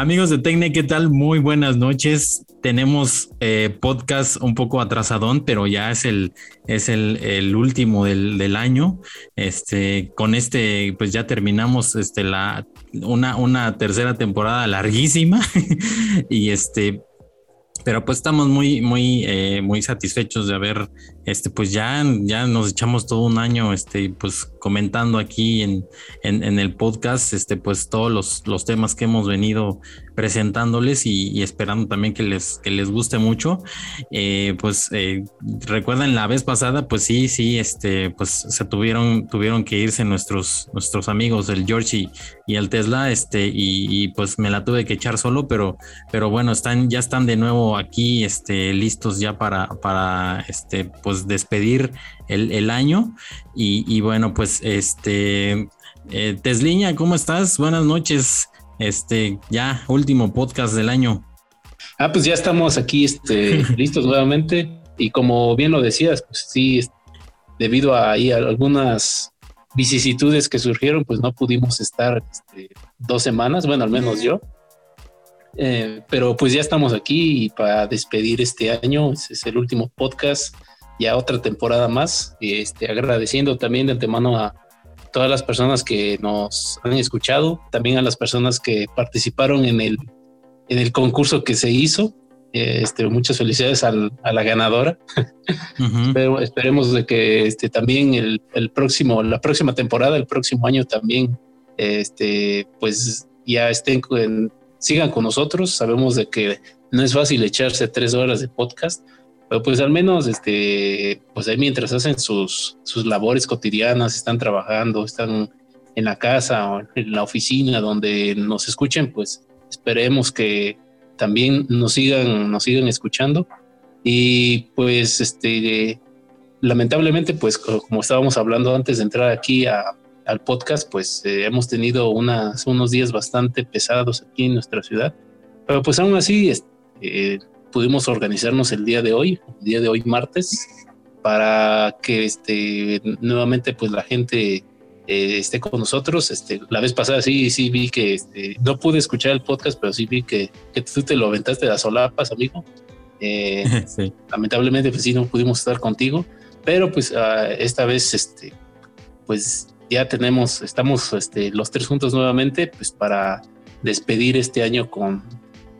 Amigos de Tecne, ¿qué tal? Muy buenas noches. Tenemos eh, podcast un poco atrasadón, pero ya es el, es el, último del, año. Este, con este, pues ya terminamos este, la, una, una tercera temporada larguísima. y este, pero pues estamos muy, muy, eh, muy satisfechos de haber, este, pues ya, ya nos echamos todo un año, este, pues comentando aquí en, en, el podcast, este, pues todos los, los, temas que hemos venido presentándoles y, esperando también que les, que les guste mucho. Eh, pues eh, recuerdan la vez pasada, pues sí, sí, este, pues se tuvieron, tuvieron que irse nuestros, nuestros amigos, el George y, el Tesla, este, y, pues me la tuve que echar solo, pero, pero bueno, están, ya están de nuevo aquí, este, listos ya para, para, este, pues despedir el, año. Y, bueno, pues este, eh, Tesliña, ¿cómo estás? Buenas noches. Este, ya, último podcast del año. Ah, pues ya estamos aquí este, listos nuevamente. Y como bien lo decías, pues sí, debido a, ahí algunas vicisitudes que surgieron, pues no pudimos estar este, dos semanas, bueno, al menos yo. Eh, pero pues ya estamos aquí para despedir este año. es el último podcast ya otra temporada más, este, agradeciendo también de antemano a todas las personas que nos han escuchado, también a las personas que participaron en el, en el concurso que se hizo. Este, muchas felicidades a la ganadora. Pero esperemos de que este, también el, el, próximo, la próxima temporada, el próximo año también, este, pues ya estén, sigan con nosotros. Sabemos de que no es fácil echarse tres horas de podcast, pero pues al menos, este, pues ahí mientras hacen sus, sus labores cotidianas, están trabajando, están en la casa o en la oficina donde nos escuchen, pues esperemos que también nos sigan, nos sigan escuchando. Y pues, este, lamentablemente, pues como estábamos hablando antes de entrar aquí al podcast, pues eh, hemos tenido unas, unos días bastante pesados aquí en nuestra ciudad. Pero pues aún así, este, pudimos organizarnos el día de hoy, el día de hoy martes, para que este, nuevamente pues la gente eh, esté con nosotros. Este, la vez pasada sí, sí vi que este, no pude escuchar el podcast, pero sí vi que, que tú te lo aventaste de las solapas, amigo. Eh, lamentablemente pues sí no pudimos estar contigo, pero pues ah, esta vez este, pues ya tenemos, estamos este, los tres juntos nuevamente pues para despedir este año con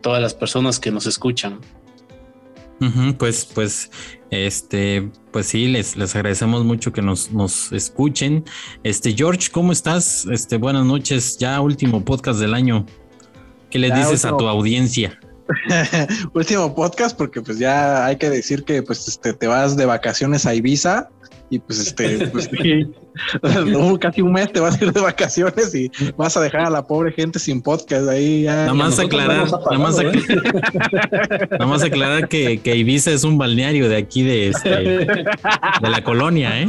todas las personas que nos escuchan pues, pues, este, pues sí, les, les agradecemos mucho que nos, nos escuchen. Este, George, ¿cómo estás? Este, buenas noches, ya último podcast del año. ¿Qué le dices a tu audiencia? último podcast, porque pues ya hay que decir que pues este, te vas de vacaciones a Ibiza y pues este, pues, casi un mes te vas a ir de vacaciones y vas a dejar a la pobre gente sin podcast ahí. Ya, nada más aclarar, nada más, nada más aclarar que, que, Ibiza es un balneario de aquí de, este, de la colonia, ¿eh?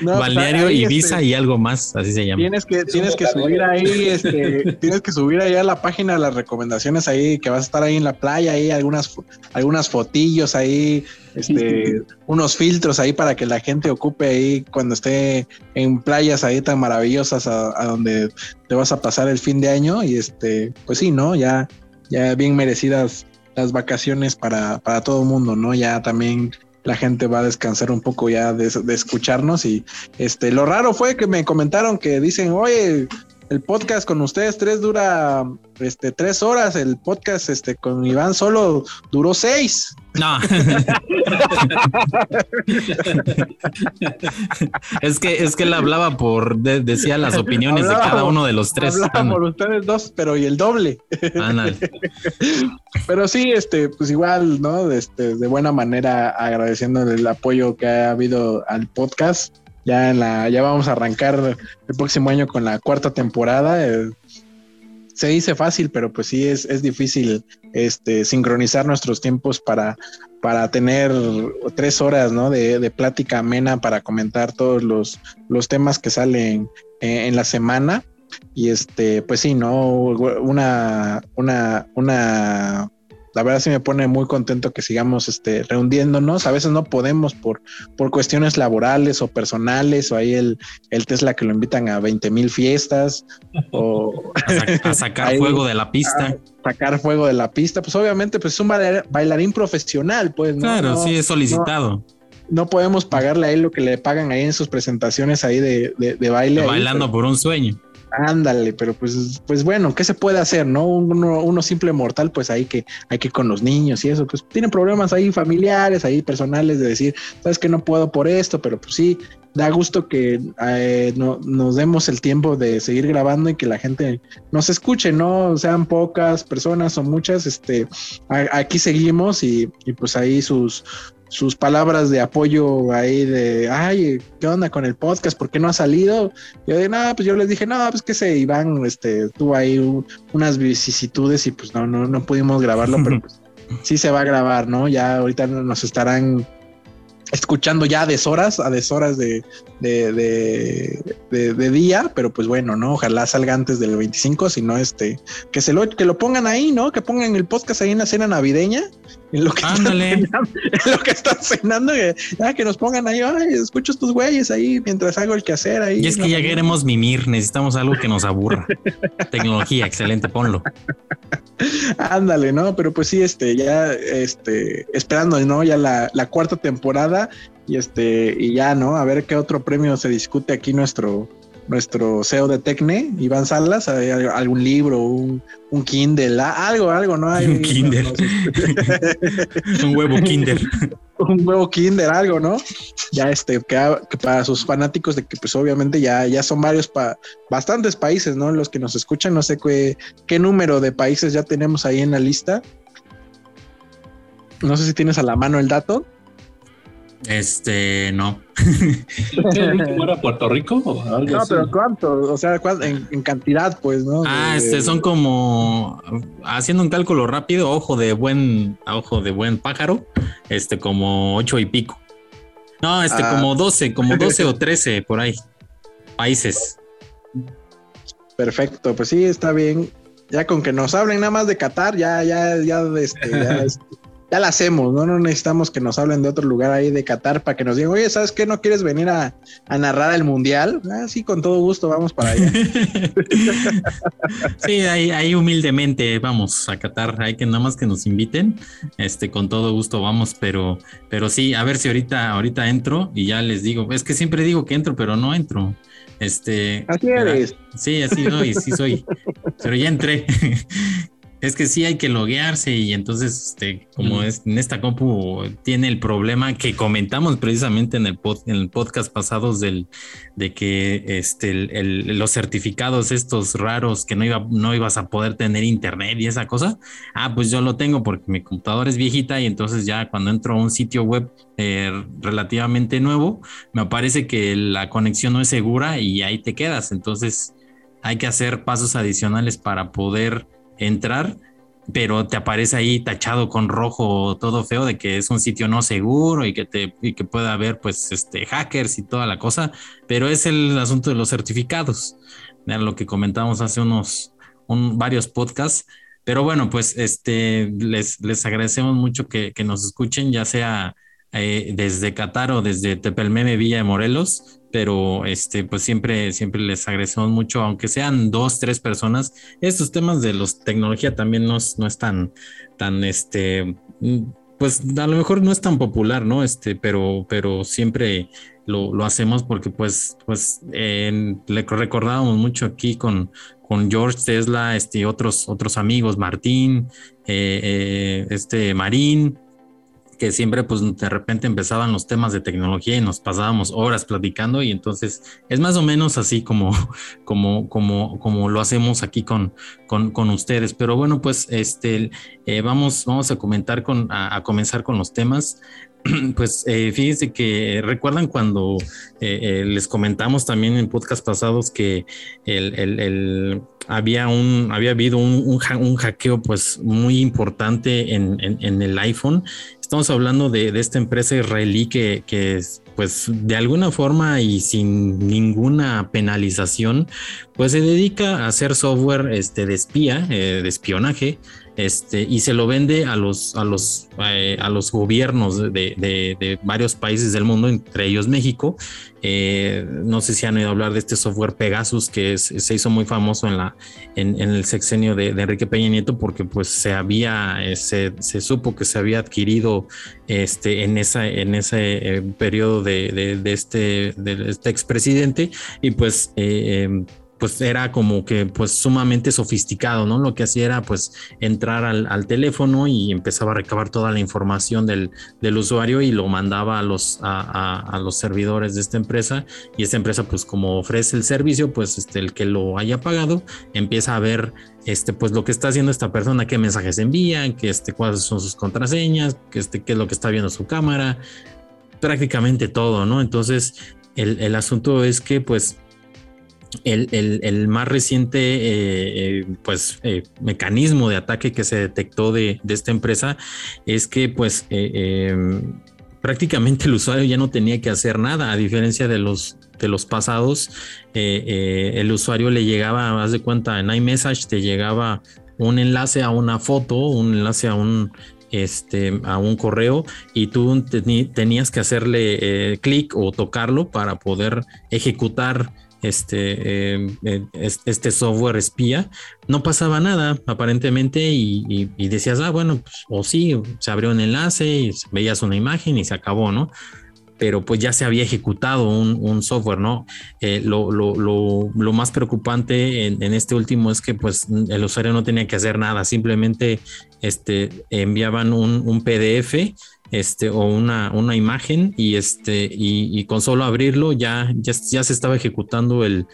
balneario Ibiza este, y algo más, así se llama. Tienes que, tienes que subir ahí, este, tienes que subir ahí a la página de las recomendaciones ahí, que vas a estar ahí en la playa, ahí algunas, algunas fotillos ahí este, unos filtros ahí para que la gente ocupe ahí cuando esté en playas ahí tan maravillosas a, donde te vas a pasar el fin de año y este, pues sí, ¿no? Ya, ya bien merecidas las vacaciones para, para todo el mundo, ¿no? Ya también la gente va a descansar un poco ya de, de, escucharnos y este lo raro fue que me comentaron que dicen oye el podcast con ustedes tres dura este tres horas, el podcast este con Iván solo duró seis. No. es que es que él hablaba por decía las opiniones de cada uno de los tres. Hablaba por ustedes dos, pero y el doble. pero sí, este, pues igual, ¿no? Este, de buena manera agradeciéndole el apoyo que ha habido al podcast ya en la, ya vamos a arrancar el próximo año con la cuarta temporada. Eh, se dice fácil, pero pues sí es, es difícil este, sincronizar nuestros tiempos para, para tener tres horas ¿no? de, plática amena para comentar todos los, los temas que salen en, la semana. Y este, pues sí, ¿no? Una, una, una la verdad sí me pone muy contento que sigamos este, reuniéndonos. A veces no podemos por, por cuestiones laborales o personales, o ahí el, el Tesla que lo invitan a 20 mil fiestas, o a, sacar fuego de la pista. sacar fuego de la pista, pues obviamente pues es un bailarín profesional, pues. Claro, sí, es solicitado. No, podemos pagarle a él lo que le pagan ahí en sus presentaciones ahí de, de, baile. Bailando por un sueño. Ándale, pero pues, pues bueno, ¿qué se puede hacer? ¿No? Uno, simple mortal, pues hay que, hay que con los niños y eso, pues tienen problemas ahí familiares, ahí personales de decir, sabes que no puedo por esto, pero pues sí, da gusto que eh, no, nos demos el tiempo de seguir grabando y que la gente nos escuche, ¿no? Sean pocas personas o muchas, este, aquí seguimos y pues ahí sus, sus palabras de apoyo ahí de, ay, ¿qué onda con el podcast? ¿Por qué no ha salido? Yo de, no, pues yo les dije, no, pues que se Iván, este, tuvo ahí unas vicisitudes y pues no, no, no pudimos grabarlo, pero pues sí se va a grabar, ¿no? Ya ahorita nos estarán escuchando ya a deshoras, a deshoras de, de, de, de, día, pero pues bueno, ¿no? Ojalá salga antes del 25, si no, este, que se lo, que lo pongan ahí, ¿no? Que pongan el podcast ahí en la cena navideña, en lo que, Ándale. Están, cenando, en lo que están cenando, que, que nos pongan ahí, ay, escucho estos güeyes ahí mientras hago el quehacer ahí. Y es que ya queremos mimir, necesitamos algo que nos aburra. Tecnología, excelente, ponlo. Ándale, ¿no? Pero pues sí, este, ya, este, esperando, ¿no? Ya la, la cuarta temporada y este y ya, ¿no? A ver qué otro premio se discute aquí nuestro nuestro CEO de Tecne, Iván Salas, algún libro, un, un Kindle, algo, algo, ¿no? Hay, un Kindle. un huevo Kinder. un huevo Kinder, algo, ¿no? Ya este, que, para sus fanáticos de que pues obviamente ya, ya son varios, pa, bastantes países, ¿no? Los que nos escuchan, no sé qué, qué número de países ya tenemos ahí en la lista. No sé si tienes a la mano el dato. Este, no. ¿Era Puerto Rico o algo No, pero ¿cuánto? O sea, en, cantidad, pues, ¿no? Ah, este, son como haciendo un cálculo rápido, ojo de buen, ojo de buen pájaro, este, como ocho y pico. No, este, ah. como doce, como doce o trece por ahí. Países. Perfecto, pues sí, está bien. Ya con que nos hablen nada más de Qatar, ya, ya, ya, este, ya, este, ya la hacemos, ¿no? No necesitamos que nos hablen de otro lugar ahí de Qatar para que nos digan, oye, ¿sabes qué? ¿No quieres venir a, narrar el mundial? Ah, sí, con todo gusto, vamos para allá. sí, ahí, humildemente vamos a Qatar, hay que nada más que nos inviten, este, con todo gusto vamos, pero, pero sí, a ver si ahorita, ahorita entro y ya les digo, es que siempre digo que entro, pero no entro. Este, así eres. Sí, así soy, sí soy. Pero ya entré. Es que sí hay que loguearse y entonces, este, como es, en esta compu tiene el problema que comentamos precisamente en el, en el podcast pasados del, de que este, los certificados estos raros que no, iba, no ibas a poder tener internet y esa cosa. Ah, pues yo lo tengo porque mi computadora es viejita y entonces ya cuando entro a un sitio web eh, relativamente nuevo, me aparece que la conexión no es segura y ahí te quedas. Entonces hay que hacer pasos adicionales para poder entrar, pero te aparece ahí tachado con rojo todo feo de que es un sitio no seguro y que te y que pueda haber pues este hackers y toda la cosa, pero es el asunto de los certificados, de lo que comentamos hace unos varios podcasts. Pero bueno, pues este les, les agradecemos mucho que, que nos escuchen, ya sea eh, desde Qatar o desde Tepelmeme Villa de Morelos pero este, pues siempre, siempre les agradecemos mucho, aunque sean dos, tres personas. Estos temas de los tecnología también no, no es tan, tan, este, pues a lo mejor no es tan popular, ¿no? Este, pero, pero siempre lo, lo hacemos porque, pues, pues le recordábamos mucho aquí con, con George Tesla, este, otros, otros amigos, Martín, eh, eh, este, Marín, que siempre pues de repente empezaban los temas de tecnología y nos pasábamos horas platicando y entonces es más o menos así como, como, como, como lo hacemos aquí con, con, ustedes. Pero bueno, pues este, eh, vamos, vamos a comentar con, a, comenzar con los temas. Pues eh, fíjense que recuerdan cuando eh, les comentamos también en podcast pasados que el, había un había habido un, un, hackeo pues muy importante en, en, el iPhone Estamos hablando de, esta empresa israelí que, que, pues de alguna forma y sin ninguna penalización, pues se dedica a hacer software este, de espía, eh, de espionaje, este, y se lo vende a los, a los, eh, a los gobiernos de, varios países del mundo, entre ellos México. Eh, no sé si han oído hablar de este software Pegasus que se hizo muy famoso en, la, en, el sexenio de, Enrique Peña Nieto porque pues se había, eh, se, se, supo que se había adquirido este, en, esa, en ese periodo de, este, de este expresidente y pues pues era como que pues sumamente sofisticado, ¿no? Lo que hacía era pues entrar al, teléfono y empezaba a recabar toda la información del, usuario y lo mandaba a los, a, los servidores de esta empresa y esta empresa pues como ofrece el servicio pues este, el que lo haya pagado empieza a ver este, pues lo que está haciendo esta persona, qué mensajes envían, que este, cuáles son sus contraseñas, que este, qué es lo que está viendo su cámara, prácticamente todo, ¿no? Entonces el, el asunto es que pues el, más reciente eh, eh, pues, eh, mecanismo de ataque que se detectó de, esta empresa es que pues prácticamente el usuario ya no tenía que hacer nada, a diferencia de los, de los pasados, el usuario le llegaba, haz de cuenta, en iMessage te llegaba un enlace a una foto, un enlace a un este, a un correo y tú tenías que hacerle clic o tocarlo para poder ejecutar este, eh, este software espía, no pasaba nada aparentemente y, decías, ah, bueno, pues, o sí, se abrió un enlace y veías una imagen y se acabó, ¿no? Pero pues ya se había ejecutado un, software, ¿no? Eh, lo, más preocupante en, este último es que pues el usuario no tenía que hacer nada, simplemente este, enviaban un, un PDF este, o una, una imagen y, este, y, con solo abrirlo ya, ya, ya, se estaba ejecutando el,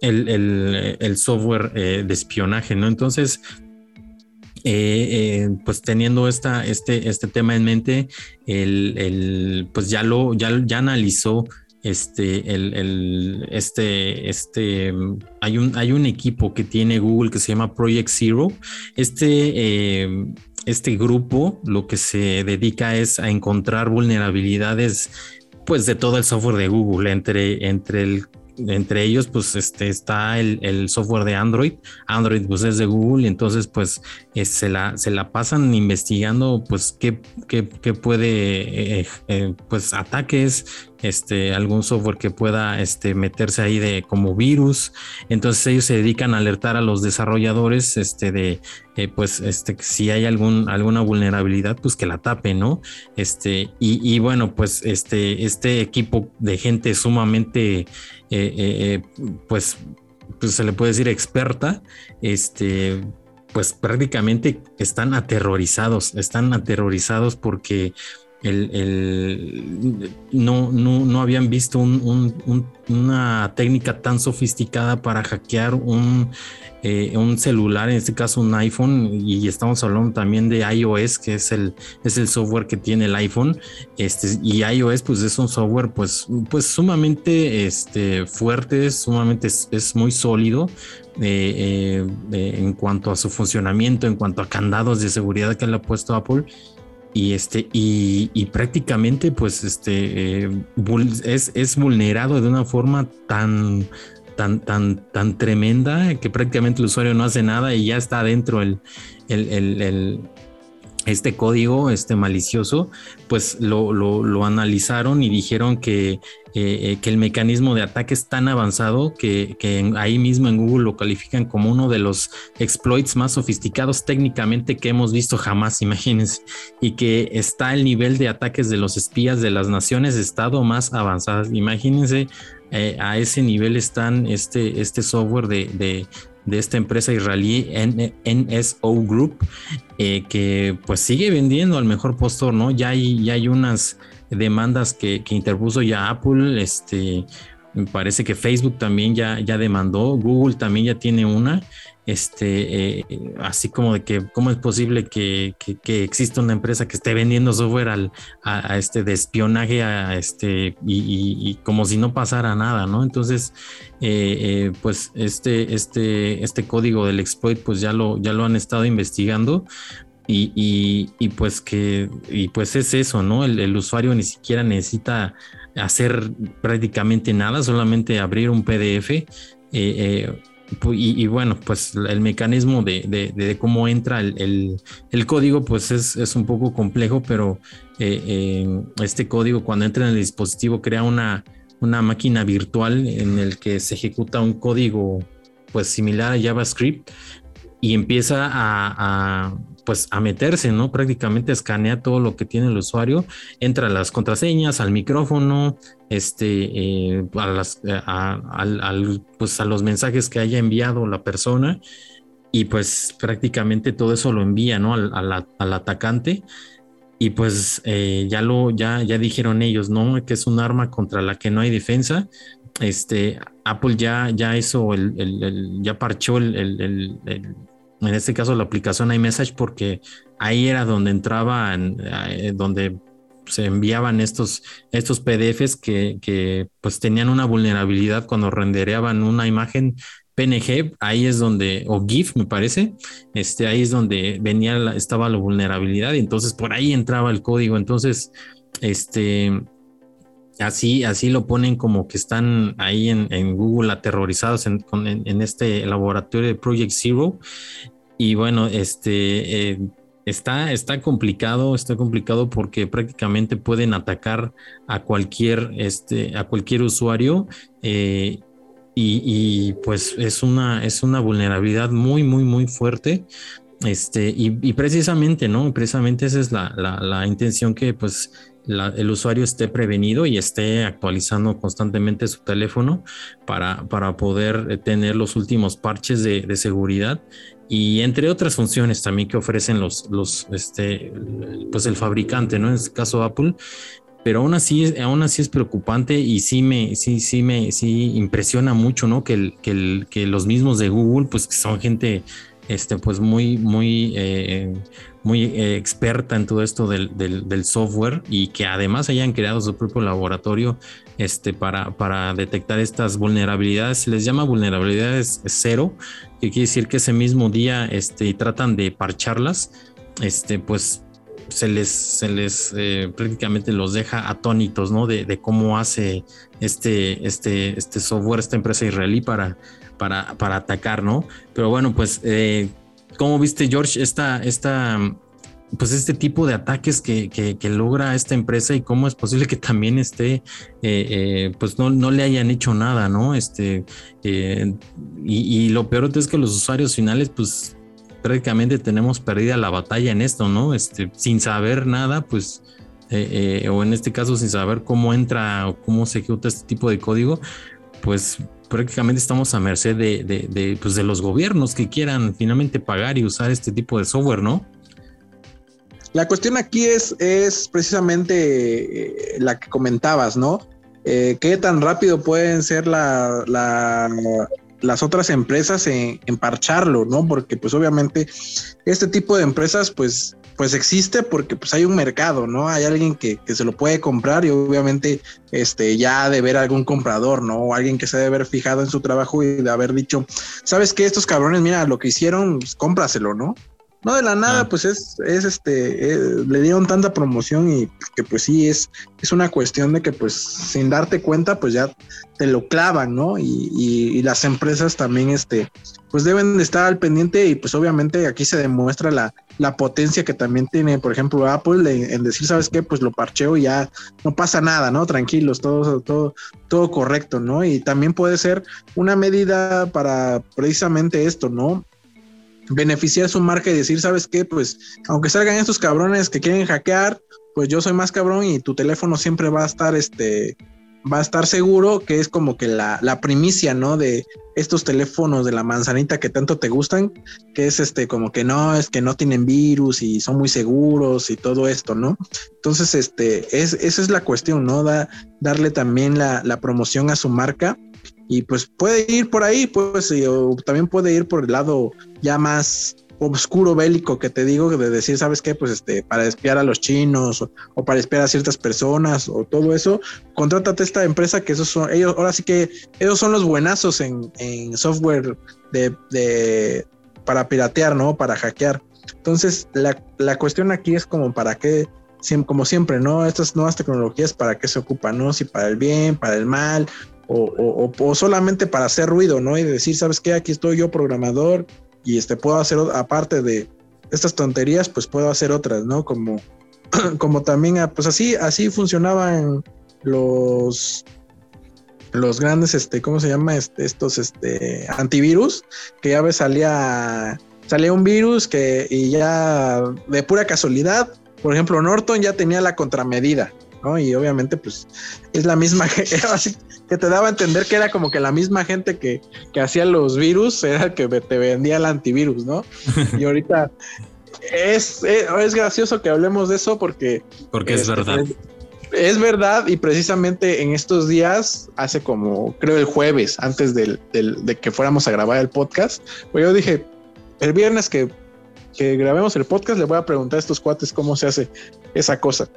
el, software eh, de espionaje, ¿no? Entonces, eh, eh, pues teniendo esta, este, este tema en mente, el, pues ya lo, ya, ya analizó este, el, este, este, hay un, hay un equipo que tiene Google que se llama Project Zero. Este, este grupo lo que se dedica es a encontrar vulnerabilidades pues de todo el software de Google entre, entre el entre ellos pues este está el, software de Android Android pues es de Google y entonces pues se, la, se la pasan investigando pues qué, qué, qué puede eh, eh, pues ataques este, algún software que pueda este, meterse ahí de como virus. Entonces ellos se dedican a alertar a los desarrolladores este, de, eh, pues, este, si hay algún, alguna vulnerabilidad, pues que la tape, ¿no? Este, y, bueno, pues este, este equipo de gente sumamente, eh, eh, pues, pues se le puede decir experta, este, pues prácticamente están aterrorizados, están aterrorizados porque el, no, no, no, habían visto una técnica tan sofisticada para hackear un, eh, un, celular, en este caso un iPhone, y estamos hablando también de iOS, que es el, es el software que tiene el iPhone, este, y iOS pues es un software pues, pues sumamente este, fuerte, sumamente es, muy sólido, eh, eh, en cuanto a su funcionamiento, en cuanto a candados de seguridad que le ha puesto Apple y este y, prácticamente pues este eh, es, es, vulnerado de una forma tan tan tan tan tremenda que prácticamente el usuario no hace nada y ya está adentro el, el, este código este malicioso pues lo, lo, analizaron y dijeron que eh, eh, que el mecanismo de ataque es tan avanzado que, ahí mismo en Google lo califican como uno de los exploits más sofisticados técnicamente que hemos visto jamás, imagínense, y que está el nivel de ataques de los espías de las naciones de Estado más avanzadas. Imagínense, eh, a ese nivel están este, este software de, esta empresa israelí NSO Group, que pues sigue vendiendo al mejor postor, ¿no? Ya hay, ya hay unas demandas que, interpuso ya Apple, este, parece que Facebook también ya, ya demandó, Google también ya tiene una, este, eh, así como de que cómo es posible que, que, exista una empresa que esté vendiendo software al, a, este de espionaje a este y, como si no pasara nada, ¿no? Entonces, eh, eh, pues este, este, este código del exploit, pues ya lo, ya lo han estado investigando, y, y, pues que, y pues es eso, ¿no? El, usuario ni siquiera necesita hacer prácticamente nada, solamente abrir un PDF. Eh, y, bueno, pues el mecanismo de, cómo entra el, código, pues es, un poco complejo, pero eh, eh, este código cuando entra en el dispositivo crea una, una máquina virtual en el que se ejecuta un código pues similar a JavaScript y empieza a, pues a meterse, ¿no? Prácticamente escanea todo lo que tiene el usuario, entra a las contraseñas, al micrófono, este, eh, a, las, eh, pues a los mensajes que haya enviado la persona y pues prácticamente todo eso lo envía, ¿no? Al, atacante y pues eh, ya lo, ya, ya dijeron ellos, ¿no? Que es un arma contra la que no hay defensa. Este, Apple ya, ya hizo el, ya parchó el en este caso la aplicación iMessage, porque ahí era donde entraban, eh, donde se enviaban estos, estos PDFs que, pues tenían una vulnerabilidad cuando rendereaban una imagen PNG, ahí es donde, o GIF me parece, este, ahí es donde venía, la, estaba la vulnerabilidad y entonces por ahí entraba el código. Entonces, este, así, así lo ponen como que están ahí en, Google aterrorizados en, en, este laboratorio de Project Zero y bueno, este eh, está, está complicado, está complicado porque prácticamente pueden atacar a cualquier, este, a cualquier usuario. Eh, y, pues es una, es una vulnerabilidad muy, muy, muy fuerte. Este, y, precisamente, ¿no? Precisamente esa es la, la intención que pues el usuario esté prevenido y esté actualizando constantemente su teléfono para, para poder tener los últimos parches de, seguridad y entre otras funciones también que ofrecen los, los, este, pues el fabricante, ¿no? En este caso Apple, pero aún así, aún así es preocupante y sí me, sí, sí me, sí impresiona mucho, ¿no? Que, el, que, los mismos de Google, pues que son gente, este, pues muy, muy, eh, muy eh, experta en todo esto del, software y que además hayan creado su propio laboratorio este, para, para detectar estas vulnerabilidades. Se les llama vulnerabilidades cero, que quiere decir que ese mismo día este, tratan de parcharlas, este, pues se les, se les eh, prácticamente los deja atónitos, ¿no? De, cómo hace este, este, este software, esta empresa israelí para, para, para atacar, ¿no? Pero bueno, pues eh, ¿Cómo viste, George, esta, esta, pues este tipo de ataques que, que, logra esta empresa y cómo es posible que también esté, eh, eh, pues no, no, le hayan hecho nada, ¿no? Este, eh, y, lo peor es que los usuarios finales, pues prácticamente tenemos perdida la batalla en esto, ¿no? Este, sin saber nada, pues, o en este caso sin saber cómo entra o cómo se ejecuta este tipo de código, pues prácticamente estamos a merced de, pues de los gobiernos que quieran finalmente pagar y usar este tipo de software, ¿no? La cuestión aquí es, es precisamente eh, la que comentabas, ¿no? Eh, ¿Qué tan rápido pueden ser la, las otras empresas en, en, parcharlo, ¿no? Porque pues obviamente este tipo de empresas pues pues existe porque pues hay un mercado, ¿no? Hay alguien que, se lo puede comprar y obviamente este ya de ver algún comprador, ¿no? O alguien que se debe haber fijado en su trabajo y de haber dicho, ¿sabes qué? Estos cabrones, mira, lo que hicieron, pues, cómpraselo, ¿no? No de la nada, ah. pues es, es este, eh, le dieron tanta promoción y que pues sí, es, es una cuestión de que pues sin darte cuenta, pues ya te lo clavan, ¿no? Y, y, las empresas también, este, pues deben de estar al pendiente y pues obviamente aquí se demuestra la, la potencia que también tiene, por ejemplo, Apple en, decir, ¿sabes qué? Pues lo parcheo y ya no pasa nada, ¿no? Tranquilos, todo, todo, todo correcto, ¿no? Y también puede ser una medida para precisamente esto, ¿no? Beneficiar su marca y decir, ¿sabes qué? Pues aunque salgan estos cabrones que quieren hackear, pues yo soy más cabrón y tu teléfono siempre va a estar este va a estar seguro que es como que la, la, primicia, ¿no? De estos teléfonos de la manzanita que tanto te gustan, que es este como que no, es que no tienen virus y son muy seguros y todo esto, ¿no? Entonces, este, es, esa es la cuestión, ¿no? Da, darle también la, la promoción a su marca y pues puede ir por ahí, pues, o también puede ir por el lado ya más oscuro bélico que te digo, de decir, ¿sabes qué? Pues este, para espiar a los chinos o, para espiar a ciertas personas o todo eso, contrátate esta empresa que esos son, ellos, ahora sí que ellos son los buenazos en, software de, de, para piratear, ¿no? Para hackear. Entonces, la, la cuestión aquí es como para qué, como siempre, ¿no? Estas nuevas tecnologías, ¿para qué se ocupan? ¿No? Si para el bien, para el mal, o, solamente para hacer ruido, ¿no? Y decir, ¿sabes qué? Aquí estoy yo programador y este puedo hacer, aparte de estas tonterías, pues puedo hacer otras, ¿no? Como, como también, ah, pues así, así funcionaban los, los grandes, este, ¿cómo se llama? Este, estos, este, antivirus, que ya ves, salía, salía un virus que, y ya de pura casualidad, por ejemplo, Norton ya tenía la contramedida, ¿no? Y obviamente, pues, es la misma, que te daba a entender que era como que la misma gente que, que hacía los virus era el que te vendía el antivirus, ¿no? Y ahorita es, es, gracioso que hablemos de eso porque... Porque es este, verdad. Es, verdad y precisamente en estos días, hace como, creo el jueves, antes del, de que fuéramos a grabar el podcast, pues yo dije, el viernes que, que grabemos el podcast, le voy a preguntar a estos cuates cómo se hace esa cosa.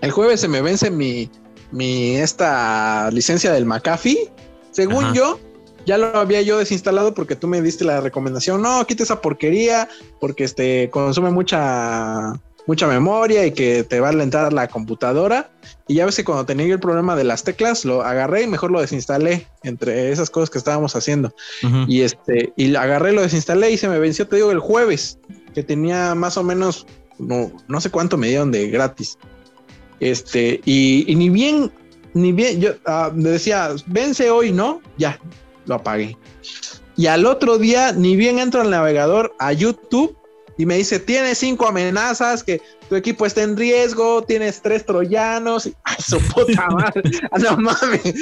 El jueves se me vence mi, mi esta licencia del McAfee. Según yo, ya lo había yo desinstalado porque tú me diste la recomendación. No, quita esa porquería porque este consume mucha mucha memoria y que te va a alentar la computadora. Y ya ves que cuando tenía el problema de las teclas, lo agarré y mejor lo desinstalé entre esas cosas que estábamos haciendo. Y este, y agarré, lo desinstalé y se me venció, te digo, el jueves, que tenía más o menos, no, no sé cuánto me dieron de gratis. Este, y, ni bien, ni bien, yo uh, decía, vence hoy, ¿no? Ya, lo apagué. Y al otro día, ni bien entro al navegador a YouTube y me dice, tiene cinco amenazas que tu equipo está en riesgo, tienes tres troyanos, y, ¡ay, su puta madre! no mames,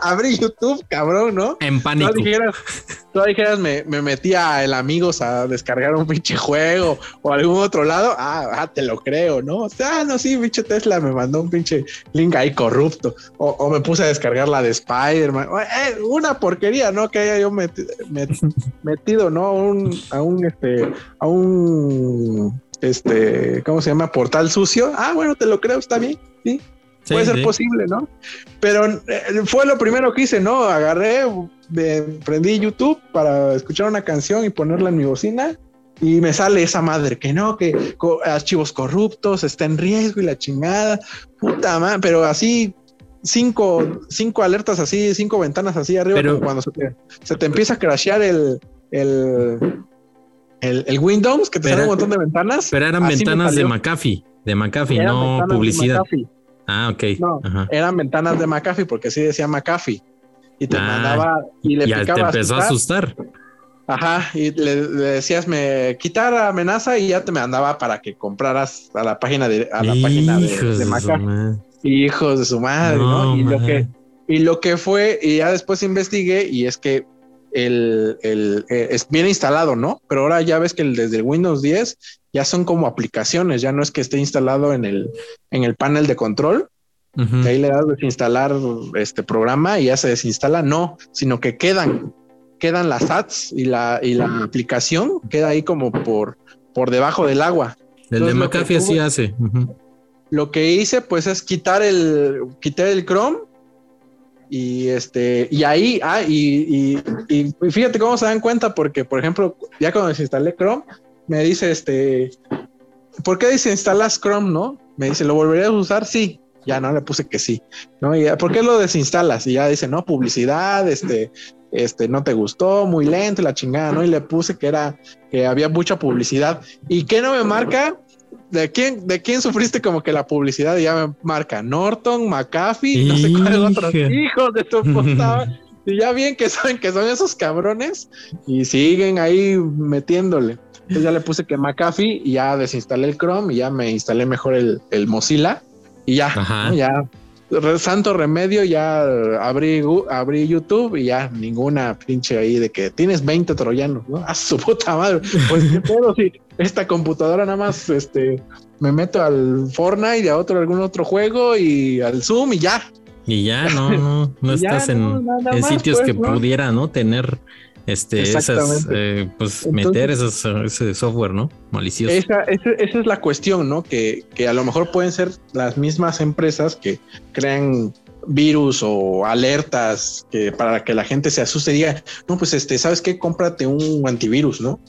abrí, YouTube, cabrón, ¿no? En pánico. Tú dijeras, me, me metí a el Amigos a descargar un pinche juego o algún otro lado, ah, ah, te lo creo, ¿no? O sea, ah, no, sí, pinche Tesla me mandó un pinche link ahí corrupto, o, me puse a descargar la de Spider-Man, eh, una porquería, ¿no? Que haya yo metido, ¿no? Un, a un, este, a un este, ¿cómo se llama? Portal sucio. Ah, bueno, te lo creo, está bien, sí. Puede ser posible, ¿no? Pero eh, fue lo primero que hice, ¿no? Agarré, prendí YouTube para escuchar una canción y ponerla en mi bocina y me sale esa madre que no, que archivos corruptos, está en riesgo y la chingada, puta madre, pero así cinco, cinco alertas así, cinco ventanas así arriba, pero, cuando se te, se te, empieza a crashear el, el, el, Windows, que te sale un montón de ventanas. Pero eran ventanas de McAfee, de McAfee, no publicidad. Ah, ok. No, eran ventanas de McAfee porque sí decía McAfee. Y te ah, mandaba y le ya te empezó a asustar. Ajá, y le, decías me quitar amenaza y ya te mandaba para que compraras a la página de a la página de, McAfee. Hijos de su madre, ¿no? Y lo que y lo que fue, y ya después investigué, y es que el, el eh, es bien instalado, ¿no? Pero ahora ya ves que el, desde el Windows 10 ya son como aplicaciones, ya no es que esté instalado en el, en el panel de control. ahí le das desinstalar este programa y ya se desinstala, no, sino que quedan, quedan las ads y la, y la aplicación queda ahí como por, por debajo del agua. El de McAfee así hace. Lo que hice pues es quitar el, quitar el Chrome y este, y ahí, ah, y, fíjate cómo se dan cuenta, porque por ejemplo, ya cuando desinstalé Chrome, me dice este, ¿por qué desinstalas Chrome? No, me dice, ¿lo volverías a usar? Sí, ya no le puse que sí, ¿no? Y, ¿Por qué lo desinstalas? Y ya dice, no, publicidad, este, este, no te gustó, muy lento, la chingada, ¿no? Y le puse que era, que había mucha publicidad. ¿Y qué no me marca? ¿De quién, ¿De quién sufriste como que la publicidad ya me marca? Norton, McAfee, no sé cuáles otros hijos de tu puta. y ya bien que saben que son esos cabrones y siguen ahí metiéndole. Entonces ya le puse que McAfee y ya desinstalé el Chrome y ya me instalé mejor el, el Mozilla y ya, ya santo remedio, ya abrí, abrí YouTube y ya ninguna pinche ahí de que tienes 20 troyanos, ¿no? A su puta madre. Pues qué pedo si esta computadora nada más este me meto al Fortnite y a otro algún otro juego y al Zoom y ya. Y ya no, no, no estás en, sitios pues, que pudiera, ¿no? Tener este, esas, eh, pues meter esos, ese software, ¿no? Malicioso. Esa, esa, es la cuestión, ¿no? Que, que, a lo mejor pueden ser las mismas empresas que crean virus o alertas que para que la gente se asuste y diga, no, pues este, ¿sabes qué? Cómprate un antivirus, ¿no?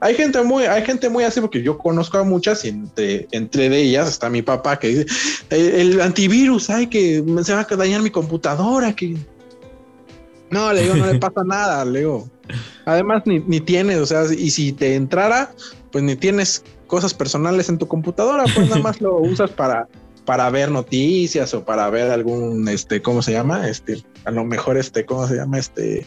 Hay gente muy, hay gente muy así porque yo conozco a muchas y entre, entre de ellas está mi papá que dice el, antivirus, ay, que se va a dañar mi computadora, que No, le digo, no le pasa nada, le digo. Además, ni, ni tienes, o sea, y si te entrara, pues ni tienes cosas personales en tu computadora, pues nada más lo usas para, para ver noticias o para ver algún, este, ¿cómo se llama? Este, a lo mejor, este, ¿cómo se llama? Este,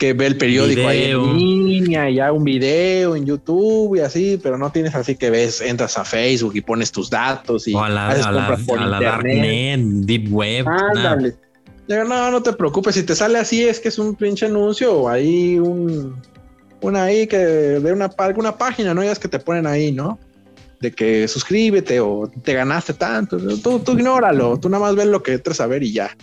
que ve el periódico ahí en línea y ya un video en YouTube y así, pero no tienes así que ves, entras a Facebook y pones tus datos y o a la, a la, a la Darknet, Deep Web. Ándale. No, no te preocupes, si te sale así es que es un pinche anuncio o ahí un una ahí que de una, una página, ¿no? Ya es que te ponen ahí, ¿no? De que suscríbete o te ganaste tanto. Tú, tú ignóralo, tú nada más ves lo que entres a ver y ya.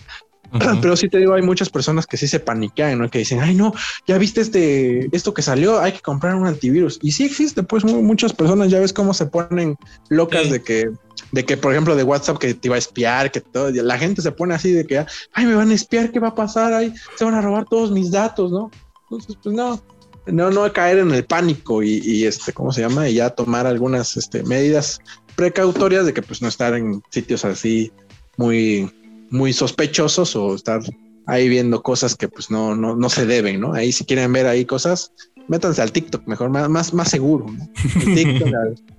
Pero sí te digo, hay muchas personas que sí se paniquean, ¿no? Que dicen, ay, no, ya viste este, esto que salió, hay que comprar un antivirus. Y sí existe, pues muchas personas ya ves cómo se ponen locas de que, de que, por ejemplo, de WhatsApp que te iba a espiar, que todo, la gente se pone así de que, ay, me van a espiar, ¿qué va a pasar? Ay, se van a robar todos mis datos, ¿no? Entonces, pues no, no, no caer en el pánico y, y, este, ¿cómo se llama? Y ya tomar algunas este, medidas precautorias de que pues no estar en sitios así muy, muy sospechosos o estar ahí viendo cosas que pues no, no, no se deben, ¿no? Ahí si quieren ver ahí cosas, métanse al TikTok, mejor, más, más, más seguro, ¿no? TikTok,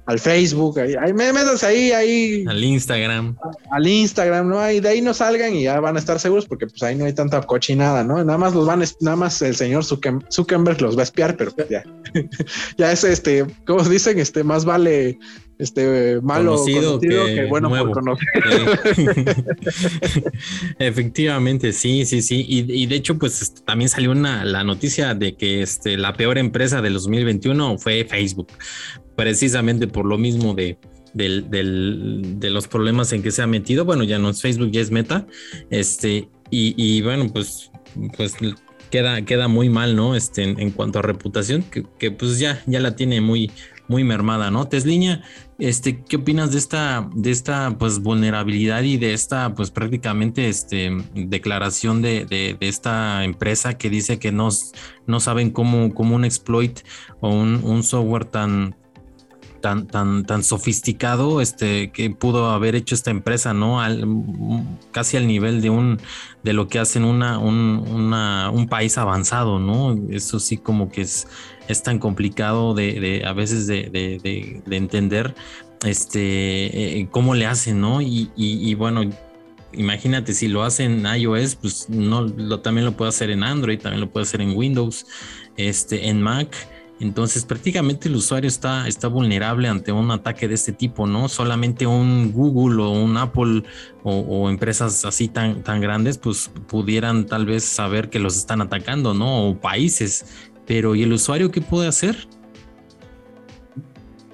al, Facebook, ahí, ahí, métanse ahí, ahí. Al Instagram. al Instagram, ¿no? Ahí de ahí no salgan y ya van a estar seguros porque pues ahí no hay tanta cochinada, ¿no? Nada más los van, nada más el señor Zuckerberg los va a espiar, pero pues ya, ya es este, como dicen, este, más vale este malo conocido, que, bueno por conocer. Efectivamente, sí, sí, sí. Y, de hecho, pues este, también salió una, la noticia de que este, la peor empresa del 2021 fue Facebook, precisamente por lo mismo de, de los problemas en que se ha metido. Bueno, ya no es Facebook, ya es Meta. Este, y, bueno, pues, pues queda, queda muy mal, ¿no? Este, en, cuanto a reputación, que, que, pues ya, ya la tiene muy, muy mermada, ¿no? Tesliña, este, ¿qué opinas de esta, de esta pues vulnerabilidad y de esta pues prácticamente este, declaración de, de, esta empresa que dice que no, no saben cómo, cómo un exploit o un, un software tan, tan, tan, tan sofisticado este, que pudo haber hecho esta empresa, ¿no? Al, casi al nivel de un de lo que hacen una, un, un país avanzado, ¿no? Eso sí como que es, es tan complicado de, a veces de, de, de, entender este eh, cómo le hacen, ¿no? Y, bueno, imagínate si lo hacen en iOS, pues también lo puede hacer en Android, también lo puede hacer en Windows, este, en Mac. Entonces prácticamente el usuario está, está vulnerable ante un ataque de este tipo, ¿no? Solamente un Google o un Apple o, empresas así tan, tan grandes pues pudieran tal vez saber que los están atacando, ¿no? O países. Pero ¿y el usuario qué puede hacer?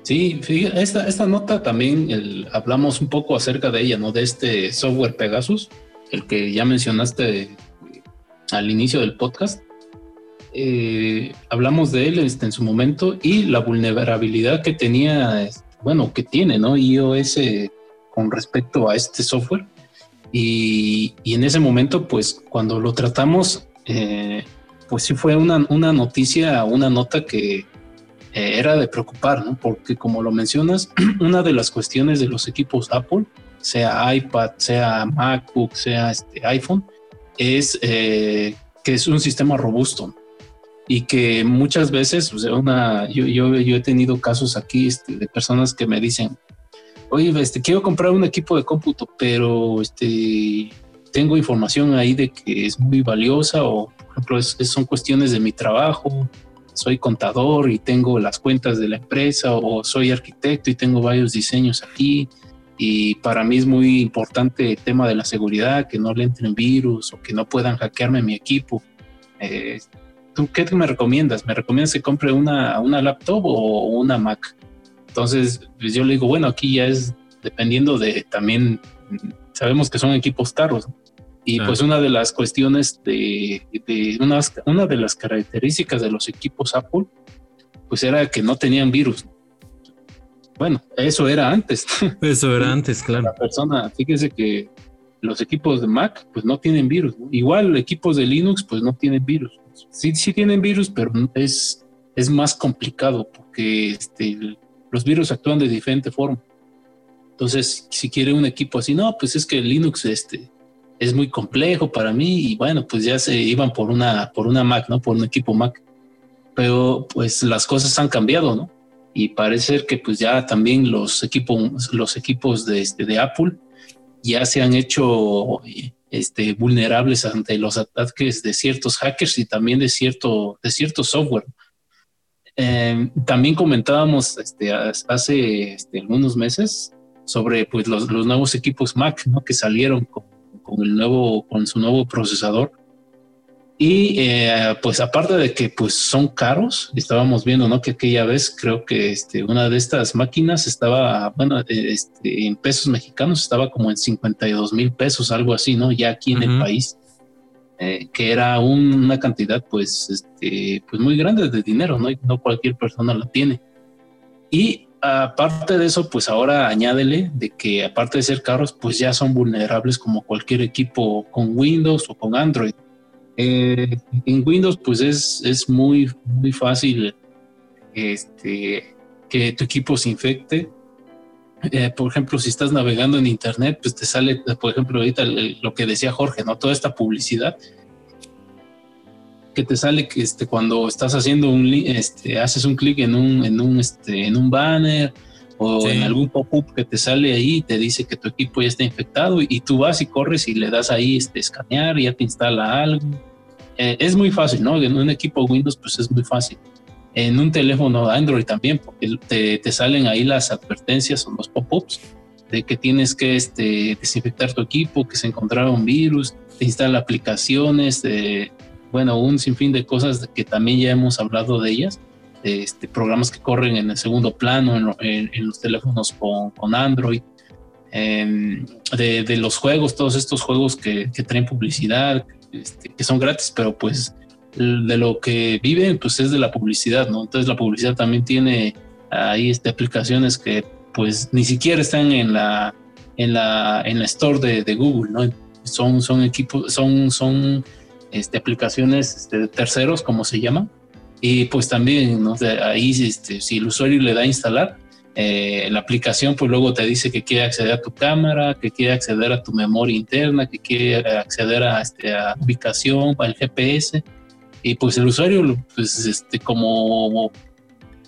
Sí, esta, esta nota también hablamos un poco acerca de ella, ¿no? De este software Pegasus, el que ya mencionaste al inicio del podcast. Eh, hablamos de él este, en su momento y la vulnerabilidad que tenía, bueno, que tiene, ¿no? iOS con respecto a este software. Y, en ese momento, pues cuando lo tratamos, eh, pues sí fue una, una, noticia, una nota que eh, era de preocupar, ¿no? Porque como lo mencionas, una de las cuestiones de los equipos Apple, sea iPad, sea MacBook, sea este iPhone, es que es un sistema robusto y que muchas veces, o sea, una, yo, yo, yo he tenido casos aquí este, de personas que me dicen, oye, este, quiero comprar un equipo de cómputo, pero este, tengo información ahí de que es muy valiosa o, ejemplo, son cuestiones de mi trabajo, soy contador y tengo las cuentas de la empresa o soy arquitecto y tengo varios diseños aquí. Y para mí es muy importante el tema de la seguridad, que no le entren virus o que no puedan hackearme mi equipo. Eh, ¿tú qué me recomiendas? ¿Me recomiendas que compre una, una laptop o una Mac? Entonces, pues yo le digo, bueno, aquí ya es dependiendo de también, sabemos que son equipos caros. Y pues una de las cuestiones de, de una de las características de los equipos Apple, pues era que no tenían virus. Bueno, eso era antes. Eso era antes, claro. La persona, fíjese que los equipos de Mac, pues no tienen virus. Igual equipos de Linux, pues no tienen virus sí, sí tienen virus, pero es, es más complicado porque este, los virus actúan de diferente forma. Entonces, si quiere un equipo así, no, pues es que Linux este, es muy complejo para mí y bueno, pues ya se iban por una, por una Mac, ¿no? Por un equipo Mac. Pero pues las cosas han cambiado, ¿no? Y parece que pues ya también los equipos, los equipos de, este, de Apple ya se han hecho este, vulnerables ante los ataques de ciertos hackers y también de cierto, de cierto software. Em, también comentábamos este, hace este, algunos meses sobre pues, los, los, nuevos equipos Mac ¿no? que salieron con, con, el nuevo, con su nuevo procesador. Y eh, pues aparte de que pues son caros, estábamos viendo, ¿no? Que aquella vez creo que este, una de estas máquinas estaba, bueno, eh, este, en pesos mexicanos estaba como en 52 mil pesos, algo así, ¿no? Ya aquí en el país, eh, que era una cantidad pues, este, pues muy grande de dinero, ¿no? Y no cualquier persona la tiene. Y aparte de eso, pues ahora añádele de que aparte de ser caros, pues ya son vulnerables como cualquier equipo con Windows o con Android. Eh, en Windows, pues es, es muy, muy fácil este, que tu equipo se infecte. Eh, por ejemplo, si estás navegando en Internet, pues te sale, por ejemplo, ahorita lo que decía Jorge, ¿no? Toda esta publicidad que te sale que este, cuando estás haciendo un este, haces un clic en un, en un, este, en un banner o en algún pop-up que te sale ahí y te dice que tu equipo ya está infectado y, tú vas y corres y le das ahí este, escanear y ya te instala algo. Eh, es muy fácil, ¿no? En un equipo Windows pues es muy fácil. En un teléfono Android también, porque te, te salen ahí las advertencias o los pop-ups de que tienes que este, desinfectar tu equipo, que se encontraba un virus, te instala aplicaciones, de, bueno, un sinfín de cosas que también ya hemos hablado de ellas este, programas que corren en el segundo plano en, los teléfonos con, Android, em, de, los juegos, todos estos juegos que, traen publicidad, este, que son gratis, pero pues de lo que viven pues es de la publicidad, ¿no? Entonces la publicidad también tiene ahí este, aplicaciones que pues ni siquiera están en la, en la, en la store de, Google, ¿no? Son, son equipos, son, son este, aplicaciones este, de terceros, como se llaman, y pues también, ¿no? ahí este, si el usuario le da a instalar, eh, la aplicación pues luego te dice que quiere acceder a tu cámara, que quiere acceder a tu memoria interna, que quiere acceder a, este, a ubicación, al GPS. Y pues el usuario, pues este, como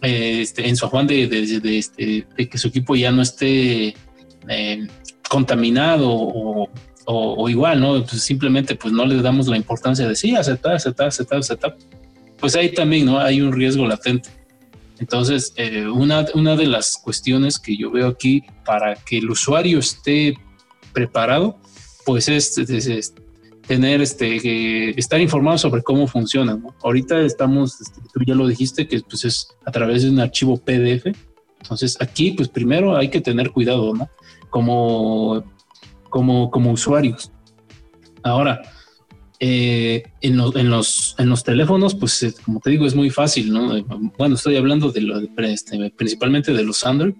eh, este, en su afán de, de, este, de, que su equipo ya no esté eh, contaminado o, o, igual, ¿no? Pues simplemente pues no le damos la importancia de sí, aceptar, aceptar, aceptar, aceptar pues ahí también ¿no? hay un riesgo latente. Entonces, eh, una, una de las cuestiones que yo veo aquí para que el usuario esté preparado, pues es, tener este estar informado sobre cómo funciona. Ahorita estamos, este, tú ya lo dijiste, que pues es a través de un archivo PDF. Entonces aquí, pues primero hay que tener cuidado, ¿no? Como, como, como usuarios. Ahora, eh, en, en, los, en los teléfonos, pues eh, como te digo, es muy fácil, ¿no? Eh, bueno, estoy hablando de lo este, principalmente de los Android,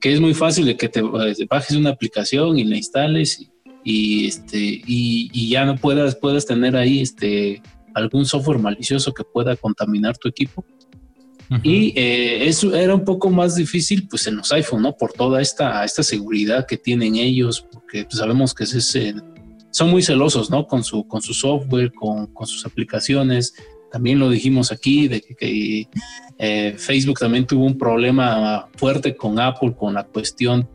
que es muy fácil de que te, bajes una aplicación y la instales y, este, y, ya no puedas, puedas tener ahí este, algún software malicioso que pueda contaminar tu equipo. Y eso era un poco más difícil pues en los iPhone, ¿no? Por toda esta, esta seguridad que tienen ellos, porque pues, sabemos que es ese son muy celosos, ¿no? Con su, con su software, con, con sus aplicaciones. También lo dijimos aquí, de que, eh, Facebook también tuvo un problema fuerte con Apple, con la cuestión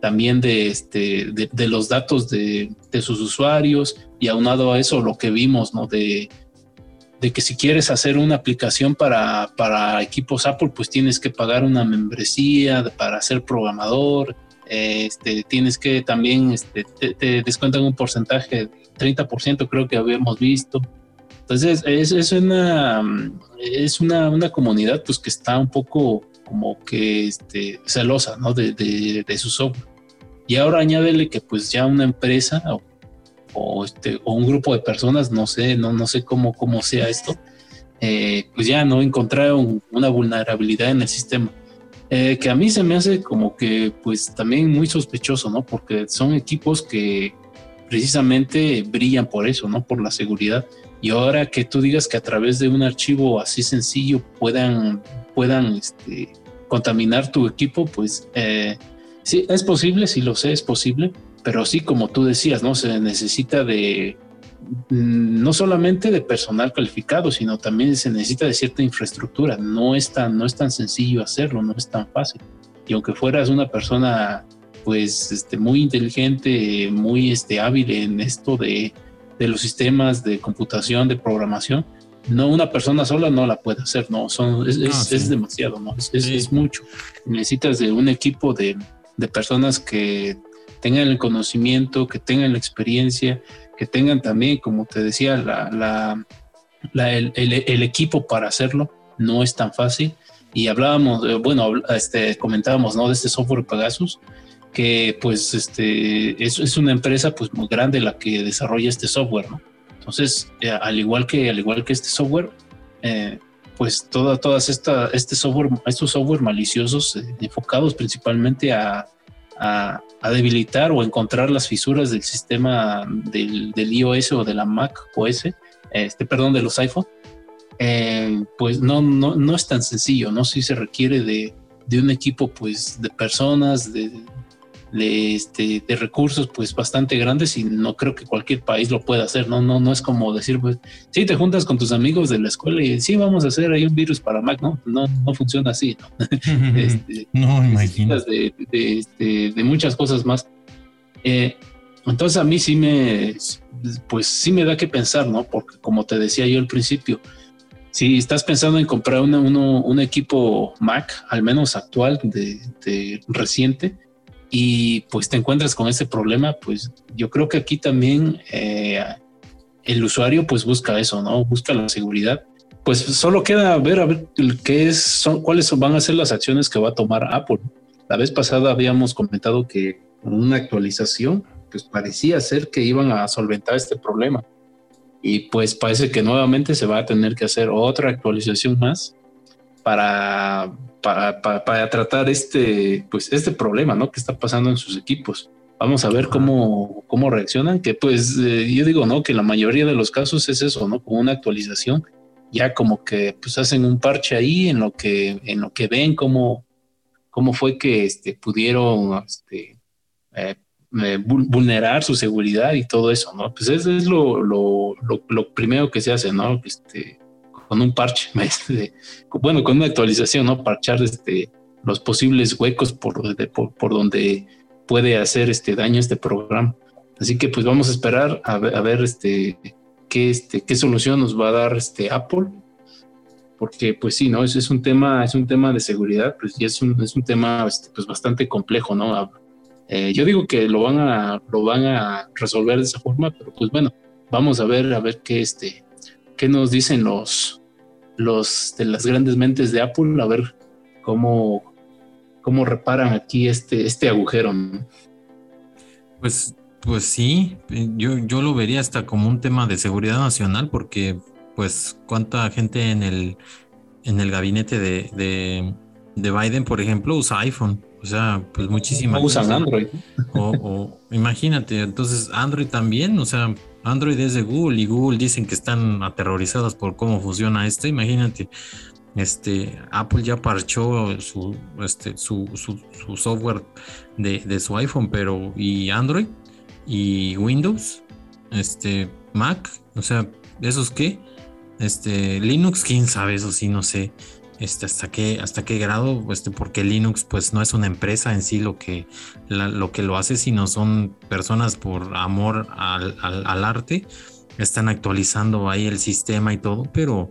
también de, este, de, los datos de, de, sus usuarios y aunado a eso lo que vimos, ¿no? De, de que si quieres hacer una aplicación para, para equipos Apple, pues tienes que pagar una membresía para ser programador, este, tienes que también, este, te, descuentan un porcentaje, 30% creo que habíamos visto. Entonces, es, una, es una, una, comunidad pues que está un poco como que este, celosa, ¿no? De, de, su software. Y ahora añádele que pues ya una empresa este, o un grupo de personas, no sé, no, no sé cómo, cómo sea esto, eh, pues ya no encontraron una vulnerabilidad en el sistema eh, que a mí se me hace como que pues también muy sospechoso, ¿no? Porque son equipos que precisamente brillan por eso, ¿no? Por la seguridad. Y ahora que tú digas que a través de un archivo así sencillo puedan, puedan este, contaminar tu equipo, pues eh, sí, es posible, sí lo sé, es posible, pero sí, como tú decías, ¿no? Se necesita de mm, no solamente de personal calificado, sino también se necesita de cierta infraestructura. No es tan, no es tan sencillo hacerlo, no es tan fácil. Y aunque fueras una persona, pues, este, muy inteligente, muy este, hábil en esto de, de los sistemas de computación, de programación, no una persona sola no la puede hacer, no, son, es, es, ah, demasiado, ¿no? Es, es, mucho. Necesitas de un equipo de, de, personas que tengan el conocimiento, que tengan la experiencia, que tengan también, como te decía, la, el, equipo para hacerlo. No es tan fácil. Y hablábamos, bueno, este, comentábamos, ¿no? De este software Pegasus, que pues este, es, es una empresa pues muy grande la que desarrolla este software, ¿no? Entonces, eh, al igual que al igual que este software, eh, pues toda, todas esta, este software, estos software maliciosos eh, enfocados principalmente a, a, debilitar o encontrar las fisuras del sistema del, iOS o de la Mac OS, este, perdón, de los iPhone, pues no, no, no es tan sencillo, ¿no? Sí se requiere de, de un equipo pues de personas, de, de, este, de recursos pues bastante grandes y no creo que cualquier país lo pueda hacer, ¿no? No, no es como decir, pues, sí, te juntas con tus amigos de la escuela y sí, vamos a hacer ahí un virus para Mac, ¿no? No, no funciona así, ¿no? este, no, imagino. De, de, este, de, muchas cosas más. Eh, entonces a mí sí me, pues sí me da que pensar, ¿no? Porque como te decía yo al principio, si estás pensando en comprar una, uno, un equipo Mac, al menos actual, de, de reciente, y pues te encuentras con ese problema, pues yo creo que aquí también eh, el usuario pues busca eso, ¿no? Busca la seguridad. Pues solo queda ver a ver qué es, son, cuáles van a ser las acciones que va a tomar Apple. La vez pasada habíamos comentado que con una actualización, pues parecía ser que iban a solventar este problema. Y pues parece que nuevamente se va a tener que hacer otra actualización más para para, tratar este, pues, este problema ¿no? que está pasando en sus equipos. Vamos a ver cómo, cómo reaccionan, que pues eh, yo digo, ¿no? Que la mayoría de los casos es eso, ¿no? Con una actualización, ya como que pues hacen un parche ahí en lo que, en lo que ven cómo, cómo fue que este, pudieron este, eh, eh, vulnerar su seguridad y todo eso, ¿no? Pues eso es lo, lo, lo primero que se hace, ¿no? Este, con un parche, este, bueno, con una actualización, ¿no? Parchar este, los posibles huecos por, por, donde puede hacer este daño este programa. Así que pues vamos a esperar a ver, a ver este, qué, este, qué solución nos va a dar este Apple. Porque pues sí, ¿no? Es, es un tema, es un tema de seguridad, pues y es un, es un tema este, pues bastante complejo, ¿no? Eh, yo digo que lo van a, lo van a resolver de esa forma, pero pues bueno, vamos a ver, a ver qué este, qué nos dicen los, los de las grandes mentes de Apple, a ver cómo, cómo reparan aquí este, este agujero. Pues, pues sí, yo, yo lo vería hasta como un tema de seguridad nacional, porque pues cuánta gente en el, en el gabinete de, de, de Biden, por ejemplo, usa iPhone. O sea, pues muchísimas. usan Android. O, o, imagínate, entonces Android también, o sea, Android es de Google y Google dicen que están aterrorizados por cómo funciona esto. Imagínate, este, Apple ya parchó su, este, su, su, software de, de, su iPhone, pero y Android y Windows, este, Mac, o sea, ¿esos qué? Este, Linux, quién sabe, eso sí, no sé este, hasta qué, hasta qué grado, este, porque Linux pues no es una empresa en sí lo que, lo, que lo hace, sino son personas por amor al, al, arte, están actualizando ahí el sistema y todo, pero,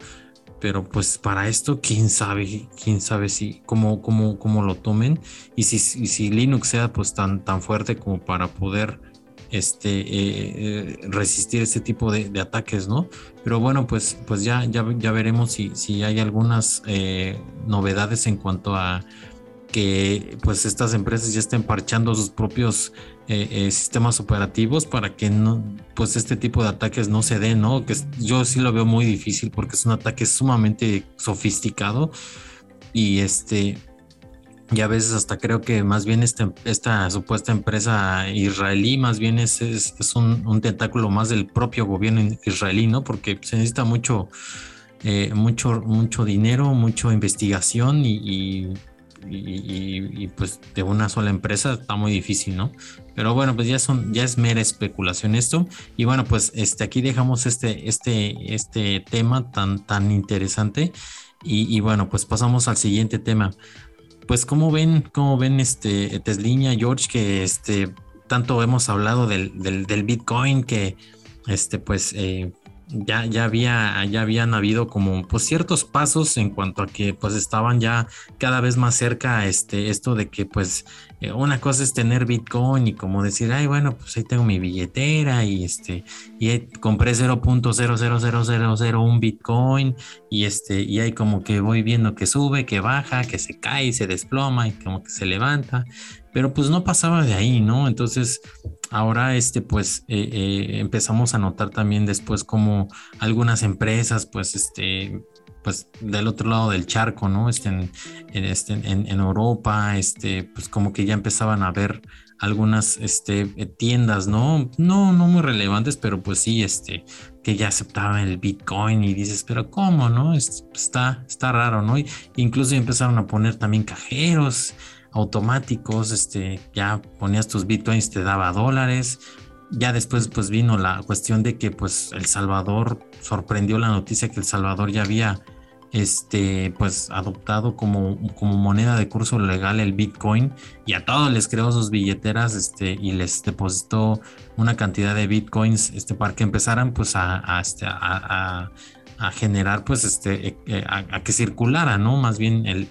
pero pues para esto, quién sabe, quién sabe si, cómo, cómo, cómo lo tomen. Y si, si Linux sea pues tan, tan fuerte como para poder este, eh, eh, resistir ese tipo de, ataques, ¿no? Pero bueno, pues, pues ya, ya, ya veremos si, si hay algunas eh, novedades en cuanto a que pues estas empresas ya estén parchando sus propios sistemas operativos para que no, pues este tipo de ataques no se den, ¿no? Que yo sí lo veo muy difícil porque es un ataque sumamente sofisticado y este y a veces hasta creo que más bien este, esta supuesta empresa israelí más bien es, es, un, tentáculo más del propio gobierno israelí, ¿no? Porque se necesita mucho, eh, mucho, mucho dinero, mucha investigación y, y, pues de una sola empresa está muy difícil, ¿no? Pero bueno, pues ya son, ya es mera especulación esto. Y bueno, pues este, aquí dejamos este, este, este tema tan, tan interesante. Y, bueno, pues pasamos al siguiente tema. Pues, ¿cómo ven, cómo ven este Tesliña, George, que este tanto hemos hablado del, del, del Bitcoin, que este, pues eh, ya, ya, había, ya habían habido como pues ciertos pasos en cuanto a que pues estaban ya cada vez más cerca este, esto de que pues eh, una cosa es tener Bitcoin y como decir, ay bueno, pues ahí tengo mi billetera y este, y compré 0.00001 Bitcoin y este, y ahí como que voy viendo que sube, que baja, que se cae, se desploma y como que se levanta pero pues no pasaba de ahí, ¿no? Entonces, ahora este, pues eh, eh, empezamos a notar también después como algunas empresas, pues este, pues del otro lado del charco, ¿no? Este, en, este, en, Europa, este, pues como que ya empezaban a ver algunas este, tiendas, ¿no? No, no muy relevantes, pero pues sí, este, que ya aceptaban el Bitcoin y dices, pero ¿cómo, no? está, está raro, ¿no? incluso empezaron a poner también cajeros automáticos, este, ya ponías tus bitcoins, te daba dólares. Ya después pues vino la cuestión de que pues El Salvador sorprendió la noticia que El Salvador ya había este pues adoptado como, como moneda de curso legal el Bitcoin y a todos les creó sus billeteras este y les depositó una cantidad de Bitcoins este para que empezaran pues a, a, este, a a generar, pues, este, eh, eh, a, que circulara, ¿no? Más bien el,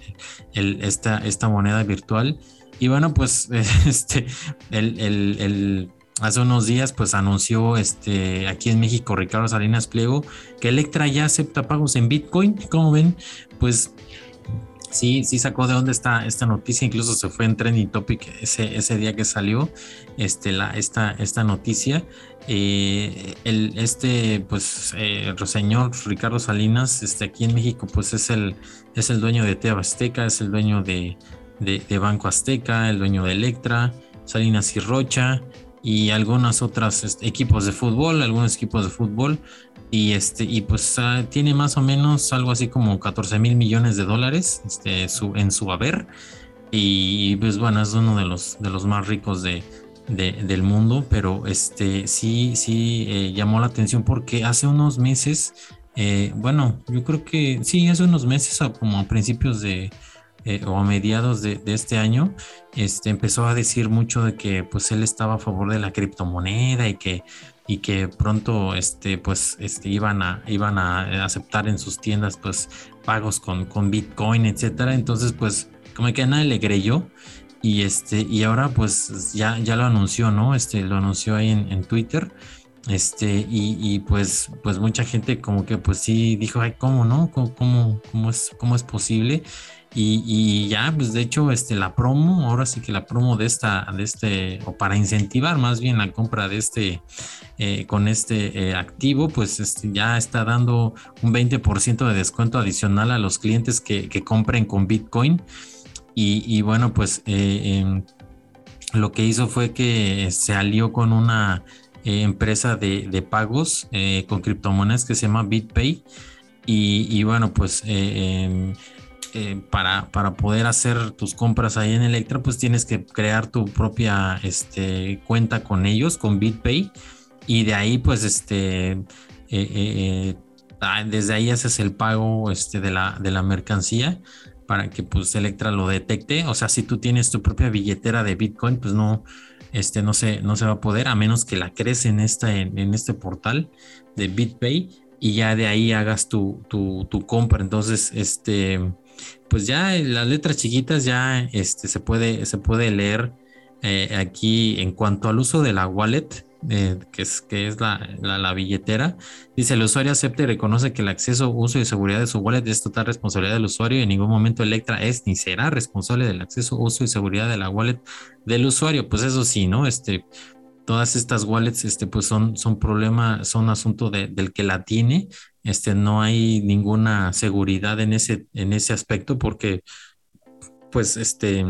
esta, esta moneda virtual. Y bueno, pues, este, el, hace unos días, pues, anunció, este, aquí en México, Ricardo Salinas Pliego, que Electra ya acepta pagos en Bitcoin. Como ven, pues, sí, sí sacó de dónde está esta noticia, incluso se fue en trending topic ese, ese día que salió este, la, esta, esta noticia. Eh, el, este, pues, eh, señor Ricardo Salinas, este, aquí en México, pues es el, es el dueño de Teba Azteca, es el dueño de, de, Banco Azteca, el dueño de Electra, Salinas y Rocha y algunos otros este, equipos de fútbol, algunos equipos de fútbol y este y pues ah, tiene más o menos algo así como 14 mil millones de dólares este, su, en su haber. Y pues bueno es uno de los de los más ricos de, del mundo pero este sí sí eh, llamó la atención porque hace unos meses eh, bueno yo creo que sí hace unos meses como a principios de eh, o a mediados de, de, este año, este, empezó a decir mucho de que pues él estaba a favor de la criptomoneda y que y que pronto este pues este iban a iban a aceptar en sus tiendas pues pagos con, con Bitcoin etcétera. Entonces pues como que a nadie le creyó y este y ahora pues ya ya lo anunció no este lo anunció ahí en, Twitter este y, pues pues mucha gente como que pues sí dijo ay cómo no cómo, cómo es cómo es posible y, ya, pues de hecho, este, la promo, ahora sí que la promo de esta, de este, o para incentivar más bien la compra de este, eh, con este eh, activo, pues este, ya está dando un 20% de descuento adicional a los clientes que, compren con Bitcoin. Y, bueno, pues eh, em, lo que hizo fue que se alió con una empresa de, pagos con criptomonedas que se llama BitPay. Y, bueno, pues em, eh, para, para, poder hacer tus compras ahí en Electra, pues tienes que crear tu propia este, cuenta con ellos, con BitPay, y de ahí, pues, este, eh, eh, ah, desde ahí haces el pago este, de, la, de la mercancía para que pues Electra lo detecte. O sea, si tú tienes tu propia billetera de Bitcoin, pues no, este, no, se, no se va a poder, a menos que la crees en, esta, en, este portal de BitPay y ya de ahí hagas tu, tu, tu compra. Entonces, este pues ya las letras chiquitas ya este, se, puede, se puede leer eh, aquí en cuanto al uso de la wallet, eh, que es, que es la, la, billetera. Dice, el usuario acepta y reconoce que el acceso, uso y seguridad de su wallet es total responsabilidad del usuario y en ningún momento Electra es ni será responsable del acceso, uso y seguridad de la wallet del usuario. Pues eso sí, ¿no? Este, todas estas wallets, este, pues son, son problema, son asunto del que la tiene este, no hay ninguna seguridad en ese, en ese aspecto porque, pues, este,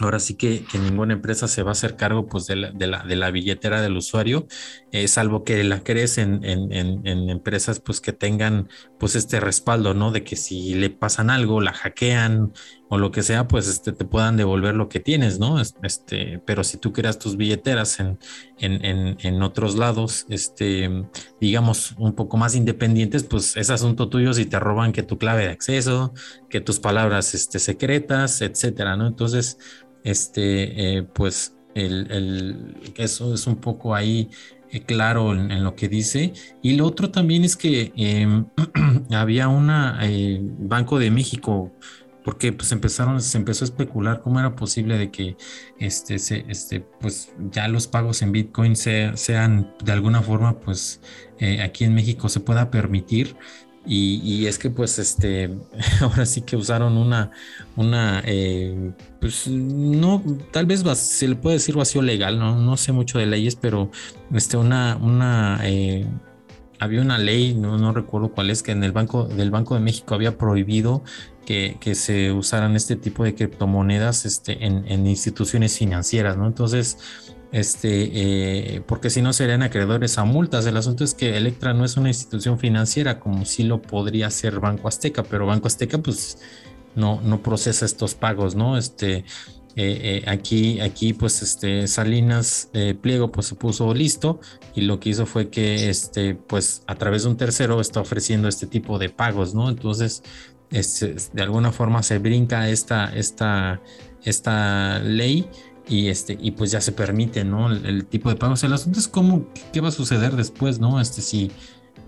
ahora sí que, ninguna empresa se va a hacer cargo pues, de, la, de, la, de la billetera del usuario, eh, salvo que la crees en, en, en, empresas pues, que tengan pues, este respaldo, ¿no? De que si le pasan algo, la hackean o lo que sea, pues este, te puedan devolver lo que tienes, ¿no? Este, pero si tú creas tus billeteras en, en, en, otros lados, este, digamos, un poco más independientes, pues es asunto tuyo si te roban que tu clave de acceso, que tus palabras este, secretas, etcétera, ¿no? Entonces, este, eh, pues el, el, eso es un poco ahí eh, claro en, lo que dice. Y lo otro también es que em, había una eh, Banco de México, porque pues empezaron, se empezó a especular cómo era posible de que este, se, este, pues ya los pagos en Bitcoin sean de alguna forma, pues eh, aquí en México se pueda permitir. Y, es que pues este, ahora sí que usaron una, una, eh, pues no, tal vez se le puede decir vacío legal, no, no sé mucho de leyes, pero este, una, una, eh, había una ley, no, no recuerdo cuál es, que en el Banco del Banco de México había prohibido que, se usaran este tipo de criptomonedas este, en, instituciones financieras, ¿no? Entonces, este, eh, porque si no serían acreedores a multas. El asunto es que Electra no es una institución financiera como si lo podría ser Banco Azteca, pero Banco Azteca pues no, no procesa estos pagos, ¿no? Este, eh, eh, aquí, aquí pues este Salinas Pliego pues se puso listo y lo que hizo fue que este pues a través de un tercero está ofreciendo este tipo de pagos, ¿no? Entonces este, de alguna forma se brinca esta, esta, esta ley y este y pues ya se permite no el, tipo de pagos el asunto es cómo qué va a suceder después no este si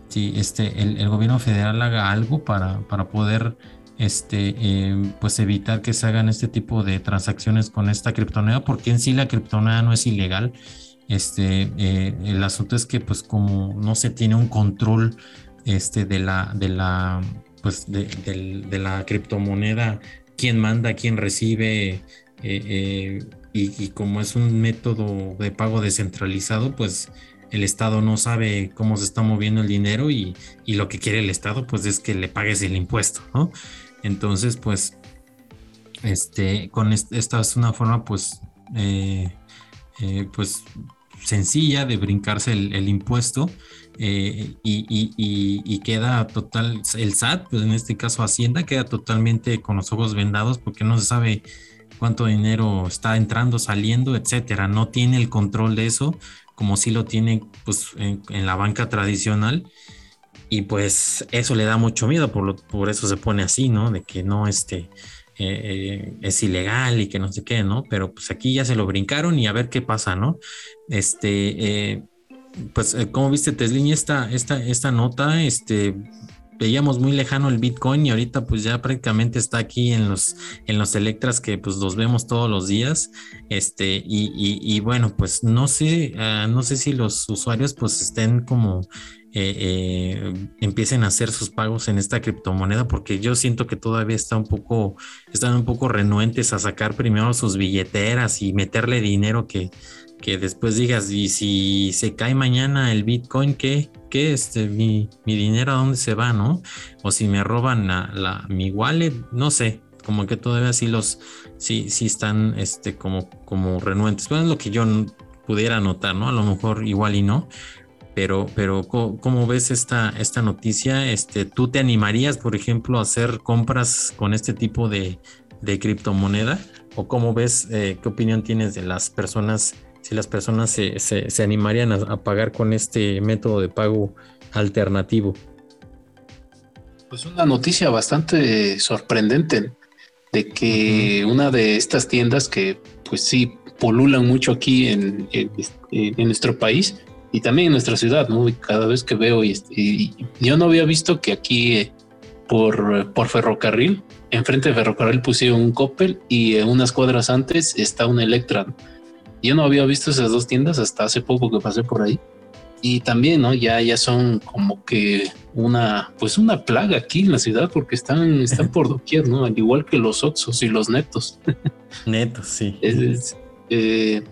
si este el, gobierno federal haga algo para para poder este eh, pues evitar que se hagan este tipo de transacciones con esta criptomoneda porque en sí la criptomoneda no es ilegal. Este eh, el asunto es que pues como no se tiene un control este de la de la pues de, la criptomoneda quién manda quién recibe eh, y, como es un método de pago descentralizado, pues el Estado no sabe cómo se está moviendo el dinero y, lo que quiere el Estado pues es que le pagues el impuesto, ¿no? Entonces pues este, con esta es una forma pues, eh, eh, pues sencilla de brincarse el, impuesto eh, y, queda total, el SAT, pues en este caso Hacienda, queda totalmente con los ojos vendados porque no se sabe cuánto dinero está entrando, saliendo, etcétera. No tiene el control de eso como si lo tiene pues, en, la banca tradicional. Y pues eso le da mucho miedo, por, por eso se pone así, ¿no? De que no este, eh, es ilegal y que no sé qué, ¿no? Pero pues aquí ya se lo brincaron y a ver qué pasa, ¿no? Este, eh, pues eh, como viste, Teslin, esta, esta, esta nota, este, veíamos muy lejano el Bitcoin y ahorita pues ya prácticamente está aquí en los, en Electras que pues los vemos todos los días. Este, y, bueno, pues no sé, ah, no sé si los usuarios pues estén como eh, eh, empiecen a hacer sus pagos en esta criptomoneda porque yo siento que todavía está un poco están un poco renuentes a sacar primero sus billeteras y meterle dinero que, que después digas y si se cae mañana el bitcoin qué qué este mi, mi dinero a dónde se va no o si me roban la, mi wallet no sé como que todavía sí los sí sí están este como como renuentes bueno es lo que yo pudiera notar no a lo mejor igual y no pero, pero ¿cómo, ves esta, esta noticia? Este, ¿Tú te animarías, por ejemplo, a hacer compras con este tipo de, criptomoneda? ¿O cómo ves, eh, qué opinión tienes de las personas, si las personas se, animarían a, pagar con este método de pago alternativo? Pues una noticia bastante sorprendente de que una de estas tiendas que pues sí polulan mucho aquí en, en nuestro país, y también en nuestra ciudad, ¿no? Y cada vez que veo, y, yo no había visto que aquí eh, por, por ferrocarril, enfrente de ferrocarril pusieron un Coppel y eh, unas cuadras antes está un Electra. Yo no había visto esas dos tiendas hasta hace poco que pasé por ahí. Y también, ¿no? Ya, ya son como que una, pues una plaga aquí en la ciudad porque están, están por doquier, ¿no? Al igual que los Oxos y los Netos. Netos, sí. Eh,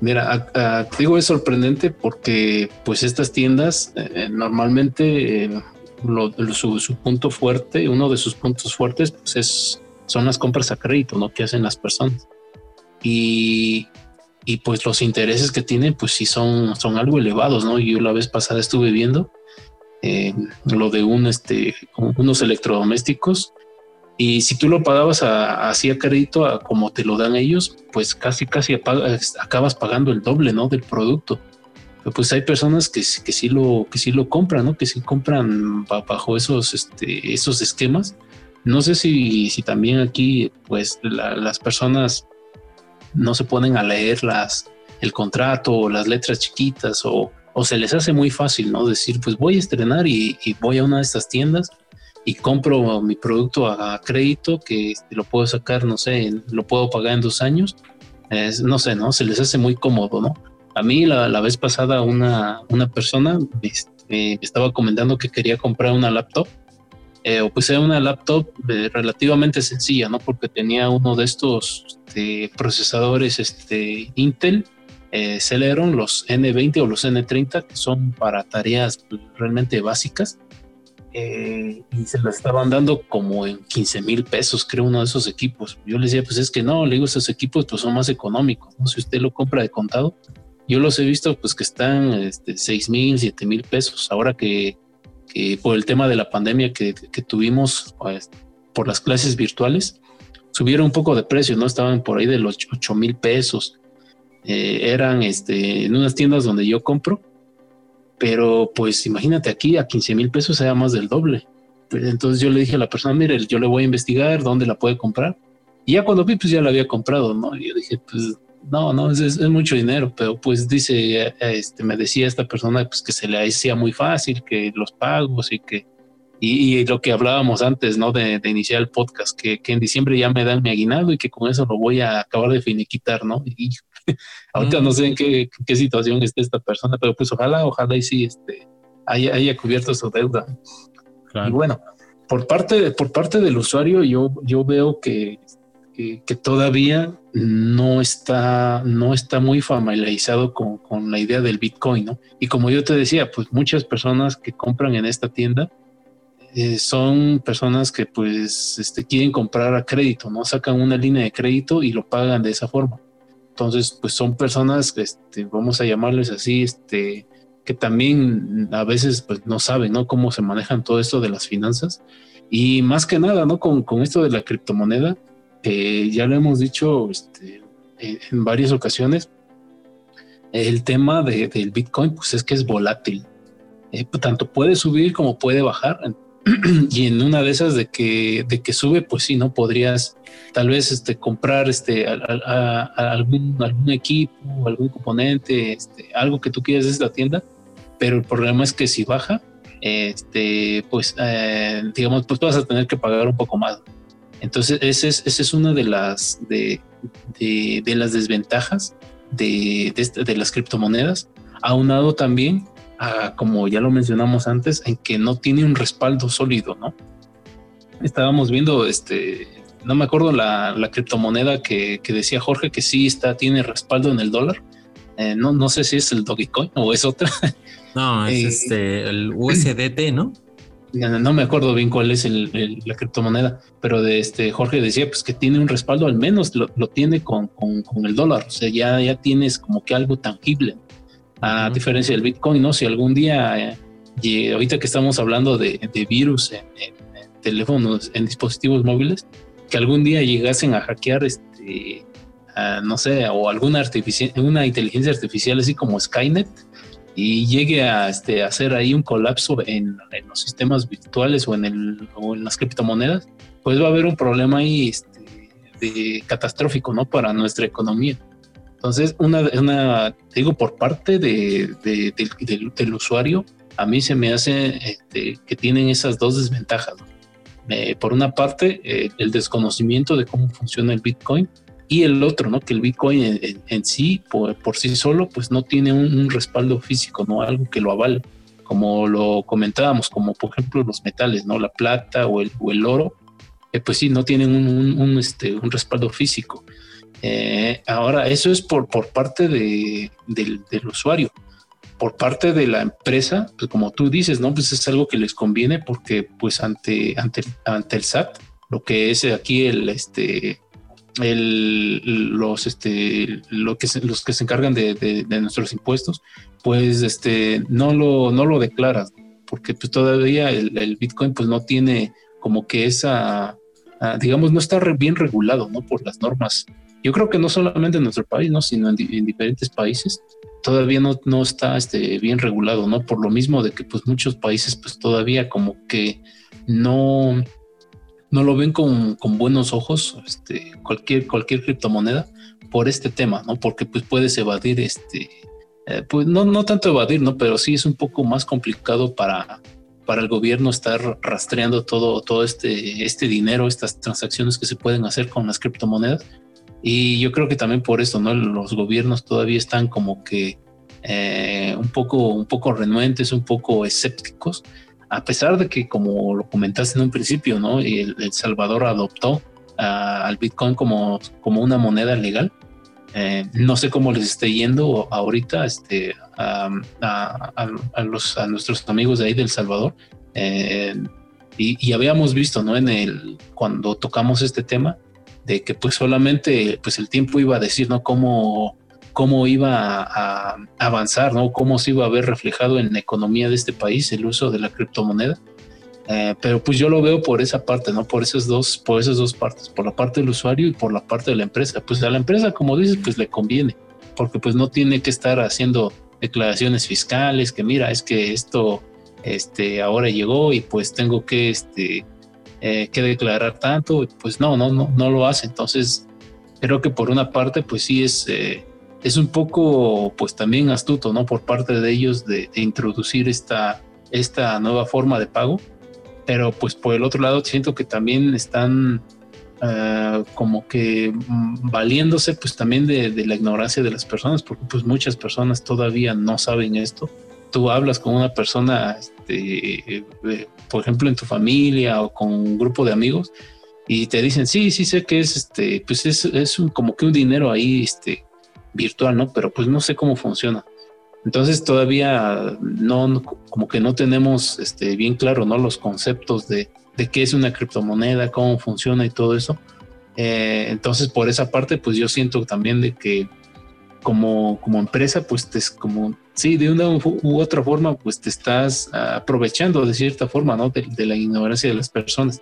Mira, digo es sorprendente porque pues estas tiendas eh, normalmente eh, su, punto fuerte, uno de sus puntos fuertes pues es, son las compras a crédito, ¿no? Que hacen las personas. Y, y pues los intereses que tienen pues sí son, son algo elevados, ¿no? Yo la vez pasada estuve viendo eh, lo de un, este, unos electrodomésticos Y si tú lo pagabas así a crédito, a como te lo dan ellos, pues casi, casi acabas pagando el doble, ¿no? Del producto. Pero pues hay personas que, que, sí lo, que sí lo compran, ¿no? Que sí compran bajo esos, este, esos esquemas. No sé si, si también aquí, pues las personas no se ponen a leer las, el contrato o las letras chiquitas o, o se les hace muy fácil, ¿no? Decir, pues voy a estrenar y, y voy a una de estas tiendas y compro mi producto a, crédito que este, lo puedo sacar, no sé, lo puedo pagar en dos años. no sé, ¿no? Se les hace muy cómodo, ¿no? A mí la, vez pasada una, una persona este, me estaba comentando que quería comprar una laptop. Eh, o pues era una laptop eh, relativamente sencilla, ¿no? Porque tenía uno de estos este, procesadores este, Intel eh, Celeron, los N20 o los N30, que son para tareas realmente básicas eh, y se la estaban dando como en 15 mil pesos, creo, uno de esos equipos. Yo le decía, pues es que no, le digo, esos equipos pues son más económicos, ¿no? Si usted lo compra de contado, yo los he visto pues que están este, 6 mil, 7 mil pesos. Ahora que, que, por el tema de la pandemia que, que tuvimos pues, por las clases virtuales, subieron un poco de precio, ¿no? Estaban por ahí de los 8 mil pesos. Eh, eran este, en unas tiendas donde yo compro, pero pues imagínate aquí a 15 mil pesos sea más del doble. Pues, entonces yo le dije a la persona, mire, yo le voy a investigar dónde la puede comprar. Y ya cuando vi, pues ya la había comprado, ¿no? Y yo dije, pues no, no, es, mucho dinero, pero pues dice, este, me decía esta persona pues que se le hacía muy fácil, que los pagos y que, y, lo que hablábamos antes, ¿no? De, iniciar el podcast, que, que, en diciembre ya me dan mi aguinaldo y que con eso lo voy a acabar de finiquitar, ¿no? Y Ahorita no sé en qué, situación esté esta persona, pero pues ojalá, ojalá y sí este, haya, cubierto su deuda. Y bueno, por parte, por parte del usuario, yo, yo veo que, que, todavía no está, no está muy familiarizado con, con, la idea del Bitcoin, ¿no? Y como yo te decía, pues muchas personas que compran en esta tienda eh, son personas que pues este, quieren comprar a crédito, ¿no? Sacan una línea de crédito y lo pagan de esa forma. Entonces, pues son personas, este, vamos a llamarles así, este, que también a veces pues no saben, ¿no? Cómo se manejan todo esto de las finanzas. Y más que nada, ¿no? Con, esto de la criptomoneda, que ya lo hemos dicho este, en, varias ocasiones, el tema del Bitcoin, pues es que es volátil. Eh, tanto puede subir como puede bajar. y en una de esas de que, de que sube, pues sí, ¿no? Podrías tal vez este, comprar este, algún, algún equipo, algún componente, este, algo que tú quieras de esta tienda, pero el problema es que si baja, este, pues eh, digamos, pues vas a tener que pagar un poco más. Entonces, esa es, esa es una de las, de, de, las desventajas de, de, de, las criptomonedas, aunado también a, como ya lo mencionamos antes, en que no tiene un respaldo sólido, ¿no? Estábamos viendo este, no me acuerdo la, criptomoneda que, decía Jorge que sí está, tiene respaldo en el dólar. Eh, no, no sé si es el Dogecoin o es otra. No, es eh, este, el USDT, ¿no? No, me acuerdo bien cuál es la criptomoneda, pero de este Jorge decía pues que tiene un respaldo, al menos lo, tiene con, el dólar, o sea, ya, ya tienes como que algo tangible, a diferencia del Bitcoin, ¿no? Si algún día, y ahorita que estamos hablando de, virus en, teléfonos, en dispositivos móviles, que algún día llegasen a hackear este, no sé, o alguna una inteligencia artificial así como Skynet y llegue a este, hacer ahí un colapso en, los sistemas virtuales o en, el, o en las criptomonedas, pues va a haber un problema ahí este, de, catastrófico, ¿no? Para nuestra economía. Entonces, una, una digo, por parte de, del, usuario, a mí se me hace este, que tienen esas dos desventajas. Eh, por una parte, eh, el desconocimiento de cómo funciona el Bitcoin y el otro, ¿no? Que el Bitcoin en, sí, por, sí solo, pues no tiene un, respaldo físico, ¿no? Algo que lo avale, como lo comentábamos, como por ejemplo los metales, ¿no? La plata o el, o el oro, eh, pues sí, no tienen un, este, un respaldo físico. Ahora, eso es por, por parte de, del, del usuario por parte de la empresa, pues como tú dices, ¿no? Pues es algo que les conviene porque pues ante, ante, ante el SAT, lo que es aquí el, este, el, los, este, lo que los que se encargan de, nuestros impuestos, pues este, no lo, no lo declaras porque pues todavía el, Bitcoin pues no tiene como que esa, ah, digamos, no está bien regulado, ¿no? Por las normas. Yo creo que no solamente en nuestro país, ¿no? Sino en, diferentes países todavía no, no está este, bien regulado, ¿no? Por lo mismo de que pues muchos países pues todavía como que no, no lo ven con, con buenos ojos, este, cualquier, cualquier criptomoneda por este tema, ¿no? Porque pues puedes evadir este, eh, pues no, no tanto evadir, ¿no? Pero sí es un poco más complicado para, para el gobierno estar rastreando todo, todo este, este dinero, estas transacciones que se pueden hacer con las criptomonedas. Y yo creo que también por esto, ¿no? Los gobiernos todavía están como que eh, un, poco, un poco renuentes, un poco escépticos, a pesar de que, como lo comentaste en un principio, ¿no? El, Salvador adoptó al Bitcoin como, como una moneda legal eh, no sé cómo les esté yendo ahorita este, a, los, a nuestros amigos de ahí del Salvador. Eh, y, habíamos visto, ¿no? En el, cuando tocamos este tema, de que pues solamente pues el tiempo iba a decir, ¿no? Cómo, cómo iba a, avanzar, ¿no? Cómo se iba a ver reflejado en la economía de este país el uso de la criptomoneda. Eh, pero pues yo lo veo por esa parte, ¿no? Por esas dos, por esas dos partes, por la parte del usuario y por la parte de la empresa. Pues a la empresa, como dices, pues le conviene, porque pues no tiene que estar haciendo declaraciones fiscales, que mira, es que esto, este, ahora llegó y pues tengo que, este, eh, que declarar tanto, pues no, no, no, no lo hace. Entonces, creo que por una parte, pues sí es, eh, es un poco, pues también astuto, ¿no? Por parte de ellos de, de introducir esta, esta nueva forma de pago pero pues por el otro lado siento que también están ah, como que mm, valiéndose pues también de, la ignorancia de las personas, porque pues muchas personas todavía no saben esto. Tú hablas con una persona, este, eh, por ejemplo, en tu familia o con un grupo de amigos y te dicen, sí, sí sé que es, este, pues es, es un, como que un dinero ahí, este, virtual, ¿no? Pero pues no sé cómo funciona. Entonces todavía no, como que no tenemos este, bien claro, ¿no? Los conceptos de, qué es una criptomoneda, cómo funciona y todo eso. Eh, entonces por esa parte, pues yo siento también de que como, como empresa, pues te, como, sí, de una u otra forma, pues te estás aprovechando de cierta forma, ¿no? De, la ignorancia de las personas.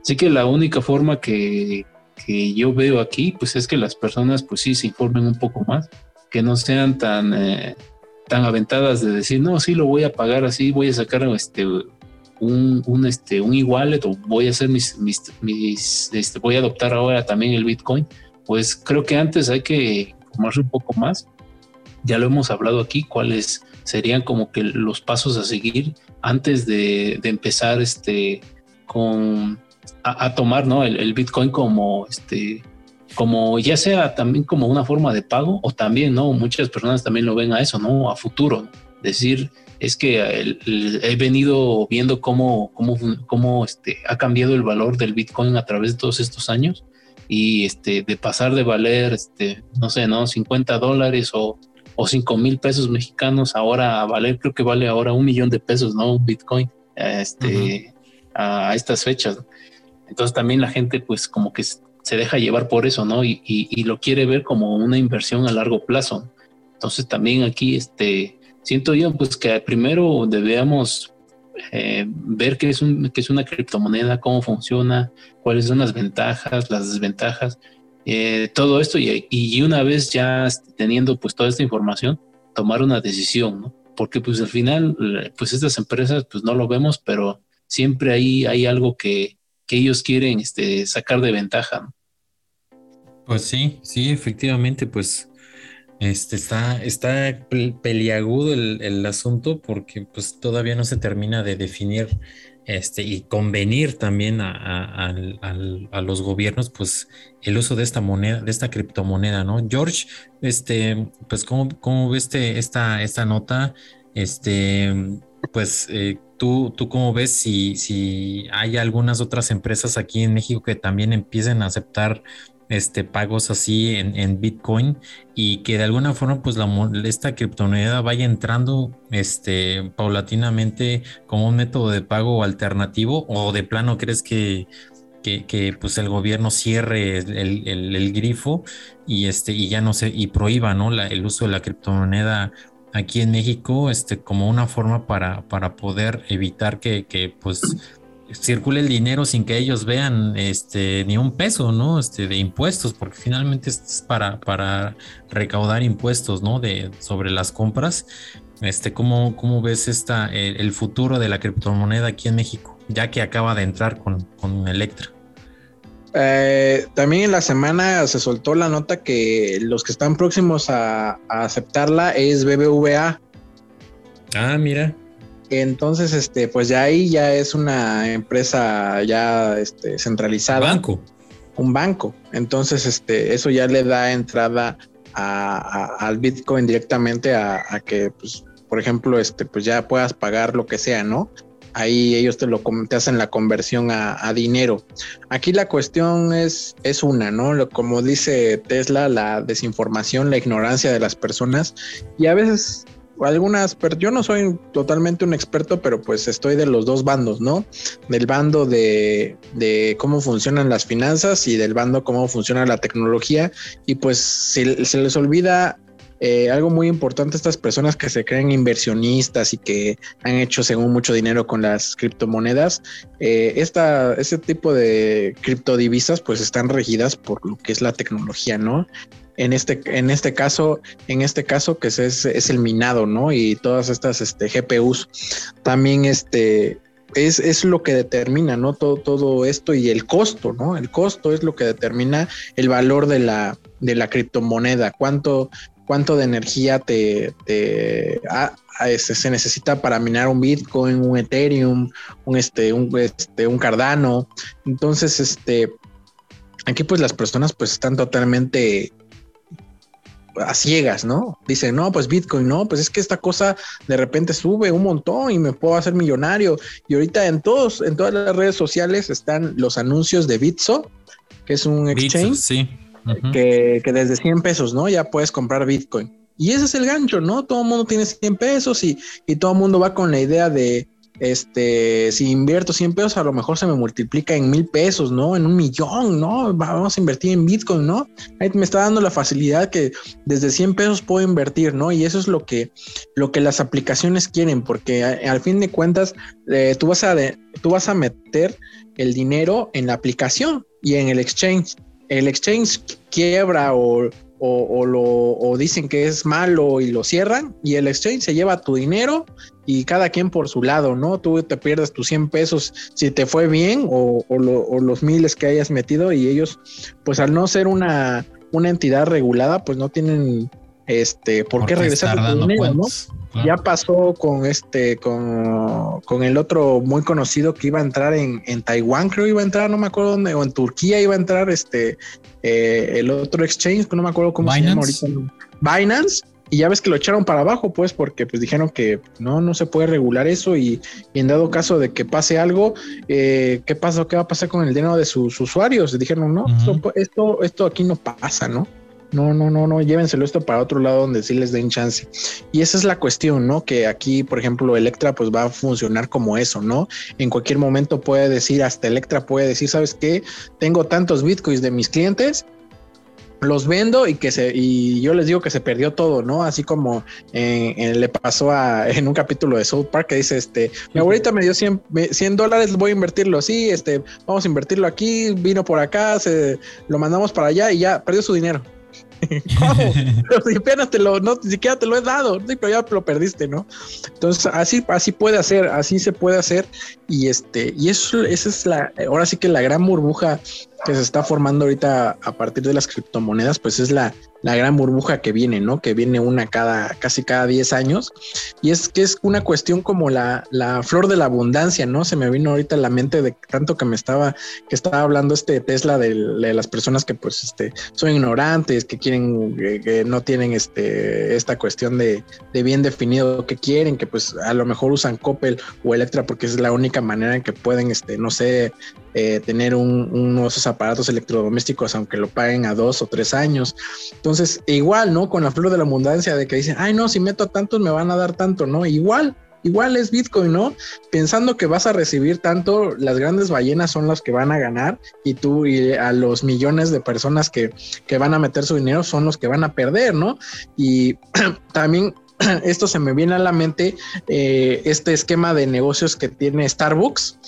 Así que la única forma que, que, yo veo aquí, pues es que las personas, pues sí, se informen un poco más, que no sean tan... Eh, tan aventadas de decir, no, sí lo voy a pagar así, voy a sacar este un, un este un igual o voy a hacer mis, mis, este, voy a adoptar ahora también el Bitcoin, pues creo que antes hay que informarse un poco más. Ya lo hemos hablado aquí, cuáles serían como que los pasos a seguir antes de, empezar este con a, tomar ¿no? el, el, Bitcoin como este como ya sea también como una forma de pago o también, ¿no? Muchas personas también lo ven a eso, ¿no? A futuro. Decir, es que he venido viendo cómo, cómo, cómo este, ha cambiado el valor del Bitcoin a través de todos estos años y este, de pasar de valer, este, no sé, ¿no? 50 dólares o, o 5 mil pesos mexicanos ahora a valer, creo que vale ahora un millón de pesos, ¿no? Un Bitcoin, este, a, a, estas fechas. Entonces también la gente pues como que se deja llevar por eso, ¿no? Y, lo quiere ver como una inversión a largo plazo. Entonces también aquí, este, siento yo, pues que primero debemos eh, ver qué es, un, qué es una criptomoneda, cómo funciona, cuáles son las ventajas, las desventajas, eh, todo esto y, una vez ya teniendo pues toda esta información, tomar una decisión, ¿no? Porque pues al final, pues estas empresas pues no lo vemos, pero siempre ahí hay algo que, que ellos quieren este, sacar de ventaja. Pues sí, sí, efectivamente, pues este está, está peliagudo el, asunto porque pues todavía no se termina de definir este, y convenir también a, los gobiernos, pues el uso de esta moneda, de esta criptomoneda, ¿no? George, este, pues, ¿cómo, cómo ves este, esta, esta nota? Este, pues, eh, ¿tú, tú cómo ves si, si hay algunas otras empresas aquí en México que también empiecen a aceptar este, pagos así en, Bitcoin y que de alguna forma pues la, esta criptomoneda vaya entrando este, paulatinamente como un método de pago alternativo o de plano crees que, que, pues el gobierno cierre el, grifo y, este, y ya no se y prohíba ¿no? el uso de la criptomoneda aquí en México este, como una forma para, para poder evitar que, que pues circule el dinero sin que ellos vean este ni un peso, ¿no? Este de impuestos, porque finalmente es para, para recaudar impuestos, ¿no? De sobre las compras. Este, ¿cómo, cómo ves esta, el, futuro de la criptomoneda aquí en México, ya que acaba de entrar con, con Electra? Eh, también en la semana se soltó la nota que los que están próximos a, a aceptarla es BBVA. Ah, mira. Entonces, este, pues ya ahí ya es una empresa ya este, centralizada. Banco. Un banco. Entonces, este, eso ya le da entrada al Bitcoin directamente a, que, pues, por ejemplo, este, pues ya puedas pagar lo que sea, ¿no? Ahí ellos te lo te hacen la conversión a, dinero. Aquí la cuestión es, es una, ¿no? Como dice Tesla, la desinformación, la ignorancia de las personas. Y a veces algunas, yo no soy totalmente un experto, pero pues estoy de los dos bandos, ¿no? Del bando de, cómo funcionan las finanzas y del bando cómo funciona la tecnología. Y pues se, se les olvida eh, algo muy importante a estas personas que se creen inversionistas y que han hecho según mucho dinero con las criptomonedas, eh, esta, este tipo de criptodivisas pues están regidas por lo que es la tecnología, ¿no? En este, en este caso, en este caso que es, es el minado, ¿no? Y todas estas este, GPUs también este, es, es, lo que determina, ¿no? Todo, todo esto y el costo, ¿no? El costo es lo que determina el valor de la, de la criptomoneda, cuánto, cuánto de energía te, te este, se necesita para minar un Bitcoin, un Ethereum, un, este, un, este, un Cardano. Entonces, este, aquí pues las personas pues están totalmente a ciegas, ¿no? Dicen, no, pues Bitcoin, no, pues es que esta cosa de repente sube un montón y me puedo hacer millonario. Y ahorita en todos, en todas las redes sociales están los anuncios de Bitso, que es un exchange sí. que, que, desde 100 pesos, ¿no? Ya puedes comprar Bitcoin. Y ese es el gancho, ¿no? Todo el mundo tiene 100 pesos y, y todo el mundo va con la idea de, este, si invierto 100 pesos, a lo mejor se me multiplica en mil pesos, ¿no? En un millón, ¿no? Vamos a invertir en Bitcoin, ¿no? Ahí me está dando la facilidad que desde 100 pesos puedo invertir, ¿no? Y eso es lo que, lo que las aplicaciones quieren, porque al fin de cuentas, eh, tú, vas a tú vas a meter el dinero en la aplicación y en el exchange. El exchange quiebra o, o, lo, o dicen que es malo y lo cierran y el exchange se lleva tu dinero y cada quien por su lado, ¿no? Tú te pierdes tus 100 pesos si te fue bien o, los miles que hayas metido y ellos, pues al no ser una, una entidad regulada, pues no tienen este, ¿por, qué regresar tu dinero, ¿no? Ya pasó con este, con, con, el otro muy conocido que iba a entrar en, en Taiwán, creo iba a entrar, no me acuerdo dónde, o en Turquía iba a entrar este, eh, el otro exchange, no me acuerdo cómo se llama ahorita. Binance, y ya ves que lo echaron para abajo, pues, porque pues dijeron que no, no se puede regular eso y, en dado caso de que pase algo, eh, ¿qué pasa? ¿Qué va a pasar con el dinero de sus usuarios? dijeron, no, esto, esto, aquí no pasa, ¿no? No, no, no, no, llévenselo esto para otro lado donde sí les den chance. Y esa es la cuestión, ¿no? Que aquí, por ejemplo, Electra pues va a funcionar como eso, ¿no? En cualquier momento puede decir, hasta Electra puede decir, ¿sabes qué? Tengo tantos bitcoins de mis clientes los vendo y que se y yo les digo que se perdió todo, ¿no? Así como le pasó a, en un capítulo de South Park que dice este, mi abuelita me dio 100, 100 dólares, voy a invertirlo así, este, vamos a invertirlo aquí, vino por acá, se lo mandamos para allá y ya perdió su dinero. ¿Cómo? si apenas te lo, no, ni siquiera te lo he dado, pero ya lo perdiste, ¿no? Entonces, así, así puede hacer, así se puede hacer. Y este, y eso, esa es la, ahora sí que la gran burbuja que se está formando ahorita a partir de las criptomonedas, pues es la, la gran burbuja que viene, ¿no? Que viene una cada, casi cada 10 años. Y es que es una cuestión como la, la flor de la abundancia, ¿no? Se me vino ahorita a la mente de tanto que me estaba, que estaba hablando este Tesla de, las personas que pues este, son ignorantes, que quieren, que, no tienen este, esta cuestión de, de, bien definido que quieren, que pues a lo mejor usan Coppel o Electra porque es la única manera en que pueden, este, no sé, eh, tener un, unos aparatos electrodomésticos, aunque lo paguen a dos o tres años. Entonces, igual, ¿no? Con la flor de la abundancia de que dicen, ay, no, si meto tantos me van a dar tanto, ¿no? Igual, igual es Bitcoin, ¿no? Pensando que vas a recibir tanto, las grandes ballenas son las que van a ganar y tú y a los millones de personas que, que van a meter su dinero son los que van a perder, ¿no? Y también esto se me viene a la mente, eh, este esquema de negocios que tiene Starbucks,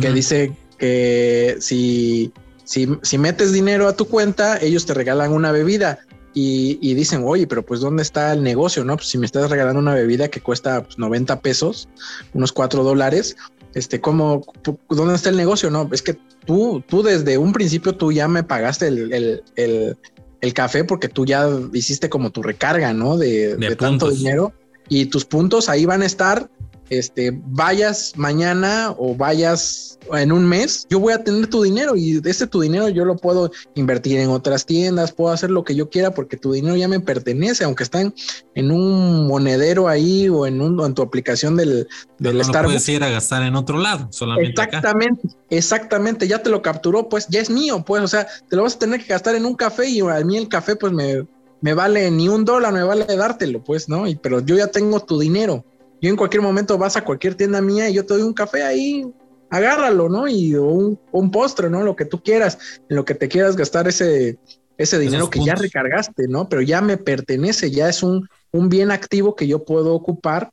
que dice que si, si, si metes dinero a tu cuenta, ellos te regalan una bebida. Y, dicen, oye, pero pues ¿dónde está el negocio? No, pues si me estás regalando una bebida que cuesta 90 pues, pesos, unos 4 dólares, este, ¿cómo, ¿dónde está el negocio? No, es que tú, tú desde un principio tú ya me pagaste el, el, café porque tú ya hiciste como tu recarga, ¿no? De, de tanto dinero y tus puntos ahí van a estar este, vayas mañana o vayas en un mes, yo voy a tener tu dinero y ese tu dinero yo lo puedo invertir en otras tiendas, puedo hacer lo que yo quiera porque tu dinero ya me pertenece, aunque están en un monedero ahí o en, un, en tu aplicación del, del no puedes ir a gastar en otro lado, solamente Exactamente, exactamente, ya te lo capturó, pues ya es mío, pues, o sea, te lo vas a tener que gastar en un café y a mí el café pues me, me vale ni un dólar, me vale dártelo, pues, ¿no? Y, pero yo ya tengo tu dinero. Yo en cualquier momento vas a cualquier tienda mía y yo te doy un café ahí, agárralo, ¿no? Y un, un postre, ¿no? Lo que tú quieras, en lo que te quieras gastar ese, ese dinero que ya recargaste, ¿no? Pero ya me pertenece, ya es un, un bien activo que yo puedo ocupar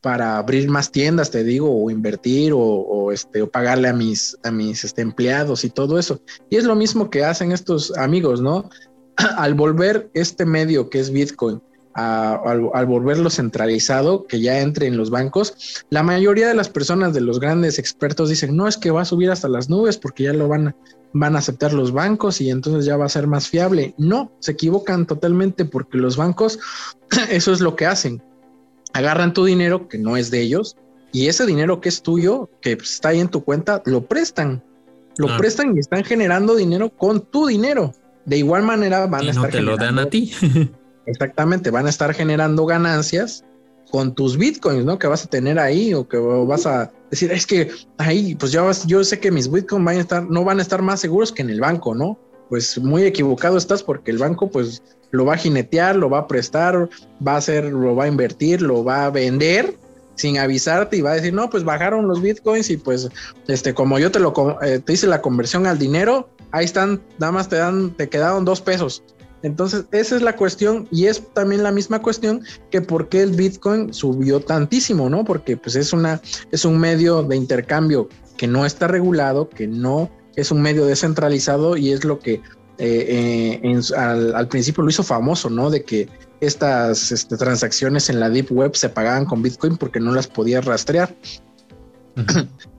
para abrir más tiendas, te digo, o invertir o, este, o pagarle a mis, a mis este, empleados y todo eso. Y es lo mismo que hacen estos amigos, ¿no? Al volver este medio que es Bitcoin al, volverlo centralizado, que ya entre en los bancos, la mayoría de las personas de los grandes expertos dicen, no es que va a subir hasta las nubes porque ya lo van a, van a aceptar los bancos y entonces ya va a ser más fiable. No, se equivocan totalmente porque los bancos, eso es lo que hacen. Agarran tu dinero que no es de ellos y ese dinero que es tuyo, que está ahí en tu cuenta, lo prestan. Lo ah. prestan y están generando dinero con tu dinero. De igual manera van a estar. No te lo dan a ti. Exactamente, van a estar generando ganancias con tus bitcoins, ¿no? Que vas a tener ahí o que vas a decir, es que ahí, pues yo sé que mis bitcoins van a no van a estar más seguros que en el banco, ¿no? Pues muy equivocado estás porque el banco, pues lo va a jinetear, lo va a prestar, va a hacer, lo va a invertir, lo va a vender sin avisarte y va a decir, no, pues bajaron los bitcoins y pues, este, como yo te lo, eh, te hice la conversión al dinero, ahí están, nada más te dan, te quedaron dos pesos entonces, esa es la cuestión y es también la misma cuestión que por qué el Bitcoin subió tantísimo, ¿no? Porque pues es una es un medio de intercambio que no está regulado, que no es un medio descentralizado y es lo que eh, eh, al, principio lo hizo famoso, ¿no? De que estas este, transacciones en la Deep Web se pagaban con Bitcoin porque no las podía rastrear.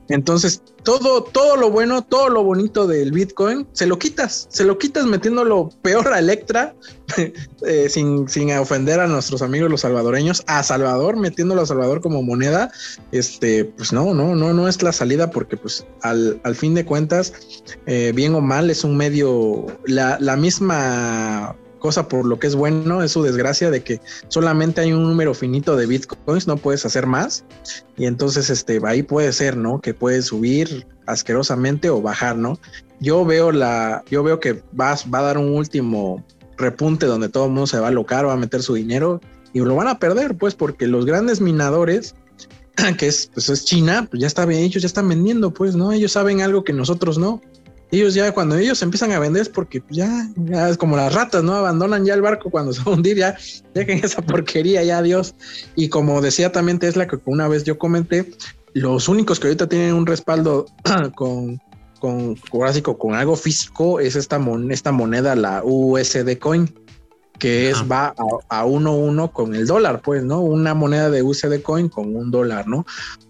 Entonces, todo, todo lo bueno, todo lo bonito del Bitcoin, se lo quitas, se lo quitas metiéndolo peor a Electra, eh, sin, sin, ofender a nuestros amigos los salvadoreños, a Salvador, metiéndolo a Salvador como moneda, este, pues no, no, no, no es la salida porque pues al, al fin de cuentas, eh, bien o mal, es un medio, la, la misma cosa por lo que es bueno, es su desgracia de que solamente hay un número finito de bitcoins, no puedes hacer más. Y entonces este, ahí puede ser, ¿no? Que puede subir asquerosamente o bajar, ¿no? Yo veo la, yo veo que va, va a dar un último repunte donde todo el mundo se va a alocar, va a meter su dinero y lo van a perder, pues, porque los grandes minadores, que es, pues es China, pues ya está bien, ellos ya están vendiendo, pues, ¿no? Ellos saben algo que nosotros no ellos ya cuando ellos empiezan a vender es porque ya, ya es como las ratas, ¿no? Abandonan ya el barco cuando se va a hundir, ya dejen esa porquería, ya Dios. Y como decía también Tesla, que una vez yo comenté, los únicos que ahorita tienen un respaldo con, con, con algo físico es esta, esta moneda, la USD Coin que es va a, a uno uno con el dólar, pues, ¿no? Una moneda de USD Coin con un dólar, ¿no?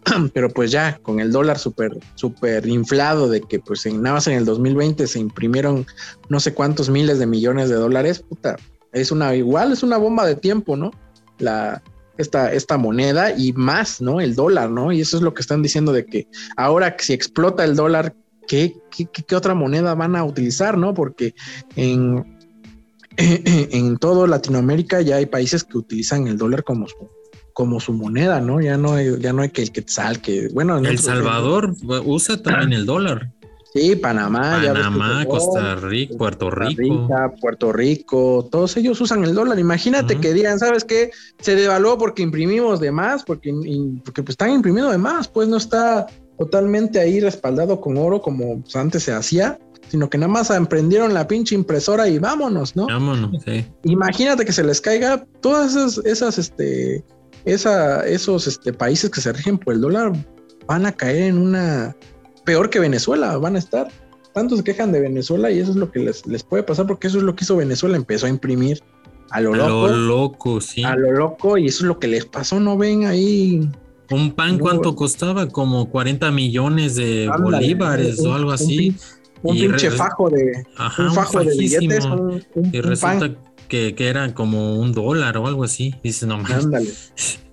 Pero pues ya con el dólar súper, súper inflado de que pues en, nada más en el 2020 se imprimieron no sé cuántos miles de millones de dólares, puta, es una, igual es una bomba de tiempo, ¿no? La, esta, esta moneda y más, ¿no? El dólar, ¿no? Y eso es lo que están diciendo de que ahora si explota el dólar, ¿qué, qué, qué otra moneda van a utilizar, ¿no? Porque en, en todo Latinoamérica ya hay países que utilizan el dólar como su, como su moneda, ¿no? Ya no hay, ya no hay que el quetzal, que bueno. El Salvador usa también el dólar. Sí, Panamá, Panamá, Costa Rica, Puerto Rico. Puerto Rico, todos ellos usan el dólar. Imagínate que digan, ¿sabes qué? Se devaluó porque imprimimos de más, porque, porque pues están imprimiendo de más, pues no está totalmente ahí respaldado con oro como pues, antes se hacía sino que nada más emprendieron la pinche impresora y vámonos, ¿no? Vámonos, sí. Imagínate que se les caiga todas esas, esas este, esa, esos este, países que se rigen por el dólar van a caer en una, peor que Venezuela, van a estar. Tanto se quejan de Venezuela y eso es lo que les, les puede pasar porque eso es lo que hizo Venezuela, empezó a imprimir a lo loco. A lo loco, sí. A lo loco y eso es lo que les pasó, ¿no ven ahí? Un pan, ¿cuánto costaba? Como 40 millones de bolívares o algo así. Un, pinche fajo de, un fajo de billetes. y resulta que, que, era como un dólar o algo así. Dices, no Ándale.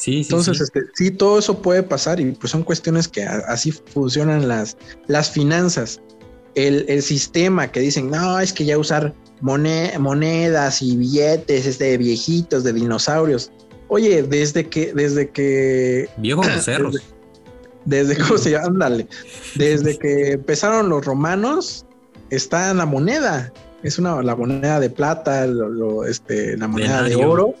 Sí, sí, Entonces, sí. Este, sí, todo eso puede pasar y pues son cuestiones que así funcionan las, las finanzas. El, el, sistema que dicen, no, es que ya usar monedas y billetes este, viejitos de dinosaurios. Oye, desde que, desde que. Viejos cerros. Desde, ¿cómo se llama? Ándale. Desde que empezaron los romanos, está en la moneda. Es una la moneda de plata, lo, este, la moneda de oro,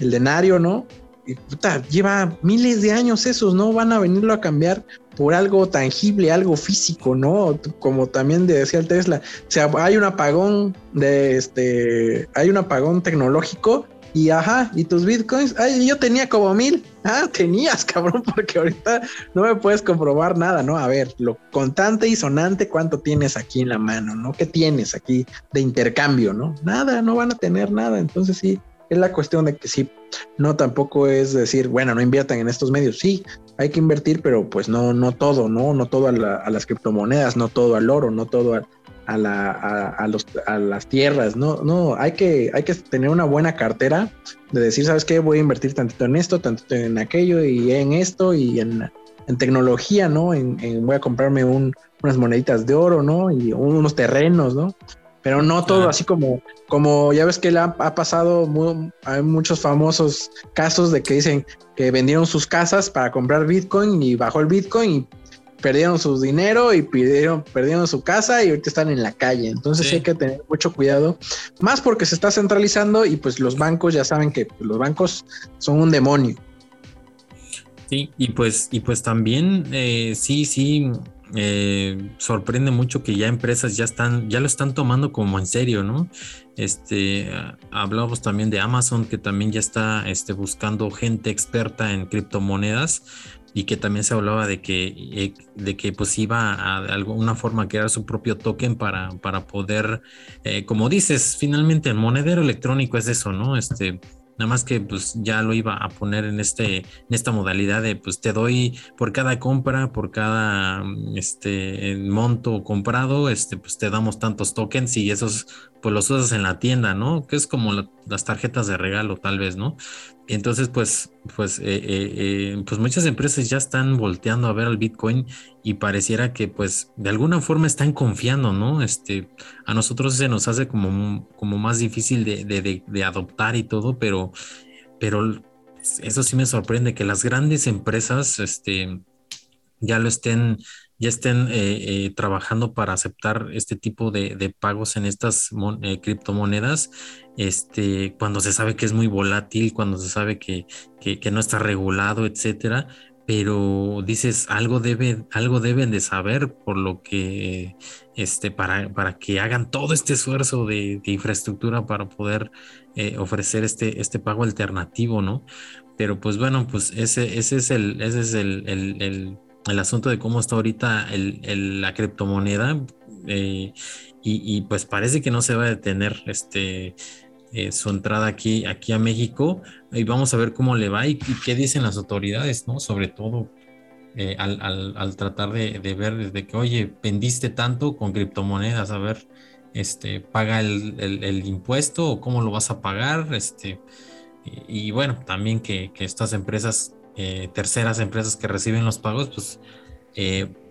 el denario, ¿no? Y puta, lleva miles de años esos, ¿no? Van a venirlo a cambiar por algo tangible, algo físico, ¿no? Como también decía el Tesla, o sea, hay un apagón de este, hay un apagón tecnológico y ajá, y tus bitcoins, ay, yo tenía como mil, ah, tenías, cabrón, porque ahorita no me puedes comprobar nada, ¿no? A ver, lo contante y sonante, ¿cuánto tienes aquí en la mano, ¿no? ¿Qué tienes aquí de intercambio, ¿no? Nada, no van a tener nada, entonces sí, es la cuestión de que sí, no tampoco es decir, bueno, no inviertan en estos medios, sí, hay que invertir, pero pues no, no todo, ¿no? No todo a, las criptomonedas, no todo al oro, no todo a, la, a, los, a las tierras, no, no, hay que, hay que tener una buena cartera de decir, ¿sabes qué? Voy a invertir tantito en esto, tantito en aquello y en esto y en, en tecnología, ¿no? En, voy a comprarme un, unas moneditas de oro, ¿no? Y unos terrenos, ¿no? pero no todo así como, como ya ves que le ha, pasado, hay muchos famosos casos de que dicen que vendieron sus casas para comprar Bitcoin y bajó el Bitcoin y perdieron su dinero y pidieron, perdieron su casa y ahorita están en la calle. Entonces hay que tener mucho cuidado, más porque se está centralizando y pues los bancos ya saben que los bancos son un demonio. Sí, y pues, y pues también, eh, sí, sí, eh, sorprende mucho que ya empresas ya están, ya lo están tomando como en serio, ¿no? Este, hablamos también de Amazon que también ya está este, buscando gente experta en criptomonedas y que también se hablaba de que, eh, de que pues iba a alguna forma crear su propio token para, para poder, eh, como dices, finalmente el monedero electrónico es eso, ¿no? Este, Nada más que pues ya lo iba a poner en este en esta modalidad de pues te doy por cada compra, por cada este monto comprado, este pues te damos tantos tokens y esos pues los usas en la tienda, ¿no? Que es como las tarjetas de regalo tal vez, ¿no? Entonces, pues, pues, eh, eh, eh, pues muchas empresas ya están volteando a ver al Bitcoin y pareciera que, pues, de alguna forma están confiando, ¿no? Este, a nosotros se nos hace como, como más difícil de, de, de adoptar y todo, pero, pero eso sí me sorprende que las grandes empresas, este, ya lo estén ya estén eh, eh, trabajando para aceptar este tipo de, pagos en estas criptomonedas, este, cuando se sabe que es muy volátil, cuando se sabe que, no está regulado, etcétera. Pero dices, algo, debe, algo deben de saber por lo que, este, para, para que hagan todo este esfuerzo de, infraestructura para poder ofrecer este, este pago alternativo, ¿no? Pero pues bueno, pues ese, ese es el, ese es el el asunto de cómo está ahorita el, la criptomoneda eh, y, pues parece que no se va a detener este, eh, su entrada aquí, aquí a México y vamos a ver cómo le va y, qué dicen las autoridades, ¿no? Sobre todo eh, al, tratar de, ver desde que, oye, vendiste tanto con criptomonedas, a ver, este, paga el, impuesto o cómo lo vas a pagar, este, y, bueno, también que, que estas empresas eh, terceras empresas que reciben los pagos, pues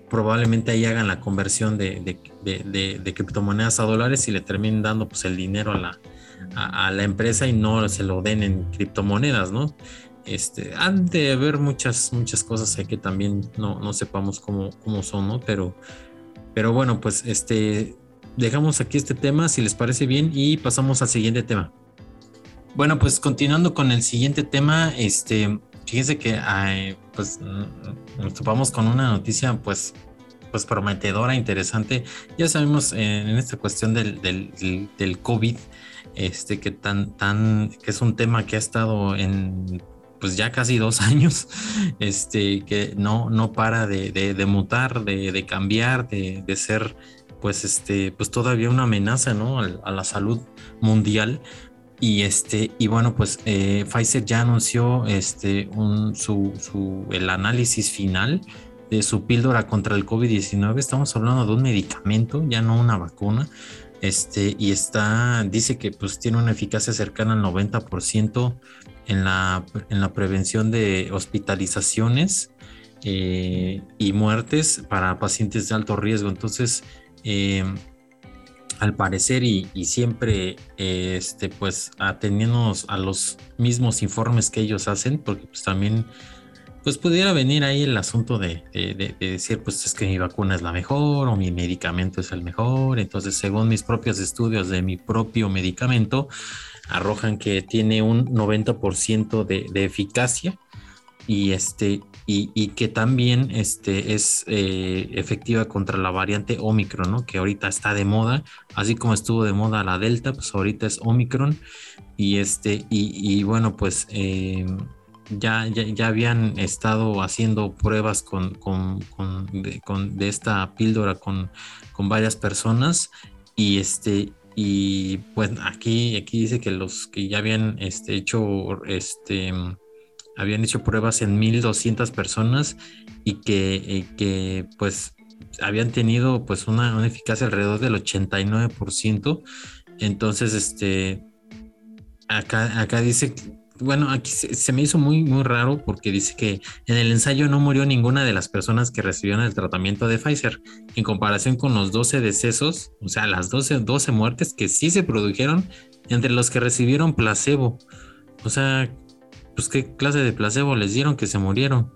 probablemente ahí hagan la conversión de, de, criptomonedas a dólares y le terminen dando pues el dinero a la, a, la empresa y no se lo den en criptomonedas, ¿no? Este, han de haber muchas, muchas cosas que también no, no sepamos cómo, cómo son, ¿no? Pero, pero bueno, pues este, dejamos aquí este tema, si les parece bien, y pasamos al siguiente tema. Bueno, pues continuando con el siguiente tema, este, fíjense que pues nos topamos con una noticia pues pues prometedora, interesante. Ya sabemos en esta cuestión del, del, COVID, este que tan, tan, que es un tema que ha estado en, pues ya casi dos años, este, que no, no para de, de, mutar, de, de cambiar, de, ser, pues, este, pues todavía una amenaza, ¿no? A, la salud mundial. Y este, y bueno, pues eh, Pfizer ya anunció este, un, su, su, el análisis final de su píldora contra el COVID-19. Estamos hablando de un medicamento, ya no una vacuna. Este, y está, dice que pues tiene una eficacia cercana al 90% en la, en la prevención de hospitalizaciones eh, y muertes para pacientes de alto riesgo. Entonces, eh, al parecer y, siempre este, pues ateniéndonos a los mismos informes que ellos hacen, porque pues también pues pudiera venir ahí el asunto de, decir, pues es que mi vacuna es la mejor o mi medicamento es el mejor. Entonces, según mis propios estudios de mi propio medicamento, arrojan que tiene un 90% de, eficacia y, este, y, que también este, es eh, efectiva contra la variante Omicron, ¿no? que ahorita está de moda, así como estuvo de moda la Delta, pues ahorita es Omicron. Y, este, y, bueno, pues... Eh, ya, ya, habían estado haciendo pruebas con, con, de, esta píldora con, con varias personas y este y pues aquí, aquí dice que los que ya habían este, hecho este habían hecho pruebas en 1200 personas y que, que pues habían tenido pues una, una eficacia alrededor del 89%. Entonces, este acá, acá dice bueno, aquí se, me hizo muy, muy raro porque dice que en el ensayo no murió ninguna de las personas que recibieron el tratamiento de Pfizer, en comparación con los 12 decesos, o sea, las 12, 12 muertes que sí se produjeron entre los que recibieron placebo. O sea, pues qué clase de placebo les dieron que se murieron.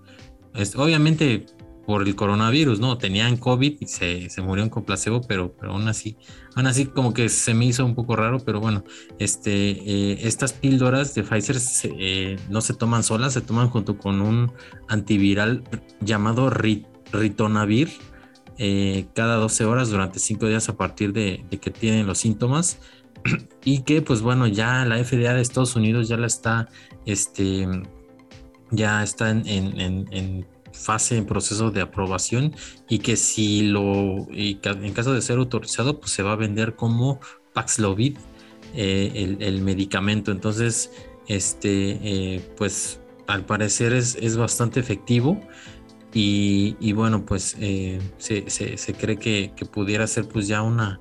obviamente por el coronavirus, ¿no? Tenían COVID y se, se murieron con placebo, pero, pero aún así, aún así como que se me hizo un poco raro, pero bueno, este, eh, estas píldoras de Pfizer eh, no se toman solas, se toman junto con un antiviral llamado Ritonavir eh, cada 12 horas durante 5 días a partir de, que tienen los síntomas y que pues bueno, ya la FDA de Estados Unidos ya la está, este, ya está en fase en proceso de aprobación y que si lo, y en caso de ser autorizado, pues se va a vender como Paxlovid, eh, el, medicamento. Entonces, este, eh, pues al parecer es, bastante efectivo. Y, bueno, pues eh, se, cree que, pudiera ser pues ya una,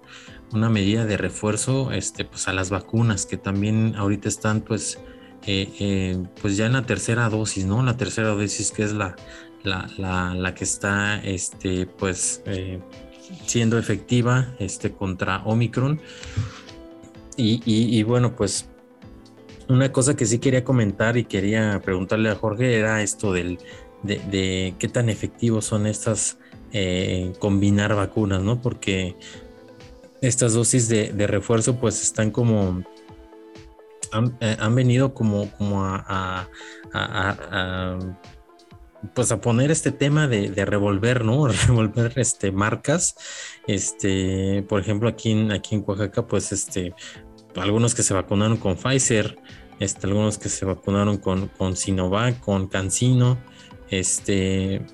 una medida de refuerzo este, pues a las vacunas que también ahorita están pues, pues ya en la tercera dosis, ¿no? La tercera dosis que es la, la, que está este, pues, eh, siendo efectiva este, contra Omicron. Y, bueno, pues una cosa que sí quería comentar y quería preguntarle a Jorge era esto del, de, qué tan efectivos son estas eh, combinar vacunas, ¿no? Porque estas dosis de, refuerzo pues están como han, eh, venido como, como a, pues a poner este tema de, revolver, ¿no? Revolver este, marcas. Este, por ejemplo, aquí en, aquí en Oaxaca, pues este, algunos que se vacunaron con Pfizer, este, algunos que se vacunaron con, con Sinovac, con Cancino, este,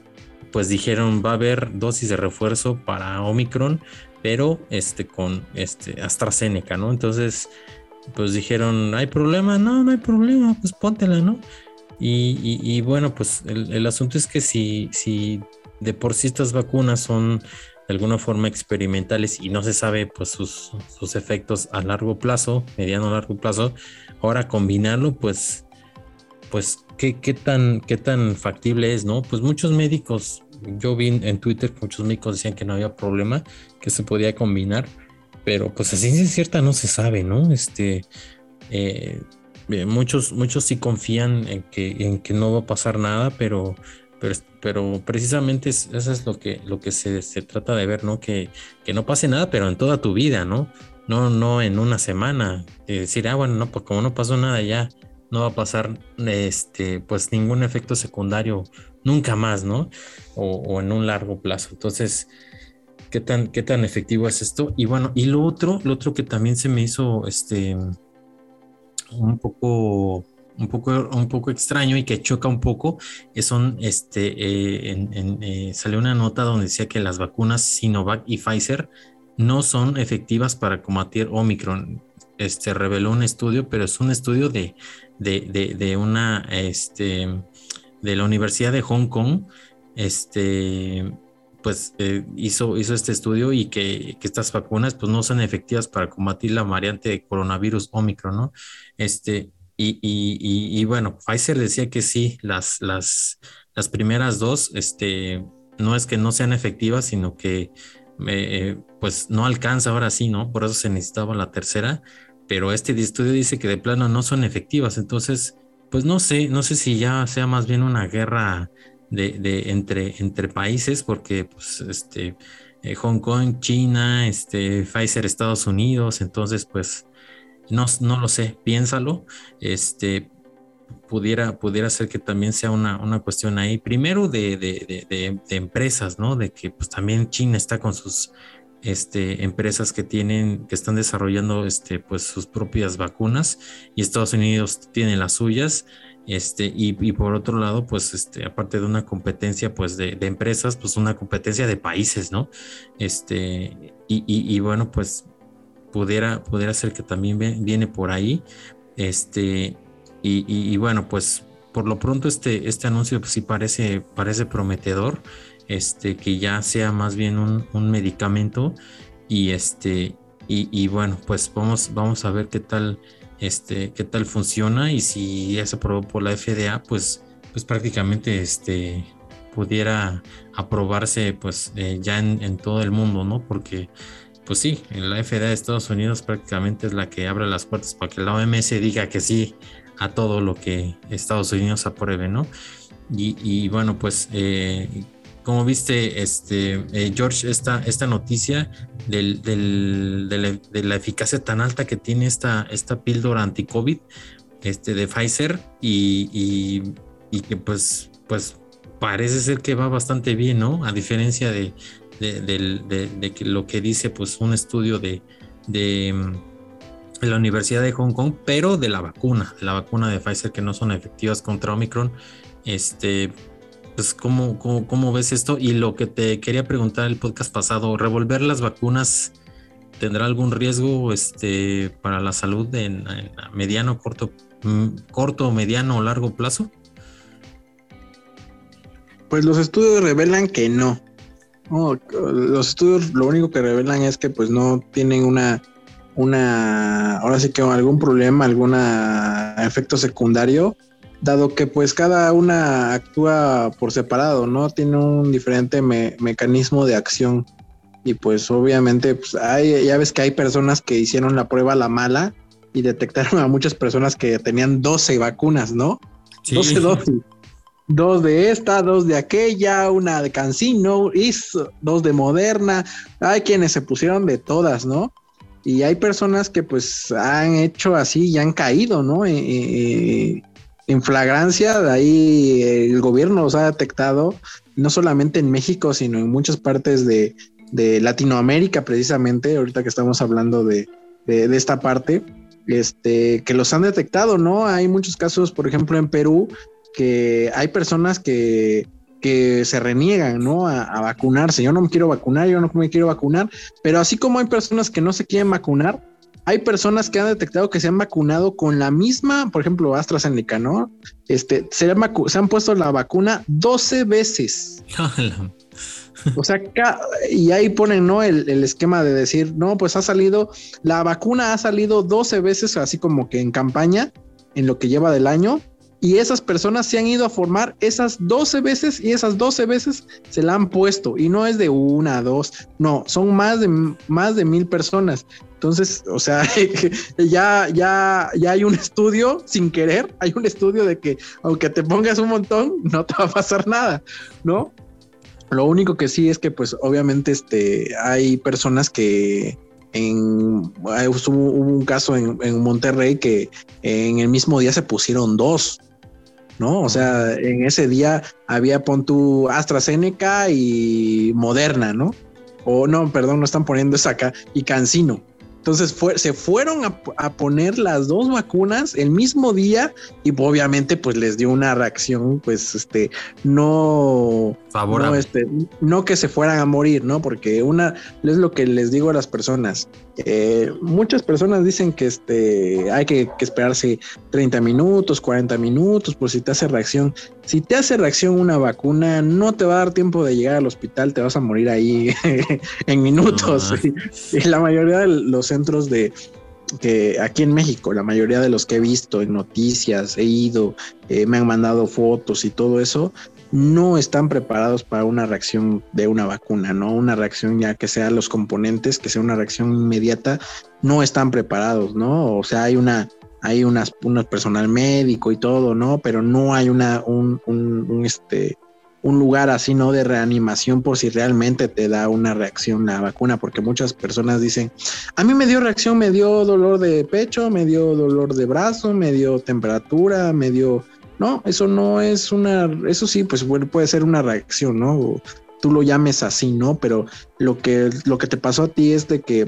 pues dijeron va a haber dosis de refuerzo para Omicron, pero este, con este, AstraZeneca, ¿no? Entonces, pues dijeron, ¿hay problema? No, no hay problema, pues póntela, ¿no? Y, bueno, pues el, asunto es que si, si de por sí estas vacunas son de alguna forma experimentales y no se sabe pues sus, sus efectos a largo plazo, mediano a largo plazo, ahora combinarlo pues pues qué, qué tan qué tan factible es, ¿no? Pues muchos médicos, yo vi en Twitter muchos médicos decían que no había problema, que se podía combinar, pero pues así es cierta no se sabe, ¿no? Este eh, muchos, muchos sí confían en que, en que no va a pasar nada, pero, pero, pero precisamente eso es lo que, lo que se, trata de ver, ¿no? Que, que, no pase nada, pero en toda tu vida, ¿no? No, no en una semana. decir, ah, bueno, no, pues como no pasó nada ya, no va a pasar este, pues ningún efecto secundario nunca más, ¿no? O, o en un largo plazo. Entonces, ¿qué tan, qué tan efectivo es esto? Y bueno, y lo otro, lo otro que también se me hizo, este, un poco un poco, un poco extraño y que choca un poco, son, este, eh, en, salió una nota donde decía que las vacunas Sinovac y Pfizer no son efectivas para combatir Omicron. Este reveló un estudio, pero es un estudio de, de, de, una, este, de la Universidad de Hong Kong, este, pues eh, hizo, hizo este estudio y que, que, estas vacunas pues no son efectivas para combatir la variante de coronavirus Omicron, ¿no? Este, y, y, y, bueno, Pfizer decía que sí, las, las, las primeras dos, este, no es que no sean efectivas, sino que eh, pues no alcanza ahora sí, ¿no? Por eso se necesitaba la tercera, pero este estudio dice que de plano no son efectivas, entonces, pues no sé, no sé si ya sea más bien una guerra de, de entre, países, porque pues este eh, Hong Kong, China, este Pfizer, Estados Unidos, entonces pues no, no lo sé, piénsalo, este pudiera, pudiera ser que también sea una, una cuestión ahí, primero de, de, de, empresas, ¿no? De que pues también China está con sus este, empresas que tienen, que están desarrollando este, pues sus propias vacunas y Estados Unidos tiene las suyas. Este, y, y, por otro lado, pues, este, aparte de una competencia, pues, de, empresas, pues, una competencia de países, ¿no? Este, y, y, y bueno, pues, pudiera, pudiera ser que también viene por ahí. Este, y, bueno, pues por lo pronto este, este anuncio pues, sí parece, parece prometedor, este, que ya sea más bien un, medicamento y este, y, bueno, pues vamos, vamos a ver qué tal, este, qué tal funciona y si ya se aprobó por la FDA, pues, pues prácticamente este, pudiera aprobarse pues eh, ya en, en, todo el mundo, ¿no? Porque pues sí, la FDA de Estados Unidos prácticamente es la que abre las puertas para que la OMS diga que sí a todo lo que Estados Unidos apruebe, ¿no? Y, bueno, pues eh, como viste, este, eh, George, esta, esta noticia del, de, la, eficacia tan alta que tiene esta, esta píldora anti-COVID este, de Pfizer y, y, que pues, pues parece ser que va bastante bien, ¿no? A diferencia de, de, que lo que dice pues un estudio de, la Universidad de Hong Kong, pero de la vacuna, la vacuna de Pfizer que no son efectivas contra Omicron. Este, pues, ¿cómo, cómo, ves esto? Y lo que te quería preguntar el podcast pasado, ¿revolver las vacunas tendrá algún riesgo este, para la salud en, mediano, corto, mm, corto, mediano o largo plazo? Pues los estudios revelan que no. no. Los estudios lo único que revelan es que pues no tienen una una, ahora sí que algún problema, algún efecto secundario, dado que pues cada una actúa por separado, ¿no? Tiene un diferente mecanismo de acción. Y pues obviamente pues hay, ya ves que hay personas que hicieron la prueba la mala y detectaron a muchas personas que tenían 12 vacunas, ¿no? 12 dosis. Dos de esta, dos de aquella, una de Cancino, dos de Moderna. Hay quienes se pusieron de todas, ¿no? Y hay personas que pues han hecho así y han caído, ¿no? Eh, eh, en flagrancia, de ahí el gobierno los ha detectado, no solamente en México, sino en muchas partes de, Latinoamérica, precisamente, ahorita que estamos hablando de, de, esta parte, este, que los han detectado, ¿no? Hay muchos casos, por ejemplo, en Perú, que hay personas que que se reniegan, ¿no? A, vacunarse. Yo no me quiero vacunar, yo no me quiero vacunar, pero así como hay personas que no se quieren vacunar, hay personas que han detectado que se han vacunado con la misma, por ejemplo, AstraZeneca, ¿no? Este, se han, se han puesto la vacuna 12 veces. o sea, y ahí ponen, ¿no? El, el, esquema de decir, no, pues ha salido, la vacuna ha salido 12 veces, así como que en campaña, en lo que lleva del año, y esas personas se han ido a formar esas 12 veces y esas 12 veces se la han puesto y no es de una, dos, no, son más de más de mil personas. Entonces, o sea, ya, ya, ya hay un estudio sin querer, hay un estudio de que aunque te pongas un montón, no te va a pasar nada, ¿no? Lo único que sí es que, pues, obviamente, este, hay personas que, en hubo, un caso en, en, Monterrey que en el mismo día se pusieron dos ¿no? O sea, en ese día había pon tu AstraZeneca y Moderna, ¿no? O no, perdón, no están poniendo esa acá, y Cancino. Entonces se fueron a, poner las dos vacunas el mismo día y obviamente pues les dio una reacción pues este no favorable. No, este, no que se fueran a morir, ¿no? Porque una es lo que les digo a las personas. Eh, muchas personas dicen que este hay que, que, esperarse 30 minutos, 40 minutos por si te hace reacción. Si te hace reacción una vacuna, no te va a dar tiempo de llegar al hospital, te vas a morir ahí en minutos. y la mayoría de los centros de que aquí en México, la mayoría de los que he visto en noticias, he ido, eh, me han mandado fotos y todo eso, no están preparados para una reacción de una vacuna, ¿no? Una reacción ya que sea los componentes, que sea una reacción inmediata, no están preparados, ¿no? O sea, hay una, hay unas, un personal médico y todo, ¿no? Pero no hay una, un, un este, un lugar así, ¿no? De reanimación por si realmente te da una reacción la vacuna, porque muchas personas dicen, a mí me dio reacción, me dio dolor de pecho, me dio dolor de brazo, me dio temperatura, me dio... No, eso no es una, eso sí, pues puede ser una reacción, ¿no? tú lo llames así, ¿no? Pero lo que, lo que te pasó a ti es de que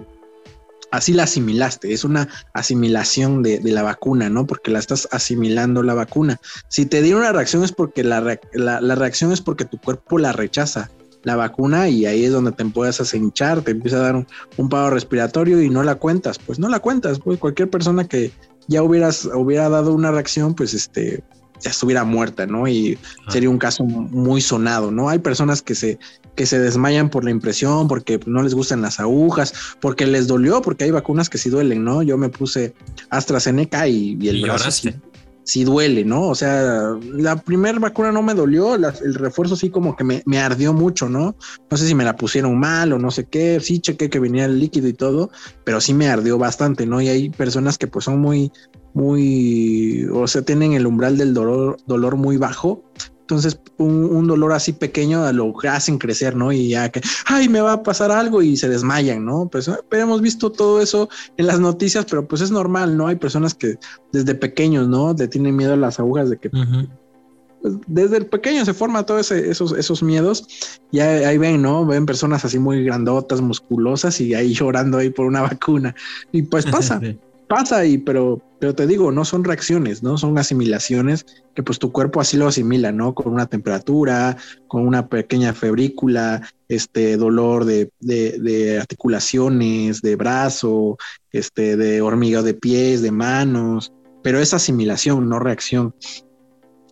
así la asimilaste, es una asimilación de, la vacuna, ¿no? Porque la estás asimilando la vacuna. Si te dio una reacción es porque la, reacción es porque tu cuerpo la rechaza, la vacuna, y ahí es donde te empiezas a te empieza a dar un, un respiratorio y no la cuentas, pues no la cuentas, pues cualquier persona que ya hubieras, hubiera dado una reacción, pues este, ya estuviera muerta, ¿no? Y sería un caso muy sonado, ¿no? Hay personas que se, que se desmayan por la impresión, porque no les gustan las agujas, porque les dolió, porque hay vacunas que sí duelen, ¿no? Yo me puse AstraZeneca y, el brazo sí, duele, ¿no? O sea, la primera vacuna no me dolió, el refuerzo sí como que me, me, ardió mucho, ¿no? No sé si me la pusieron mal o no sé qué, sí chequé que venía el líquido y todo, pero sí me ardió bastante, ¿no? Y hay personas que pues son muy, muy, o sea, tienen el umbral del dolor, dolor muy bajo. Entonces, un, dolor así pequeño lo hacen crecer, ¿no? Y ya que, ay, me va a pasar algo y se desmayan, ¿no? Pues pero hemos visto todo eso en las noticias, pero pues es normal, ¿no? Hay personas que desde pequeños, ¿no? Le tienen miedo a las agujas de que pues, desde el pequeño se forma todos esos, esos miedos. Y ahí, ven, ¿no? Ven personas así muy grandotas, musculosas y ahí llorando ahí por una vacuna. Y pues pasa pasa y pero pero te digo no son reacciones no son asimilaciones que pues tu cuerpo así lo asimila no con una temperatura con una pequeña febrícula este dolor de, de, articulaciones de brazo este de hormiga de pies de manos pero es asimilación no reacción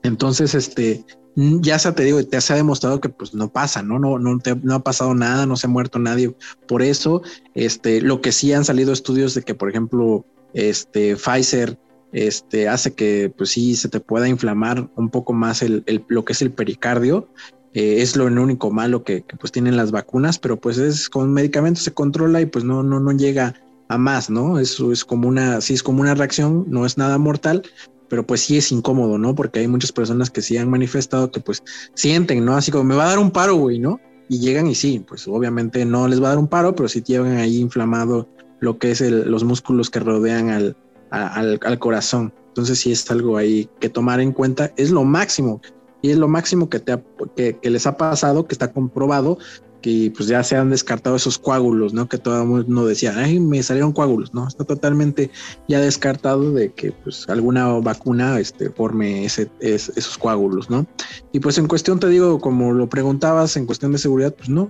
entonces este ya se te digo, te se ha demostrado que pues no pasa, ¿no? No, no, no ha pasado nada, no se ha muerto nadie por eso. Este, lo que sí han salido estudios de que, por ejemplo, este, Pfizer este, hace que pues sí se te pueda inflamar un poco más el, lo que es el pericardio. Eh, es lo único malo que, pues tienen las vacunas, pero pues es con medicamentos se controla y pues no, no, no llega a más, ¿no? Eso es como una, sí es como una reacción, no es nada mortal, pero pues sí es incómodo, ¿no? Porque hay muchas personas que sí han manifestado que pues sienten, ¿no? Así como me va a dar un paro, güey, ¿no? Y llegan y sí, pues obviamente no les va a dar un paro, pero sí llegan ahí inflamado lo que es los músculos que rodean al, al, corazón. Entonces sí es algo ahí que tomar en cuenta. Es lo máximo y es lo máximo que, te que, les ha pasado, que está comprobado que pues ya se han descartado esos coágulos, ¿no? Que todo el mundo decía, ay, me salieron coágulos, ¿no? Está totalmente ya descartado de que pues alguna vacuna este, forme ese, esos coágulos, ¿no? Y pues en cuestión, te digo, como lo preguntabas, en cuestión de seguridad, pues no,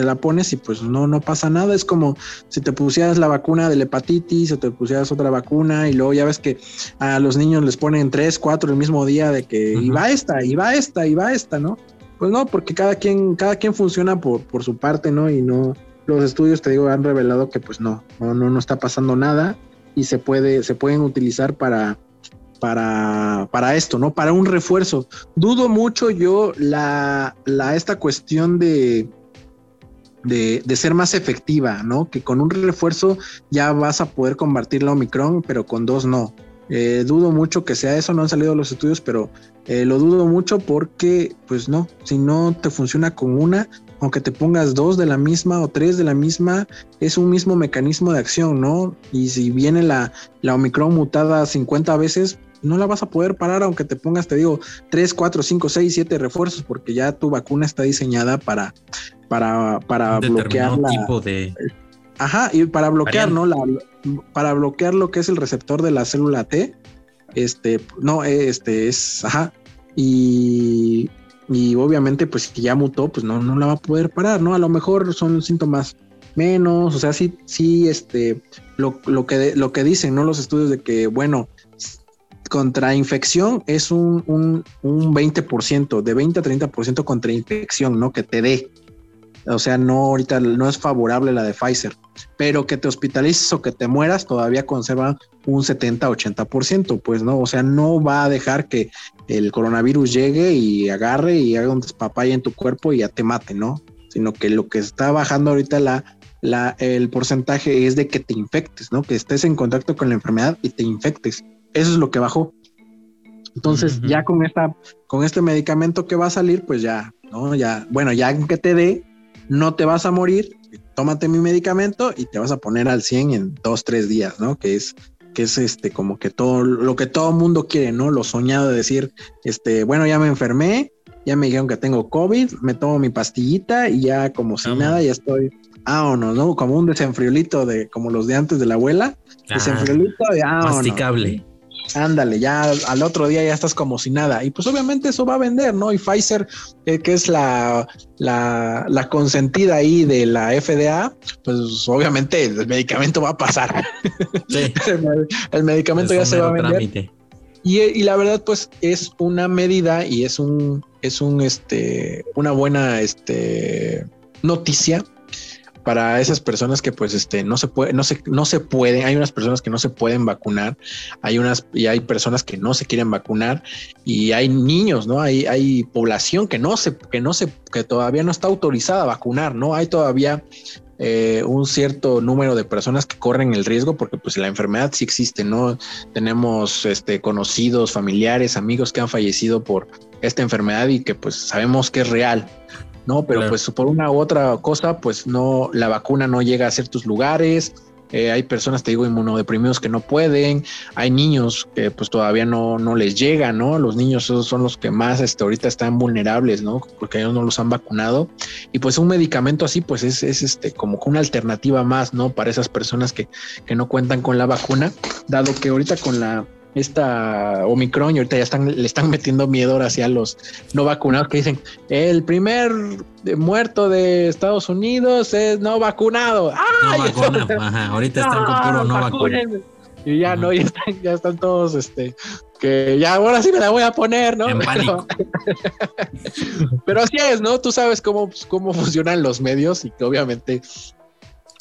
te la pones y pues no, no pasa nada. Es como si te pusieras la vacuna de la hepatitis o te pusieras otra vacuna y luego ya ves que a los niños les ponen tres, cuatro el mismo día de que y va esta, y va esta, y va esta, ¿no? Pues no, porque cada quien, cada quien funciona por, por su parte, ¿no? Y no, los estudios, te digo, han revelado que pues no, no, no, no está pasando nada y se puede, se pueden utilizar para, para, para esto, ¿no? Para un refuerzo. Dudo mucho yo la, la esta cuestión de, de, ser más efectiva, ¿no? Que con un refuerzo ya vas a poder combatir la Omicron, pero con dos no. Eh, dudo mucho que sea eso, no han salido los estudios, pero eh, lo dudo mucho porque, pues no, si no te funciona con una, aunque te pongas dos de la misma o tres de la misma, es un mismo mecanismo de acción, ¿no? Y si viene la, la Omicron mutada 50 veces, no la vas a poder parar aunque te pongas, te digo, 3, 4, 5, 6, 7 refuerzos, porque ya tu vacuna está diseñada para, para, para bloquear tipo de Ajá, y para bloquear, ¿no? La, para bloquear lo que es el receptor de la célula T, este, no, este es, ajá, y, y obviamente, pues si ya mutó, pues no, no la va a poder parar, ¿no? A lo mejor son síntomas menos, o sea, sí, sí, este, lo, lo, que, lo que dicen, ¿no? Los estudios de que, bueno, contra infección es un, un, un 20%, de 20 a 30% contra infección, ¿no? Que te dé. O sea, no ahorita no es favorable la de Pfizer, pero que te hospitalices o que te mueras todavía conserva un 70-80%, pues no, o sea, no va a dejar que el coronavirus llegue y agarre y haga un despapaya en tu cuerpo y ya te mate, ¿no? Sino que lo que está bajando ahorita la, la, el porcentaje es de que te infectes, ¿no? Que estés en contacto con la enfermedad y te infectes. Eso es lo que bajó. Entonces, ya con esta, con este medicamento que va a salir, pues ya, ¿no? Ya, bueno, ya que te dé, no te vas a morir, tómate mi medicamento y te vas a poner al 100 en dos, tres días, ¿no? Que es, que es este, como que todo, lo que todo mundo quiere, ¿no? Lo soñado de decir, este, bueno, ya me enfermé, ya me dijeron que tengo COVID, me tomo mi pastillita y ya como si nada, ya estoy, ah o no, ¿no? Como un desenfriolito de, como los de antes de la abuela, desenfriolito de ah Masticable. Ándale, ya al otro día ya estás como si nada. Y pues obviamente eso va a vender, ¿no? Y Pfizer, que es la, la, consentida ahí de la FDA, pues obviamente el medicamento va a pasar. Sí. el, medicamento ya se va a vender. Y, y, la verdad, pues es una medida y es un, es un, este, una buena, este, noticia para esas personas que pues este no se puede no se no se pueden hay unas personas que no se pueden vacunar hay unas y hay personas que no se quieren vacunar y hay niños no hay hay población que no se que no se que todavía no está autorizada a vacunar no hay todavía eh, un cierto número de personas que corren el riesgo porque pues la enfermedad sí existe no tenemos este conocidos familiares amigos que han fallecido por esta enfermedad y que pues sabemos que es real ¿no? Pero pues por una u otra cosa, pues no, la vacuna no llega a ciertos lugares. Eh, hay personas, te digo, inmunodeprimidos que no pueden, hay niños que pues todavía no, no les llega, ¿no? Los niños esos son los que más este, ahorita están vulnerables, ¿no? Porque ellos no los han vacunado. Y pues un medicamento así, pues es, es este, como una alternativa más, ¿no? Para esas personas que, que no cuentan con la vacuna, dado que ahorita con la esta Omicron y ahorita ya están, le están metiendo miedo hacia los no vacunados que dicen el primer muerto de Estados Unidos es no vacunado. No ahorita están con puro no vacunado. Y ya no, ya están, ya están todos, este, que ya ahora sí me la voy a poner, ¿no? Pero, así es, ¿no? Tú sabes cómo, cómo funcionan los medios y que obviamente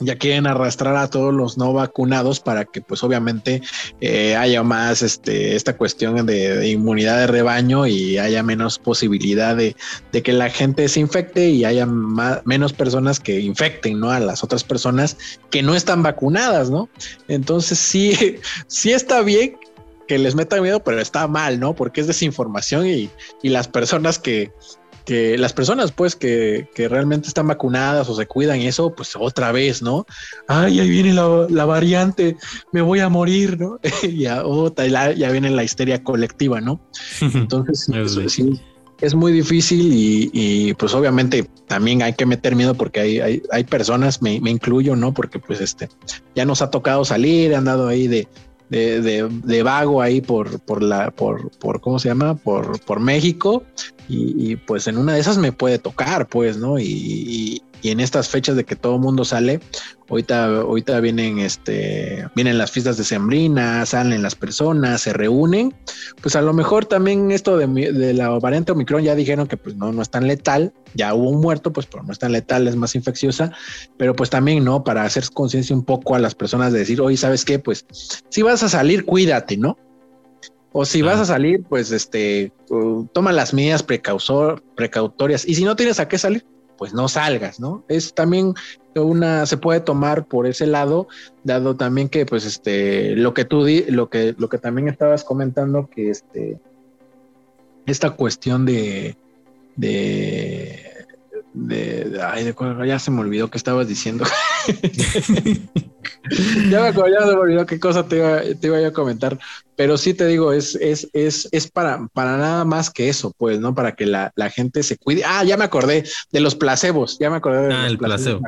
ya quieren arrastrar a todos los no vacunados para que pues obviamente eh, haya más este, esta cuestión de, inmunidad de rebaño y haya menos posibilidad de, que la gente se infecte y haya menos personas que infecten ¿no? a las otras personas que no están vacunadas, ¿no? Entonces sí, sí está bien que les meta miedo, pero está mal, ¿no? Porque es desinformación y, y las personas que, que las personas pues que, realmente están vacunadas o se cuidan y eso, pues otra vez, ¿no? Ay, ahí viene la, variante, me voy a morir, ¿no? y ya, otra, ya viene la histeria colectiva, ¿no? Entonces, pues, sí, es muy difícil y, pues obviamente también hay que meter miedo porque hay, hay, personas, me, me, incluyo, ¿no? Porque pues este, ya nos ha tocado salir, he andado ahí de, de, de, vago ahí por, por la, por, por, ¿cómo se llama? Por, por México. Y, pues en una de esas me puede tocar, pues, ¿no? Y, y en estas fechas de que todo el mundo sale, ahorita, ahorita vienen, este, vienen las fiestas de Sembrina, salen las personas, se reúnen, pues a lo mejor también esto de, de, la variante Omicron ya dijeron que pues no, no es tan letal, ya hubo un muerto, pues pero no es tan letal, es más infecciosa, pero pues también, ¿no? Para hacer conciencia un poco a las personas de decir, oye, ¿sabes qué? Pues si vas a salir, cuídate, ¿no? O si vas a salir, pues este, toma las medidas precautorias. Y si no tienes a qué salir, pues no salgas, ¿no? Es también una, se puede tomar por ese lado, dado también que, pues, este, lo que tú, di, lo que, lo que también estabas comentando, que este, esta cuestión de, de, de, ay, de, ya se me olvidó que estabas diciendo. ya me acordé, ya me olvidó qué cosa te iba, te iba a comentar. Pero sí te digo, es, es, es, es para, para nada más que eso, pues, ¿no? Para que la, la gente se cuide. Ah, ya me acordé de los placebos, ya me acordé de Ah, los el placebo.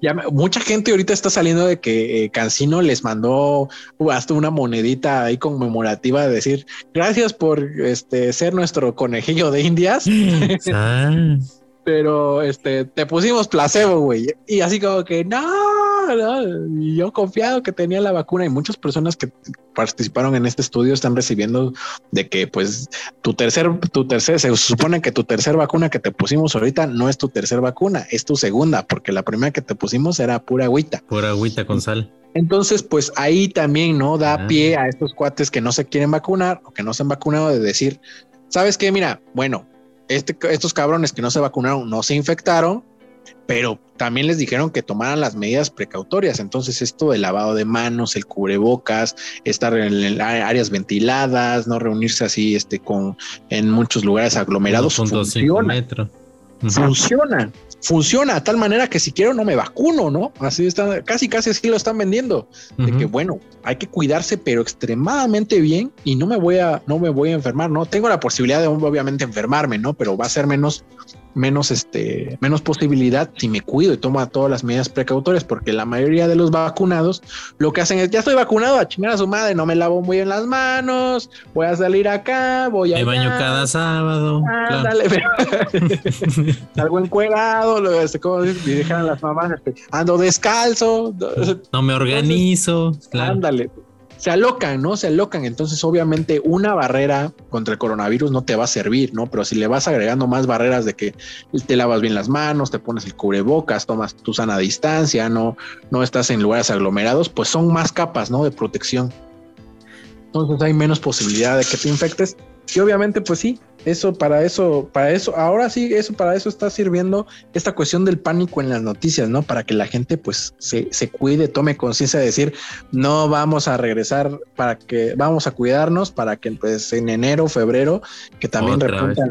Ya me- mucha gente ahorita está saliendo de que eh, Cancino les mandó uh, hasta una monedita ahí conmemorativa de decir gracias por este ser nuestro conejillo de indias, Ah, pero este te pusimos placebo, güey. Y así como que no, no, yo confiado que tenía la vacuna y muchas personas que participaron en este estudio están recibiendo de que pues tu tercer, tu tercer, se supone que tu tercer vacuna que te pusimos ahorita no es tu tercer vacuna, es tu segunda, porque la primera que te pusimos era pura agüita. pura agüita con sal. Entonces, pues ahí también no da Ah. pie a estos cuates que no se quieren vacunar o que no se han vacunado de decir, ¿sabes qué? Mira, bueno, este, estos cabrones que no se vacunaron no se infectaron, pero también les dijeron que tomaran las medidas precautorias. Entonces, esto del lavado de manos, el cubrebocas, estar en, áreas ventiladas, no reunirse así este, con, en muchos lugares aglomerados, 1.5 funciona metros. Funciona, funciona a tal manera que si quiero no me vacuno, ¿no? Así están, casi casi así lo están vendiendo. De que bueno, hay que cuidarse, pero extremadamente bien y no me voy a, no me voy a enfermar, ¿no? Tengo la posibilidad de obviamente enfermarme, ¿no? Pero va a ser menos, menos, este, menos posibilidad si me cuido y tomo todas las medidas precautorias, porque la mayoría de los vacunados lo que hacen es, ya estoy vacunado, a chingar a su madre, no me lavo muy bien las manos, voy a salir acá, voy a... Me baño cada sábado. claro. Salgo encuerado, lo, este, y dejan las mamás, este, ando descalzo, No me organizo. Claro. ándale. Se alocan, ¿no? Se alocan. Entonces, obviamente, una barrera contra el coronavirus no te va a servir, ¿no? Pero si le vas agregando más barreras de que te lavas bien las manos, te pones el cubrebocas, tomas tu sana distancia, no, no estás en lugares aglomerados, pues son más capas, ¿no? De protección. Entonces hay menos posibilidad de que te infectes. Y obviamente, pues sí, eso para eso, para eso, ahora sí, eso para eso está sirviendo esta cuestión del pánico en las noticias, ¿no? Para que la gente pues se, se cuide, tome conciencia de decir, no vamos a regresar para que vamos a cuidarnos para que pues en enero, febrero, que también repuntan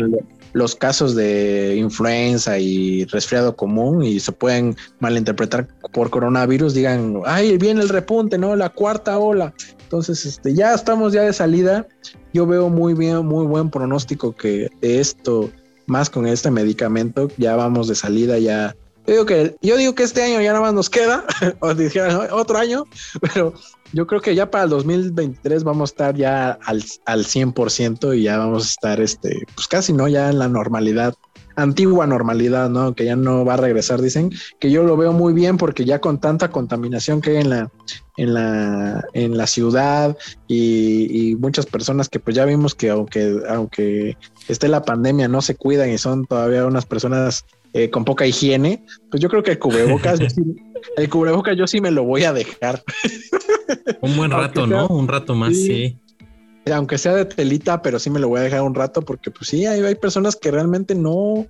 los casos de influenza y resfriado común y se pueden malinterpretar por coronavirus, digan, ay, viene el repunte, ¿no? La cuarta ola. Entonces, este, ya estamos ya de salida. Yo veo muy bien, muy buen pronóstico que esto, más con este medicamento, ya vamos de salida, ya. Yo digo que, yo digo que este año ya nada más nos queda, o dijeran "¿No? otro año, pero yo creo que ya para el 2023 vamos a estar ya al, al 100% y ya vamos a estar, este, pues casi, ¿no? Ya en la normalidad, antigua normalidad, ¿no? Que ya no va a regresar, dicen, que yo lo veo muy bien porque ya con tanta contaminación que hay en la, en la, en la ciudad y, y muchas personas que pues ya vimos que aunque, aunque esté la pandemia no se cuidan y son todavía unas personas eh, con poca higiene, pues yo creo que el cubrebocas, yo sí- el cubrebocas yo sí me lo voy a dejar. Un buen rato, sea- ¿no? Un rato más, Sí. sí. Aunque sea de telita, pero sí me lo voy a dejar un rato porque pues sí, hay, hay personas que realmente no,